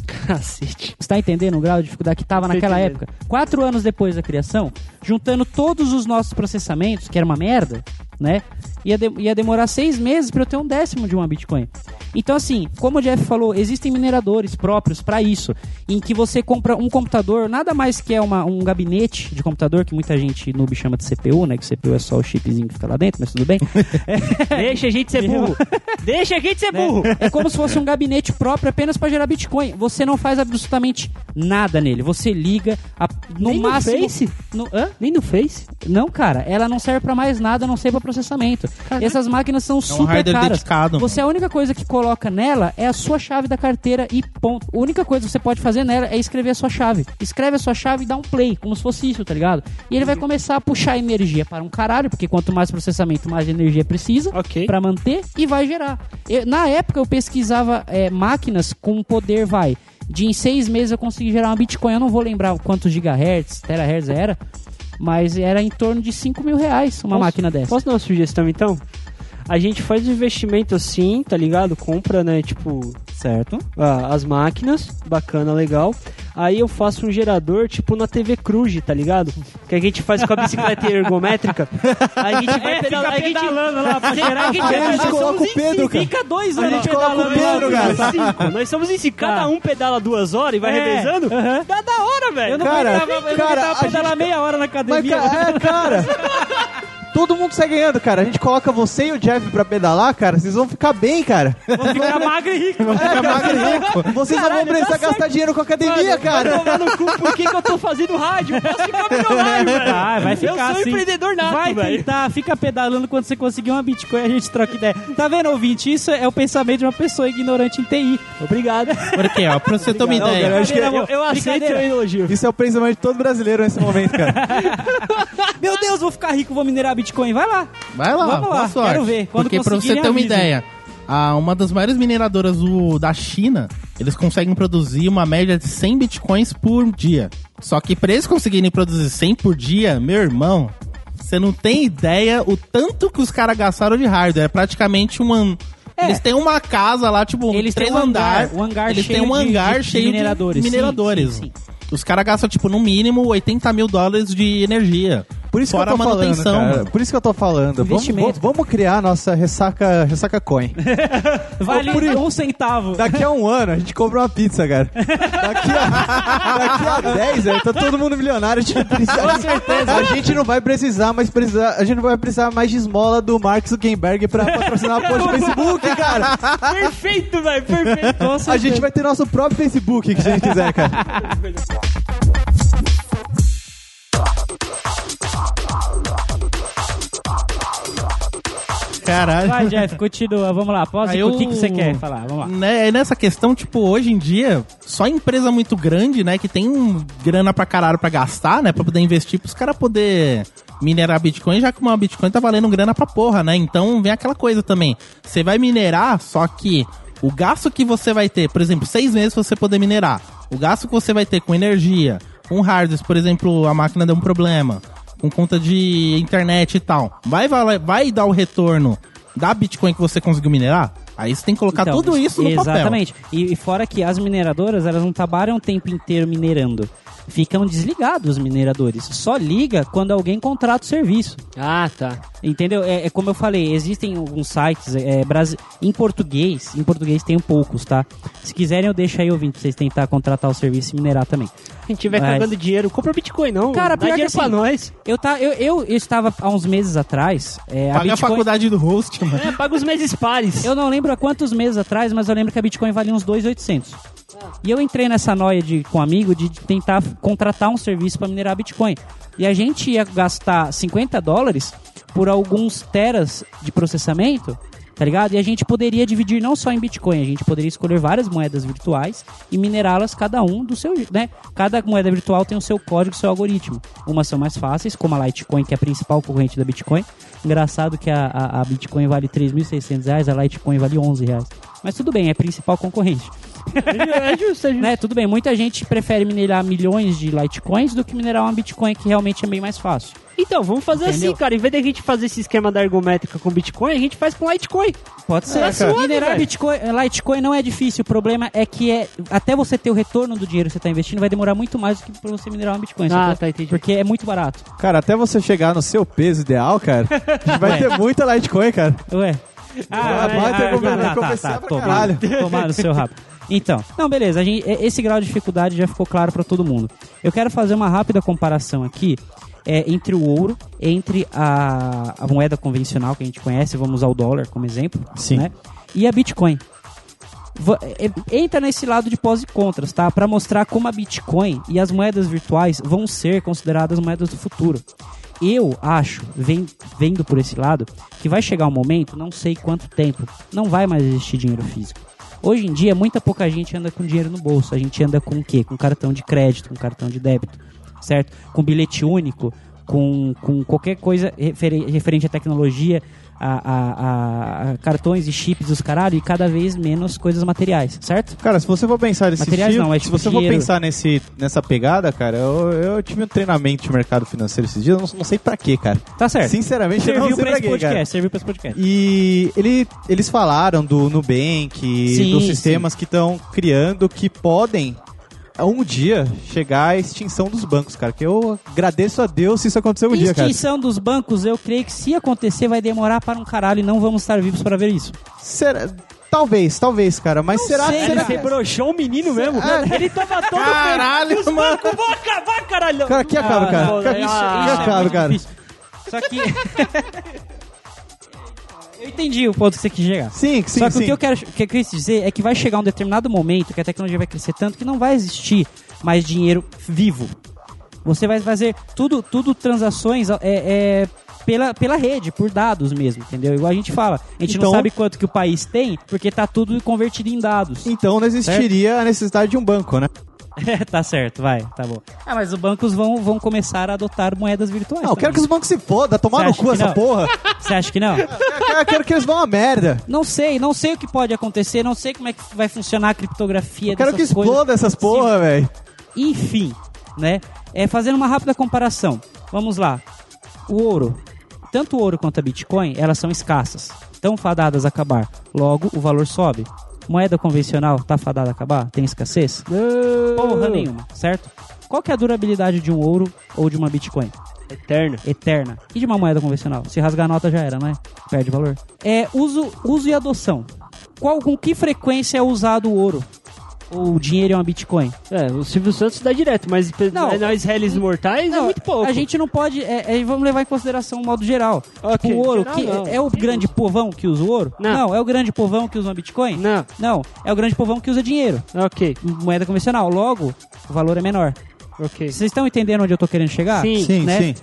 Cacete. Você tá entendendo o grau de dificuldade que tava naquela entendendo. época? Quatro anos depois da criação, juntando todos os nossos processamentos, que era uma merda, né? Ia, de- ia demorar seis meses para eu ter um décimo de uma Bitcoin. Então, assim, como o Jeff falou, existem mineradores próprios para isso, em que você compra um computador, nada mais que é uma, um gabinete de computador, que muita gente noob chama de CPU, né? Que CPU é só o chipzinho que fica lá dentro, mas tudo bem. (laughs) Deixa a gente ser burro. (laughs) Deixa a gente ser né? burro. É como se fosse um gabinete próprio apenas para gerar Bitcoin. Você não faz absolutamente nada nele. Você liga a- no Nem no máximo. Face? No, hã? Nem no Face? Não, cara, ela não serve pra mais nada, a não ser pra processamento. Essas máquinas são super hardware caras. dedicado, Você a única coisa que coloca nela é a sua chave da carteira e ponto. A única coisa que você pode fazer nela é escrever a sua chave. Escreve a sua chave e dá um play, como se fosse isso, tá ligado? E ele vai começar a puxar energia para um caralho, porque quanto mais processamento, mais energia precisa Ok. pra manter e vai gerar. Eu- na época eu pesquisava é, máquinas com poder, vai, de em seis meses eu consegui gerar uma Bitcoin. Eu não vou lembrar quantos gigahertz, terahertz era, mas era em torno de 5 mil reais uma Posso- máquina dessa. Posso dar uma sugestão então? A gente faz um investimento assim, tá ligado? Compra, né, tipo, Certo. ah, as máquinas, bacana, legal. Aí eu faço um gerador, tipo na TV Cruz, tá ligado? Que a gente faz com a bicicleta ergométrica. A gente vai pedalar, a gente lá pra a gente a gente nós coloca somos o em Pedro, cara. Fica dois A anos gente coloca o pedalando. Pedro, cara. somos em cinco. Nós somos em cinco. Cada Tá. um pedala duas horas e vai É, revezando. aham. Dá da hora, velho. Eu não Cara, aguentava, eu cara, a pedalar gente- meia hora na Mas, academia. ca- é, cara. (laughs) Todo mundo sai ganhando, cara. A gente coloca você e o Jeff pra pedalar, cara. Vocês vão ficar bem, cara. Vou ficar magro e rico. É, cara. (laughs) Vocês não vão precisar gastar dinheiro com academia, cara. Vai tomar no cu por que, que eu tô fazendo rádio? Eu posso ficar milionário, velho. Ah, vai ficar Eu sou assim. empreendedor nato, Vai velho. tentar, fica pedalando quando você conseguir uma Bitcoin a gente troca ideia. Tá vendo, ouvinte? Isso é o pensamento de uma pessoa ignorante em TI. Obrigado. Porque, ó, pra você ter uma Não, ideia. cara, eu acho que Eu, eu aceito Brincadeira. seu elogio. Isso é o pensamento de todo brasileiro nesse momento, cara. (laughs) Meu Deus, vou ficar rico, vou minerar Bitcoin. Vai lá. Vai lá, Vamos lá, sorte. quero ver. Quando Porque pra você ter uma ideia, a, uma das maiores mineradoras do- da China, eles conseguem produzir uma média de 100 bitcoins por dia. Só que pra eles conseguirem produzir 100 por dia, meu irmão, Você não tem ideia o tanto que os caras gastaram de hardware. É praticamente uma. É. Eles têm uma casa lá, tipo, Eles três um andar. um hangar Eles têm um de- hangar de- de cheio mineradores. de Sim, mineradores. sim, sim. Os caras gastam, tipo, no mínimo 80 mil dólares de energia. Por isso Fora que eu tô a manutenção. falando, cara. Por isso que eu tô falando. Vamos, vamos- criar a nossa ressaca, ressaca coin. (laughs) Vale por um centavo. Daqui a um ano a gente compra uma pizza, cara. Daqui a, (laughs) daqui a 10, velho, tá todo mundo milionário. A gente, precisa, Com certeza. a gente não vai precisar mais precisar, a gente não vai precisar mais de esmola do Mark Zuckerberg pra patrocinar a post do Facebook, cara. Perfeito, velho, perfeito. A gente vai ter nosso próprio Facebook, se a gente quiser, cara. (laughs) Caralho. Vai, Jeff, continua. Vamos lá. Pode Aí o eu- que, que você quer falar? Vamos lá. Né, nessa questão, tipo, hoje em dia, só empresa muito grande, né, que tem grana pra caralho pra gastar, né, pra poder investir, pros caras poder minerar Bitcoin, já que uma Bitcoin tá valendo grana pra porra, né? Então vem aquela coisa também. Você vai minerar, só que o gasto que você vai ter, por exemplo, seis meses pra você poder minerar, o gasto que você vai ter com energia, com hardware, por exemplo, a máquina deu um problema, com conta de internet e tal, vai, valer- vai dar o retorno da Bitcoin que você conseguiu minerar? Aí você tem que colocar Então, tudo isso no papel. Exatamente. E, e fora que as mineradoras, elas não trabalham o tempo inteiro minerando. Ficam desligados os mineradores. Só liga quando alguém contrata o serviço. Ah, tá. Entendeu? É, é como eu falei, existem alguns sites é, brasi- em português, em português tem poucos, tá? Se quiserem eu deixo aí ouvindo pra vocês tentar contratar o serviço e minerar também. Quem tiver Mas- cagando dinheiro, compra Bitcoin, não. Cara, Dá pior que dinheiro assim, pra nós. Eu, tá, eu, eu, eu estava há uns meses atrás. É, a Paga a Bitcoin, faculdade do host, mano. É, paga os meses pares. Eu não lembro há quantos meses atrás, mas eu lembro que a Bitcoin valia uns 2,800. E eu entrei nessa noia de, com um amigo de tentar contratar um serviço para minerar Bitcoin. E a gente ia gastar 50 dólares por alguns teras de processamento, tá ligado? E a gente poderia dividir não só em Bitcoin, a gente poderia escolher várias moedas virtuais e minerá-las cada um do seu, né? Cada moeda virtual tem o seu código, o seu algoritmo. Umas são mais fáceis, como a Litecoin, que é a principal concorrente da Bitcoin. Engraçado que a, a, a Bitcoin vale 3.600 reais, a Litecoin vale 11 reais. Mas tudo bem, é a principal concorrente. É justo, é justo. Né? Tudo bem, muita gente prefere minerar milhões de Litecoins do que minerar uma Bitcoin, que realmente é bem mais fácil. Então, vamos fazer Entendeu? assim, cara. Em vez de a gente fazer esse esquema da ergométrica com Bitcoin, a gente faz com Litecoin. Pode ser. É, suave, minerar velho. Bitcoin, eh, Litecoin não é difícil. O problema é que é, até você ter o retorno do dinheiro que você está investindo vai demorar muito mais do que para você minerar uma Bitcoin. Ah, tá, entendi. Porque é muito barato. Cara, até você chegar no seu peso ideal, cara, a gente vai ter muita Litecoin, cara. Ué. Ah, vai ter como- vai compensar pra caralho. Tomar no seu rabo. Então, não, beleza. Gente, esse grau de dificuldade já ficou claro para todo mundo. Eu quero fazer uma rápida comparação aqui é, entre o ouro, entre a, a moeda convencional que a gente conhece, vamos usar o dólar como exemplo, Sim. né? E a Bitcoin. Va- é, Entra nesse lado de pós e contras, tá? Para mostrar como a Bitcoin e as moedas virtuais vão ser consideradas moedas do futuro. Eu acho, vem- vendo por esse lado, que vai chegar um momento, não sei quanto tempo, não vai mais existir dinheiro físico. Hoje em dia, muita pouca gente anda com dinheiro no bolso. A gente anda com o quê? Com cartão de crédito, com cartão de débito, certo? Com bilhete único, com, com qualquer coisa referen- referente à tecnologia, a, a- a- cartões e chips dos caralho, e cada vez menos coisas materiais, certo? Cara, se você for pensar nesse Materiais não, é se tipo você for dinheiro. pensar nesse, nessa pegada, cara, eu, eu tive um treinamento de mercado financeiro esses dias, eu não, não sei pra quê, cara. Tá certo. Sinceramente, eu não Serviu sei pra pra quê, podcast, cara. serviu pra esse podcast. E ele, eles falaram do Nubank, Sim, dos sistemas que estão criando que podem um dia chegar à extinção dos bancos, cara. Que eu agradeço a Deus se isso acontecer um dia, cara. Extinção dos bancos, eu creio que se acontecer vai demorar para um caralho e não vamos estar vivos para ver isso. Será- Talvez, talvez, cara. Mas será, sei, será? Você broxou o menino mesmo? Ele tava todo Caralho, Os mano. bancos vão acabar, caralho. Cara, que acabe, cara. não, Que- isso- que isso é acabe, muito cara. difícil. Só que. (laughs) eu entendi o ponto que você quis chegar. Sim, sim, Só que sim. o que eu quero que eu quis dizer é que vai chegar um determinado momento que a tecnologia vai crescer tanto que não vai existir mais dinheiro vivo. Você vai fazer tudo, tudo transações é, é, pela, pela rede, por dados mesmo, entendeu? Igual a gente fala. A gente Então- não sabe quanto que o país tem, porque tá tudo convertido em dados. Então não existiria a necessidade de um banco, né? (laughs) tá certo, vai, tá bom. Ah, mas os bancos vão, vão começar a adotar moedas virtuais. Não, eu quero que os bancos se foda, tomar no cu essa não? porra. Você acha que não? (laughs) Eu quero- eu quero que eles vão a merda. Não sei, não sei o que pode acontecer, não sei como é que vai funcionar a criptografia Eu quero que dessas coisas. exploda essas porra, velho. Enfim, né? É, fazendo uma rápida comparação. Vamos lá. o ouro, tanto o ouro quanto a Bitcoin, elas são escassas, estão fadadas a acabar. Logo, o valor sobe. Moeda convencional tá fadada a acabar? Tem escassez? Porra nenhuma, certo? Qual que é a durabilidade de um ouro ou de uma Bitcoin? Eterna. Eterna. E de uma moeda convencional? Se rasgar a nota já era, não é? Perde valor. É uso, uso e adoção. Qual, com que frequência é usado o ouro? O dinheiro é uma Bitcoin? É, o Silvio Santos dá direto, mas Não. nós réis mortais é Não, muito pouco. A gente não pode. é- é- vamos levar em consideração o modo geral. Ok, Tipo, o ouro. geral que- não. é o grande povão que usa o ouro? Não. é o grande povão que usa uma Bitcoin? Não, Não, é o grande povão que usa dinheiro. ok, Moeda convencional. Logo, o valor é menor. Ok. Vocês estão entendendo onde eu tô querendo chegar? Sim. Sim, né? sim.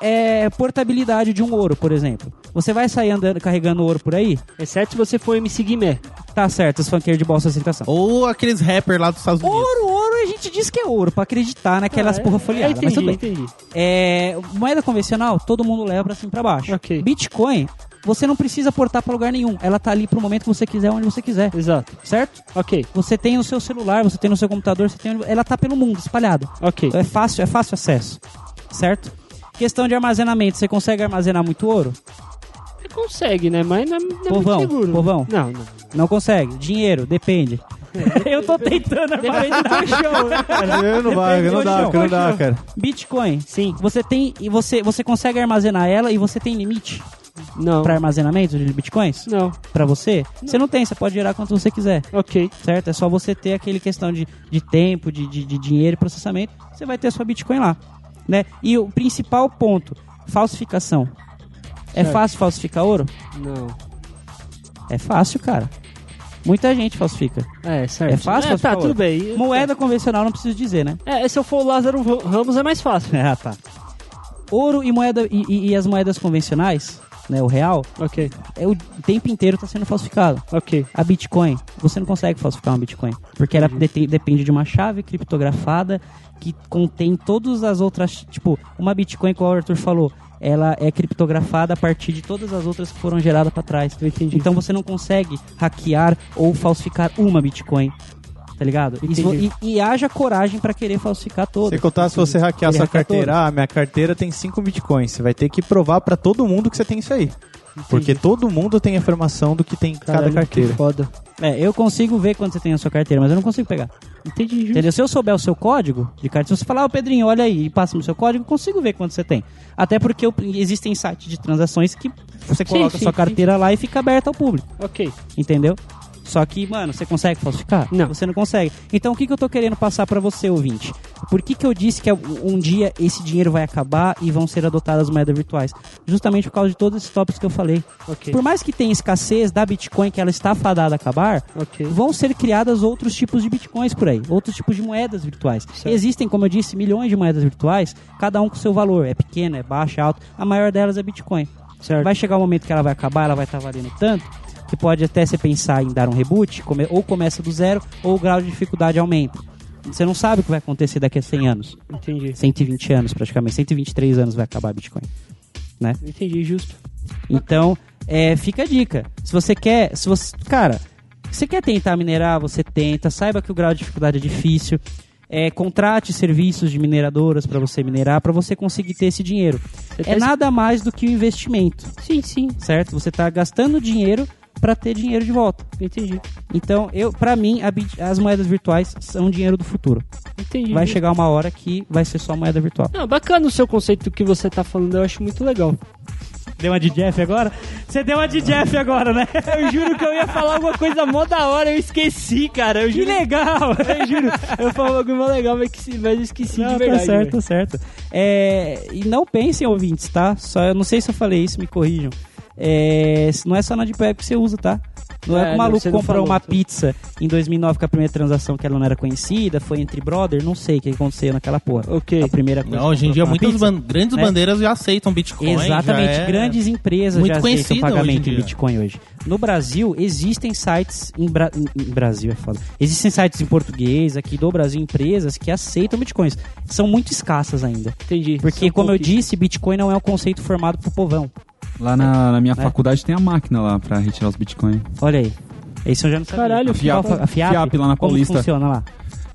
É, é portabilidade de um ouro, por exemplo. Você vai sair andando, carregando ouro por aí? Exceto se você for MC Guimé. Tá certo, os funkeiros de bolsa aceitação. Ou aqueles rappers lá dos Estados Unidos. Ouro, ouro, a gente diz que é ouro, pra acreditar naquelas Ah, porra é, folheadas. entendi, Mas tudo bem. entendi. É, moeda convencional, todo mundo leva pra cima e pra baixo. Ok. Bitcoin, você não precisa portar pra lugar nenhum. Ela tá ali pro momento que você quiser, onde você quiser. Exato. Certo? Ok, Você tem no seu celular, você tem no seu computador, você tem, ela tá pelo mundo, espalhado. ok. É fácil, é fácil acesso. Certo? Questão de armazenamento, você consegue armazenar muito ouro? Você consegue, né? Mas não é, não é Povão, muito seguro. povão. Não, não. Não consegue. Dinheiro, depende. (laughs) Eu tô tentando Depende do colchão, né, cara? Eu não vai, Depende não do dá, chão. não dá, cara. Bitcoin. Sim. Você tem e você você consegue armazenar ela e você tem limite Não. pra armazenamento de bitcoins? Não. Pra você? Você não tem, você pode gerar quanto você quiser, Ok. certo? É só você ter aquele questão de, de tempo, de, de, de dinheiro e processamento, você vai ter a sua Bitcoin lá, né? E o principal ponto, falsificação. É Certo. fácil falsificar ouro? Não. É fácil, cara. Muita gente falsifica. É, certo. É fácil É, tá, tudo ouro? bem. Moeda convencional não preciso dizer, né? É, se eu for o Lázaro Ramos é mais fácil. (laughs) Ah, tá. Ouro e moeda e, e- e as moedas convencionais, né, o real, Ok, é o tempo inteiro está sendo falsificado. ok. A Bitcoin, você não consegue falsificar uma Bitcoin, porque ela dete- depende de uma chave criptografada que contém todas as outras, tipo, uma Bitcoin, como o Arthur falou, ela é criptografada a partir de todas as outras que foram geradas para trás. Então você não consegue hackear ou falsificar uma Bitcoin. Tá ligado? E, Entendi. e, e haja coragem para querer falsificar todas. Sem contar, se você hackear sua carteira, ah, minha carteira tem 5 bitcoins. Você vai ter que provar pra todo mundo que você tem isso aí. Porque todo mundo tem informação do que tem em cada carteira. Que foda. É, eu consigo ver quando você tem a sua carteira, mas eu não consigo pegar. Entendi, justo. Entendeu? Se eu souber o seu código de carteira, se você falar, ô Pedrinho, olha aí, e passa no seu código, eu consigo ver quanto você tem. Até porque eu- existem sites de transações que você coloca a sim, sua sim. carteira lá e fica aberta ao público. Ok. Entendeu? Só que, mano, você consegue falsificar? Não. Você não consegue. Então, o que, que eu tô querendo passar pra você, ouvinte? Por que, que eu disse que um dia esse dinheiro vai acabar e vão ser adotadas moedas virtuais? Justamente por causa de todos esses tópicos que eu falei. Ok. Por mais que tenha escassez da Bitcoin, que ela está fadada a acabar, Ok. vão ser criadas outros tipos de bitcoins por aí, outros tipos de moedas virtuais. Certo. Existem, como eu disse, milhões de moedas virtuais, cada um com seu valor, é pequeno, é baixo, é alto. A maior delas é Bitcoin. Certo. Vai chegar um momento que ela vai acabar, ela vai estar valendo tanto, que pode até você pensar em dar um reboot, come- ou começa do zero, ou o grau de dificuldade aumenta. Você não sabe o que vai acontecer daqui a 100 anos, Entendi. 120 anos praticamente, 123 anos vai acabar Bitcoin. Né? Entendi, justo. Então, é, fica a dica. Se você quer, se você, cara, você quer tentar minerar, você tenta. Saiba que o grau de dificuldade é difícil. É, contrate serviços de mineradoras para você minerar, para você conseguir ter esse dinheiro. Você É tá- nada mais do que um investimento, Sim, sim. certo? Você está gastando dinheiro para ter dinheiro de volta. Entendi. Então, eu, para mim, a bit- as moedas virtuais são dinheiro do futuro. Entendi. Vai chegar uma hora que vai ser só moeda virtual. Não, bacana o seu conceito que você tá falando, eu acho muito legal. Deu uma de Jeff agora? Você deu uma de Jeff agora, né? (laughs) Eu juro que eu ia falar alguma coisa mó da hora, eu esqueci, cara. Eu Que juro. legal! (laughs) Eu juro. Eu bagulho mó legal, mas, que, mas eu esqueci Não, de verdade. tá certo, tá certo. É, e não pensem, ouvintes, tá? Só, eu não sei se eu falei isso, me corrijam. É, não é só na Deep Web que você usa, tá? Não é, É, que o maluco comprou falou, uma pizza em 2009 com a primeira transação que ela não era conhecida, foi entre brother, não sei o que aconteceu naquela porra. Ok. A primeira coisa Não, que hoje em dia muitas ban- grandes né? bandeiras já aceitam Bitcoin. Exatamente, já é grandes empresas muito já aceitam pagamento em em. Bitcoin hoje. No Brasil, existem sites em, Bra- em- Brasil é foda. Existem sites em português aqui do Brasil, empresas que aceitam Bitcoins. São muito escassas ainda. Entendi. Porque, São como eu disse, Bitcoin não é um conceito formado pro povão. Lá na, na minha É. faculdade tem a máquina lá pra retirar os bitcoins. Olha aí. Isso eu já não sabia. Caralho, a FIAP. A FIAP, FIAP lá na como Paulista. funciona lá?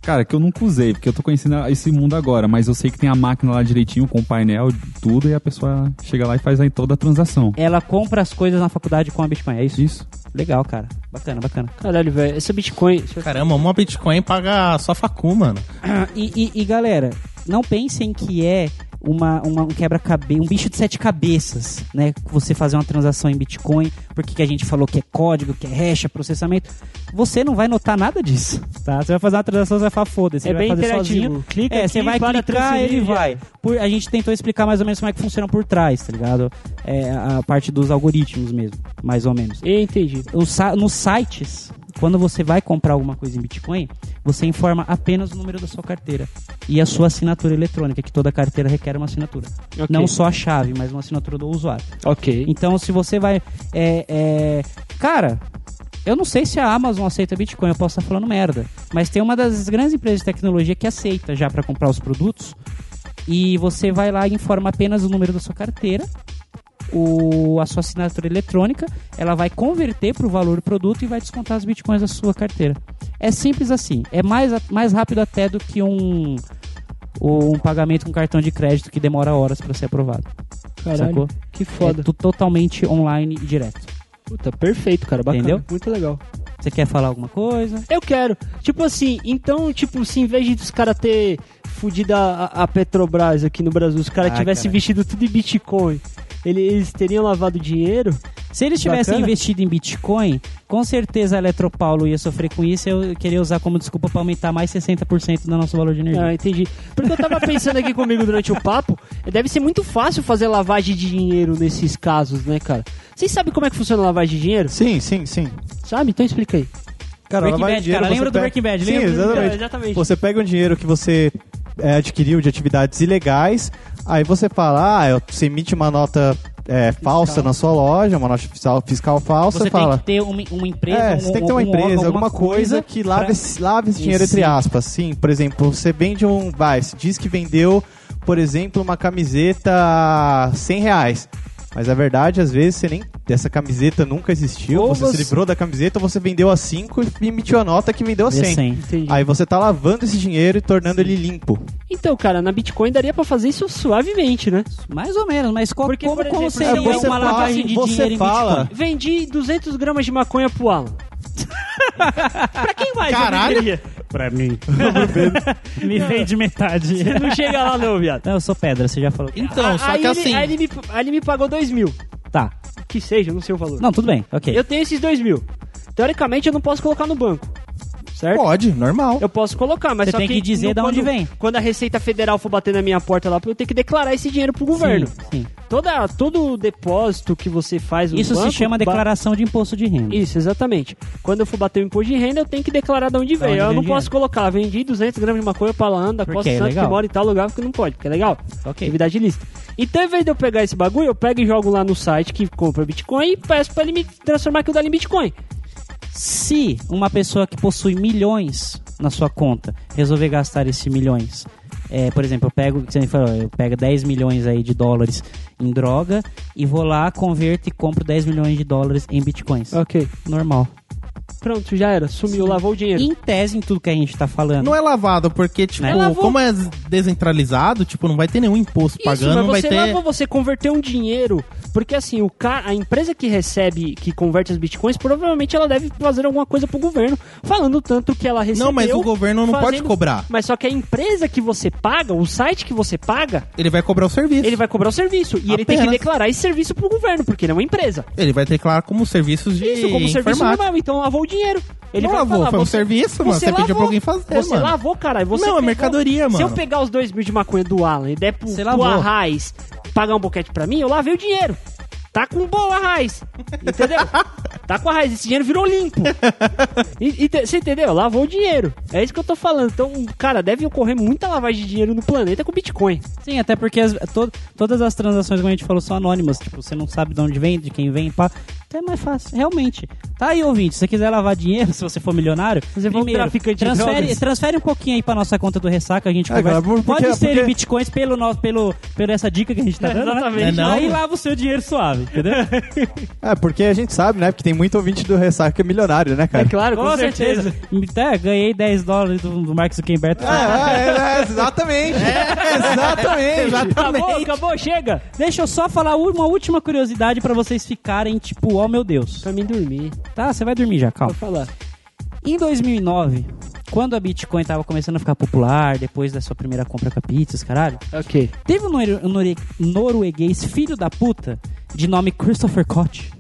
Cara, que eu nunca usei, porque eu tô conhecendo esse mundo agora, mas eu sei que tem a máquina lá direitinho, com o painel, tudo, e a pessoa chega lá e faz aí toda a transação. Ela compra as coisas na faculdade com a Bitcoin, é isso? Isso. Legal, cara. Bacana, bacana. Caralho, velho, esse Bitcoin. Caramba, uma Bitcoin paga só facu, mano. E, e- e, galera, não pensem que é uma, uma- um quebra-cabeça, um bicho de sete cabeças, né? Você fazer uma transação em Bitcoin, porque que a gente falou que é código, que é hash, é processamento. Você não vai notar nada disso, tá? Você vai fazer uma transação, você vai falar, foda-se, É vai bem fazer interativo. sozinho. Clica é, aqui você vai clicar, ele vai. é. Por- a gente tentou explicar mais ou menos como é que funciona por trás, tá ligado? É, a parte dos algoritmos mesmo, mais ou menos. Entendi. Os sa- nos sites, quando você vai comprar alguma coisa em Bitcoin, você informa apenas o número da sua carteira e a sua assinatura eletrônica, que toda carteira requer uma assinatura. Ok. Não só a chave, mas uma assinatura do usuário. Ok. Então, se você vai. é, é, Cara, eu não sei se a Amazon aceita Bitcoin, eu posso estar falando merda. Mas tem uma das grandes empresas de tecnologia que aceita já para comprar os produtos. E você vai lá e informa apenas o número da sua carteira, o, a sua assinatura eletrônica, ela vai converter para o valor do produto e vai descontar as bitcoins da sua carteira. É simples assim. É mais, mais rápido até do que um, um pagamento com cartão de crédito que demora horas para ser aprovado. Caralho, Sacou? que foda. É totalmente online e direto. Puta, perfeito, cara. Bacana. Entendeu? Muito legal. Você quer falar alguma coisa? Eu quero. Tipo assim, então, tipo, se em vez de os caras ter fudido a, a Petrobras aqui no Brasil, os caras Ah, tivessem cara. investido tudo em Bitcoin, eles teriam lavado dinheiro? Se eles tivessem Bacana. investido em Bitcoin, com certeza a Eletropaulo ia sofrer com isso e eu queria usar como desculpa para aumentar mais 60% do nosso valor de energia. Ah, entendi. Porque eu tava pensando aqui comigo durante o papo, deve ser muito fácil fazer lavagem de dinheiro nesses casos, né, cara? Vocês sabem como é que funciona a lavagem de dinheiro? Sim, sim, sim. Sabe? Então explica aí. Cara, Breaking lavagem Bad, de dinheiro, cara, você lembra do pega- Breaking Bad, Sim, lembra do- exatamente. É, exatamente. Você pega um dinheiro que você é, adquiriu de atividades ilegais, aí você fala, ah, você emite uma nota é, falsa na sua loja, uma nota fiscal, fiscal falsa, Você fala... tem que ter uma, uma empresa, É, um, você tem que ter uma um empresa, órgão, alguma coisa que lave, pra- esse, lave esse dinheiro, entre Sim. aspas. Sim, por exemplo, você vende um. Vai, você diz que vendeu, por exemplo, uma camiseta a 100 reais. Mas a verdade, às vezes, você nem. Essa camiseta nunca existiu. Ou você, você- se livrou da camiseta, você vendeu a 5 e emitiu a nota que vendeu a 100. 100. Entendi. Aí você tá lavando esse dinheiro e tornando ele limpo. Então, cara, na Bitcoin daria pra fazer isso suavemente, né? Mais ou menos, mas qual, Porque, como, por como exemplo, seria é, você uma fala- lavagem de você dinheiro em fala- Bitcoin? Vendi 200 gramas de maconha pro Alan. (laughs) pra quem mais? eu Caralho. venderia? Pra mim. (laughs) Me vende metade. Você não chega lá não, viado. Não, eu sou pedra, você já falou. Então, só aí que ele, assim. Aí ele, me, aí ele me pagou 2 mil. Tá. Que seja, não sei o valor. Não, tudo bem, ok. Eu tenho esses 2 mil. Teoricamente eu não posso colocar no banco. Certo? Pode, normal. Eu posso colocar, mas Você só tem que dizer no- de onde quando- vem. Quando a Receita Federal for bater na minha porta lá, eu tenho que declarar esse dinheiro pro governo. Sim, sim. Toda, todo depósito que você faz no Isso banco, se chama declaração de imposto de renda. Isso, exatamente. Quando eu for bater o imposto de renda, eu tenho que declarar de onde veio. onde eu vem não posso colocar, vendi 200 gramas de maconha pra Landa, Costa é Santo, que legal. mora em tal lugar, porque não pode, porque é legal. Ok. Atividade ilícita. Então, em vez de eu pegar esse bagulho, eu pego e jogo lá no site que compra Bitcoin e peço pra ele me transformar aquilo dali em Bitcoin. Se uma pessoa que possui milhões na sua conta resolver gastar esses milhões, é, por exemplo, eu pego, você falou, eu pego 10 milhões aí de dólares em droga e vou lá, converto e compro 10 milhões de dólares em bitcoins. Ok. Normal. Pronto, já era. Sumiu, lavou o dinheiro. Em tese, em tudo que a gente tá falando. Não é lavado, porque, tipo, Né? Lavou. como é descentralizado, tipo, não vai ter nenhum imposto Isso, pagando, não vai mas você ter. lavou, você converteu um dinheiro. Porque assim, o ca... a empresa que recebe, que converte as bitcoins, provavelmente ela deve fazer alguma coisa pro governo, falando tanto que ela recebeu. Não, mas o governo não pode fazendo- cobrar. Mas só que a empresa que você paga, o site que você paga, Ele vai cobrar o serviço. ele vai cobrar o serviço. E ele tem que Apenas. declarar esse serviço pro governo, porque ele é uma empresa. Ele vai declarar como serviços de Isso, como serviço normal. Então lavou o dinheiro. Ele Não lavou, falar, foi um você- serviço, mano. Você pediu lavou. pra alguém fazer, Você mano. lavou, caralho. Você Não, é pegou- mercadoria, Se eu mano. pegar os dois mil de maconha do Alan e der pro, Você pro. Arraiz pagar um boquete pra mim, eu lavei o dinheiro. Tá com boa, Arraiz. Entendeu? (laughs) tá com a raiz. Esse dinheiro virou limpo. E- e Você entendeu? Lavou o dinheiro. É isso que eu tô falando. Então, cara, deve ocorrer muita lavagem de dinheiro no planeta com Bitcoin. Sim, até porque as- to- todas as transações, como a gente falou, são anônimas. Tipo, você não sabe de onde vem, de quem vem, pá. Até mais fácil, realmente. Tá aí, ouvinte, se você quiser lavar dinheiro, (laughs) se você for milionário, Você um primeiro, traficante transfere, transfere um pouquinho aí pra nossa conta do Ressaca, a gente É, conversa. porque- Pode ser porque- em bitcoins pelo, nosso, pelo, pelo essa dica que a gente tá dando, Exatamente. né? É, não? Aí lava o seu dinheiro suave, entendeu? (laughs) É, porque a gente sabe, né? Porque tem muito ouvinte do Ressaca que é milionário, né, cara? É claro, com, Com certeza. certeza. É, ganhei 10 dólares do, do Mark Zuckerberg. É, é, é, exatamente. exatamente. Acabou, acabou, chega. Deixa eu só falar uma última curiosidade pra vocês ficarem tipo, oh meu Deus. Pra mim dormir. Tá, você vai dormir já, calma. Vou falar. Em 2009, quando a Bitcoin tava começando a ficar popular, depois da sua primeira compra com a pizzas, caralho, Ok. teve um, um nore- norueguês filho da puta de nome Christopher Koch,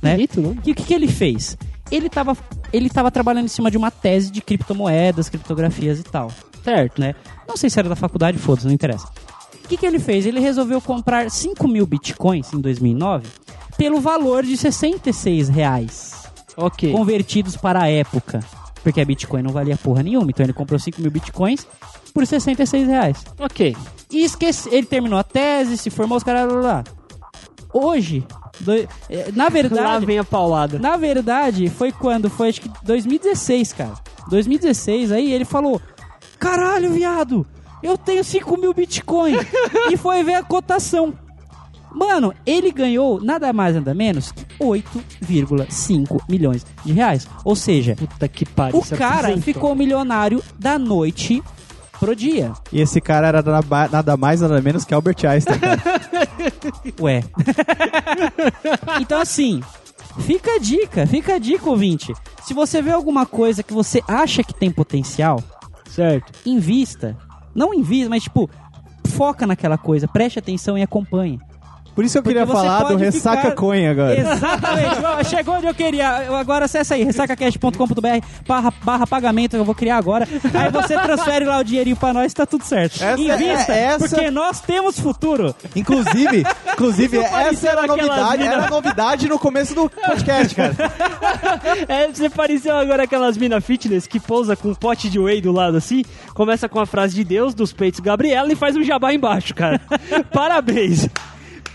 né? Bonito, não? E o que, que ele fez? Ele tava, ele tava trabalhando em cima de uma tese de criptomoedas, criptografias e tal. Certo, né? Não sei se era da faculdade, foda-se, não interessa. O que, que ele fez? Ele resolveu comprar 5 mil bitcoins em 2009 pelo valor de 66 reais, Ok. convertidos para a época. Porque a Bitcoin não valia porra nenhuma, então ele comprou 5 mil bitcoins por 66 reais. Ok. E esquece, ele terminou a tese, se formou, os caras lá, lá, lá. Hoje, do- eh, na Lá verdade, vem a paulada. na verdade, foi quando? Foi acho que 2016, cara. 2016, aí ele falou: Caralho, viado, eu tenho 5 mil Bitcoin. (laughs) e foi ver a cotação. Mano, ele ganhou nada mais nada menos que 8,5 milhões de reais. Ou seja, Puta que pariu. o cara apresentou. ficou milionário da noite pro dia. E esse cara era nada nada mais, nada menos que Albert Einstein. (laughs) Ué. então, assim, fica a dica, fica a dica, ouvinte. Se você vê alguma coisa que você acha que tem potencial, Certo. invista. Não invista, mas tipo, foca naquela coisa, preste atenção e acompanhe. Por isso eu Porque queria você falar do pode Ressaca ficar- Coin agora. Exatamente. Ó, Chegou onde eu queria. Eu Agora acessa aí, ressacacast.com.br barra, barra pagamento que eu vou criar agora. Aí você transfere lá o dinheirinho pra nós e tá tudo certo. Essa- Invista, é- essa- porque nós temos futuro. Inclusive, inclusive Isso essa parecia era a novidade, mina- era a novidade no começo do podcast, cara. (laughs) É, você pareceu agora aquelas mina fitness que pousa com um pote de whey do lado assim, começa com a frase de Deus, dos peitos Gabriela e faz um jabá embaixo, cara. (laughs) Parabéns.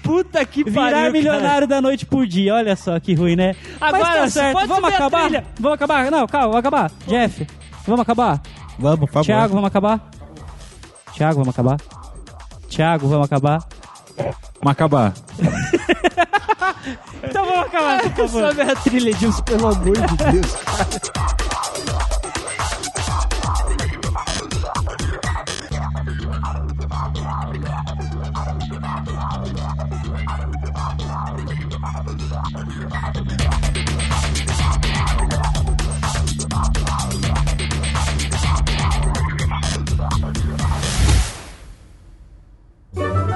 Puta que pariu, Virar cara. milionário da noite por dia. Olha só que ruim, né? Agora, Mas tá certo. pode Vamos acabar? Vamos acabar? Não, calma, vamos acabar. Jeff, vamos acabar? Vamos, por favor. Thiago, vamos acabar? Thiago, vamos acabar? Thiago, vamos acabar? Vamos acabar. (laughs) Então vamos acabar, por (laughs) favor. Sobe a trilha, Edilson, pelo amor de Deus.